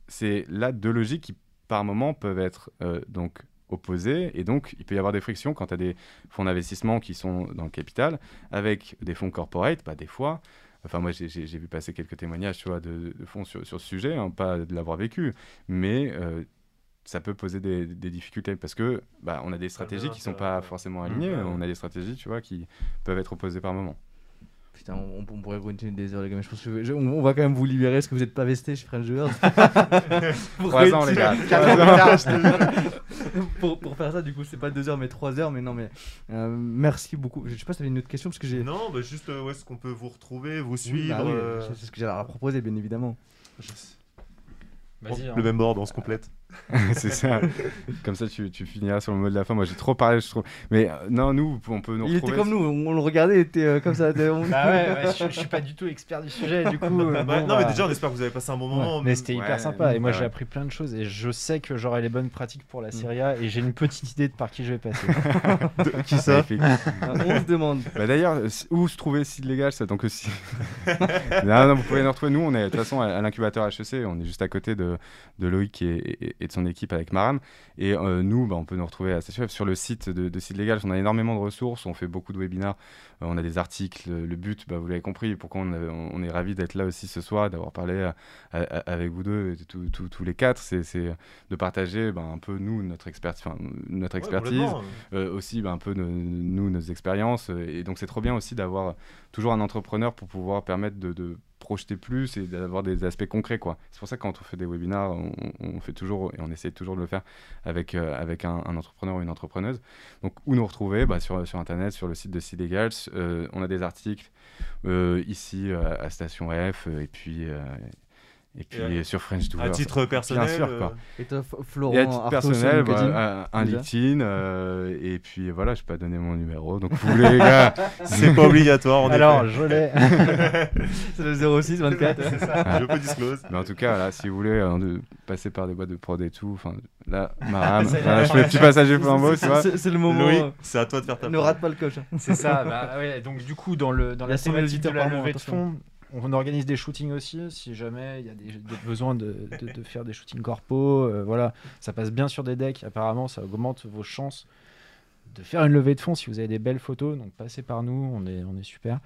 Speaker 4: c'est là deux logiques qui, par moment, peuvent être donc opposées, et donc il peut y avoir des frictions quand tu as des fonds d'investissement qui sont dans le capital, avec des fonds corporate, bah, des fois, enfin moi j'ai- vu passer quelques témoignages tu vois, de, de fonds sur, sur ce sujet, hein, pas de l'avoir vécu, mais euh, ça peut poser des, des difficultés, parce que bah, on a des stratégies qui sont pas forcément
Speaker 1: Mm,
Speaker 4: alignées, on a des stratégies tu vois, qui peuvent être opposées par moment.
Speaker 2: Putain, on, on pourrait continuer des heures les gars, mais je pense que je- on, on va quand même vous libérer parce que vous n'êtes pas vesté chez French Joueurs.
Speaker 4: Trois ans les gars,
Speaker 2: pour, pour faire ça, du coup, c'est pas deux heures mais trois heures. Mais non, mais euh, merci beaucoup. Je sais pas si t'avais une autre question parce que j'ai.
Speaker 1: Non, bah juste euh, où est-ce qu'on peut vous retrouver, vous
Speaker 2: Oui,
Speaker 1: suivre
Speaker 2: bah oui,
Speaker 1: euh,
Speaker 2: c'est- C'est ce que j'allais leur proposer, bien évidemment.
Speaker 5: Vas-y, hein.
Speaker 1: Le même board, on se complète.
Speaker 4: c'est ça. Comme ça, tu, tu finiras sur le mot de la fin. Moi, j'ai trop parlé, je trouve. Mais euh, non, nous, on peut nous
Speaker 2: Il était comme nous, on le regardait, il était euh, comme ça. on-
Speaker 3: Bah ouais, ouais, je, je suis pas du tout expert du sujet, du coup. euh,
Speaker 1: Bah,
Speaker 3: bon,
Speaker 1: non, mais
Speaker 3: bah,
Speaker 1: déjà, on espère que vous avez passé un bon moment.
Speaker 3: mais c'était hyper
Speaker 4: Ouais,
Speaker 3: sympa et moi j'ai appris plein de choses et je sais que j'aurai les bonnes pratiques pour la
Speaker 2: Mm.
Speaker 3: Serie A et j'ai une petite idée de par qui je vais passer.
Speaker 1: Qui ça
Speaker 2: on se demande.
Speaker 4: Bah, D'ailleurs, où se trouver site légal ça donc aussi. non, non, vous pouvez nous retrouver. Nous, on est de toute façon à, à l'incubateur HEC. On est juste à côté de, de Loïc et, et- et de son équipe avec Maram. Et euh, nous, bah, on peut nous retrouver à SSUF sur le site de, de site légal. On a énormément de ressources. On fait beaucoup de webinaires. Euh, on a des articles. Le but, bah, vous l'avez compris, pourquoi on, a- on est ravis d'être là aussi ce soir, d'avoir parlé à- à- à- avec vous deux, et tous- les quatre. C'est de partager bah, un peu nous notre expertise, notre expertise. Euh, aussi un peu nos- nous, nos expériences. euh, Et donc, c'est trop bien aussi d'avoir toujours un entrepreneur pour pouvoir permettre de, de projeter plus et d'avoir des aspects concrets. quoi. C'est pour ça que quand on fait des webinars, on, fait toujours, et on essaie toujours de le faire avec, euh, avec un, entrepreneur ou une entrepreneuse. Donc, où nous retrouver? Bah, sur, sur Internet, sur le site de Cilegal. Euh, on a des articles euh, ici à Station F et puis, et puis
Speaker 1: Et à-
Speaker 4: sur French
Speaker 1: À
Speaker 4: Doers.
Speaker 1: titre personnel.
Speaker 4: sûr,
Speaker 1: euh,
Speaker 4: quoi.
Speaker 2: Et toi, F- Florent
Speaker 4: Et à titre personnel,
Speaker 2: LinkedIn
Speaker 4: bah, un, un LinkedIn, euh, et puis voilà, je vais pas donner mon numéro, donc vous les gars,
Speaker 1: C'est pas obligatoire.
Speaker 3: Alors, je l'ai.
Speaker 2: C'est le 06 24.
Speaker 1: je peux disclose.
Speaker 4: mais en tout cas, là, si vous voulez euh, de passer par des boîtes de prod et tout, enfin, là, Maram,
Speaker 3: C'est-
Speaker 4: voilà, je fais le petit passager flambeau, tu vois.
Speaker 2: C'est c'est le moment.
Speaker 1: Loïc,
Speaker 2: euh,
Speaker 1: c'est à toi de faire ta
Speaker 2: Ne rate pas le coche.
Speaker 3: C'est ça, bah ouais, donc du coup, dans, le, dans
Speaker 2: Il y a
Speaker 3: la
Speaker 2: 100 000
Speaker 3: thématique de la levée de fonds, on organise des shootings aussi, si jamais il y a des, des besoins de, de- de faire des shootings corpo, euh, voilà, ça passe bien sur des decks, apparemment ça augmente vos chances de faire une levée de fonds si vous avez des belles photos, donc passez par nous, on est, on est super.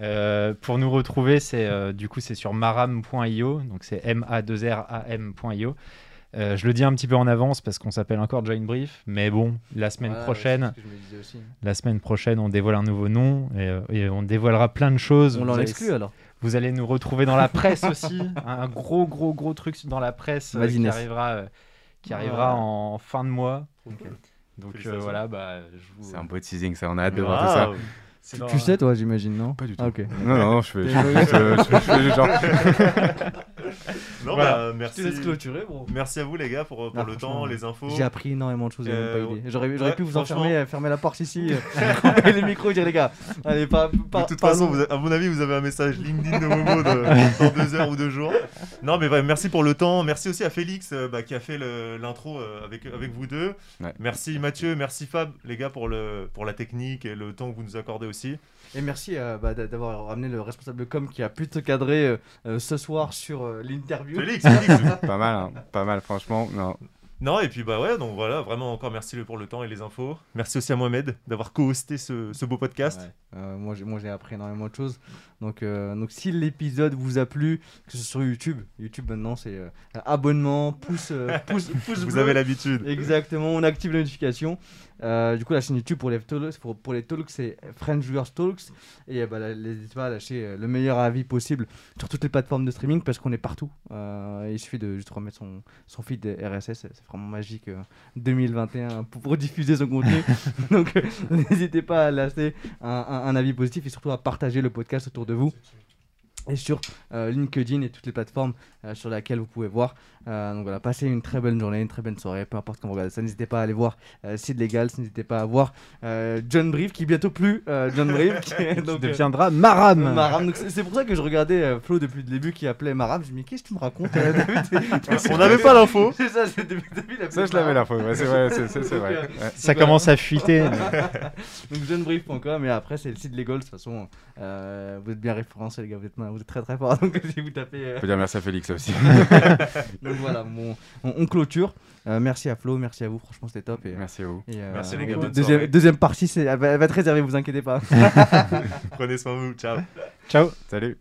Speaker 3: Euh, pour nous retrouver, c'est euh, du coup c'est sur maram.io, donc c'est m a 2 r a m.io. Euh, je le dis un petit peu en avance parce qu'on s'appelle encore Join Brief, mais bon, la semaine
Speaker 2: Voilà,
Speaker 3: prochaine, la semaine prochaine, on dévoile un nouveau nom et, et on dévoilera plein de choses.
Speaker 2: On l'en exclut alors.
Speaker 3: Vous allez nous retrouver dans la presse aussi. un, gros, gros, gros truc dans la presse euh, qui arrivera, euh, qui arrivera en fin de mois. Donc euh, voilà, bah, je vous.
Speaker 4: C'est un beau teasing, ça, on a hâte de voir tout ça.
Speaker 2: Tu, sais, toi, j'imagine, non
Speaker 4: Pas du tout.
Speaker 2: Ah.
Speaker 4: Non, non, je fais, je fais euh, je fais- je fais juste genre.
Speaker 1: Non,
Speaker 3: Voilà.
Speaker 1: bah,
Speaker 2: Je
Speaker 1: merci.
Speaker 2: te laisse clôturer, bro.
Speaker 1: Merci à vous, les gars, pour, pour le temps, les infos.
Speaker 2: J'ai appris énormément de choses,
Speaker 1: Euh.
Speaker 2: J'aurais j'aurais
Speaker 1: ouais,
Speaker 2: pu vous enfermer, euh, fermer la porte ici, euh, couper les micros et dire les gars, allez, pas. pas
Speaker 1: De toute
Speaker 2: pas
Speaker 1: façon,
Speaker 2: long.
Speaker 1: vous avez- à mon avis, vous avez un message LinkedIn de Momo de- dans deux heures ou deux jours. Non, mais ouais, merci pour le temps. Merci aussi à Félix bah, qui a fait l'intro euh, avec, avec vous deux.
Speaker 4: Ouais.
Speaker 1: Merci Mathieu, merci Fab, les gars, pour, le, pour la technique et le temps que vous nous accordez aussi.
Speaker 2: Et merci euh, bah, d'a- d'avoir ramené le responsable com qui a pu te cadrer euh, euh, ce soir sur euh, l'interview.
Speaker 1: Félix, Félix.
Speaker 4: Pas mal, hein, pas mal, franchement. Non.
Speaker 1: Non, et puis bah ouais, donc voilà, vraiment encore merci pour le temps et les infos. Merci aussi à Mohamed d'avoir co-hosté ce, ce beau podcast.
Speaker 2: Ouais. Euh, moi, j'ai, moi, j'ai appris énormément de choses. Donc, euh, donc si l'épisode vous a plu, que ce soit sur YouTube, YouTube maintenant, c'est euh, abonnement, pouce, euh, pouce, pouce
Speaker 1: Vous
Speaker 2: bleu.
Speaker 1: avez l'habitude.
Speaker 2: Exactement, on active les notifications. Euh, du coup, la chaîne YouTube pour les talks, pour, pour les talks, c'est French Viewers Talks. Et euh, bah, n'hésitez pas à lâcher euh, le meilleur avis possible sur toutes les plateformes de streaming parce qu'on est partout. Euh, il suffit de juste remettre son, son feed RSS, c'est vraiment magique. euh, 2021 pour, pour diffuser son contenu. Donc, euh, n'hésitez pas à lâcher un, un- un avis positif et surtout à partager le podcast autour de vous. Et sur euh, LinkedIn et toutes les plateformes euh, sur lesquelles vous pouvez voir. Euh, donc voilà, passez une très bonne journée, une très bonne soirée, peu importe quand vous regardez ça. N'hésitez pas à aller voir Sid Legal, n'hésitez pas à voir John Brief, qui bientôt plus John Brief. qui est-
Speaker 3: Qui
Speaker 2: donc,
Speaker 3: deviendra Maram.
Speaker 2: C'est pour ça que je regardais Flo depuis le début qui appelait Maram. Je me dis, qu'est-ce que tu me racontes David?
Speaker 1: On n'avait pas l'info.
Speaker 2: C'est ça, c'est
Speaker 4: Ça, je l'avais l'info, ouais, c'est vrai, c'est vrai. Ouais.
Speaker 3: Ça commence à fuiter.
Speaker 2: Donc johnbrief.com et après c'est le site Legal de toute façon vous êtes bien référencés les gars vous êtes, vous êtes très très forts donc si vous tapez euh,
Speaker 4: On peut dire merci à Félix aussi.
Speaker 2: donc voilà bon, on, on clôture Euh, merci à Flo merci à vous franchement c'était top et,
Speaker 4: Merci à vous.
Speaker 2: et, euh,
Speaker 1: Merci, les gars,
Speaker 2: deuxième, deuxième partie c'est elle va, elle va être réservée vous inquiétez pas
Speaker 1: Prenez soin de vous. Ciao.
Speaker 3: Ciao.
Speaker 4: Salut.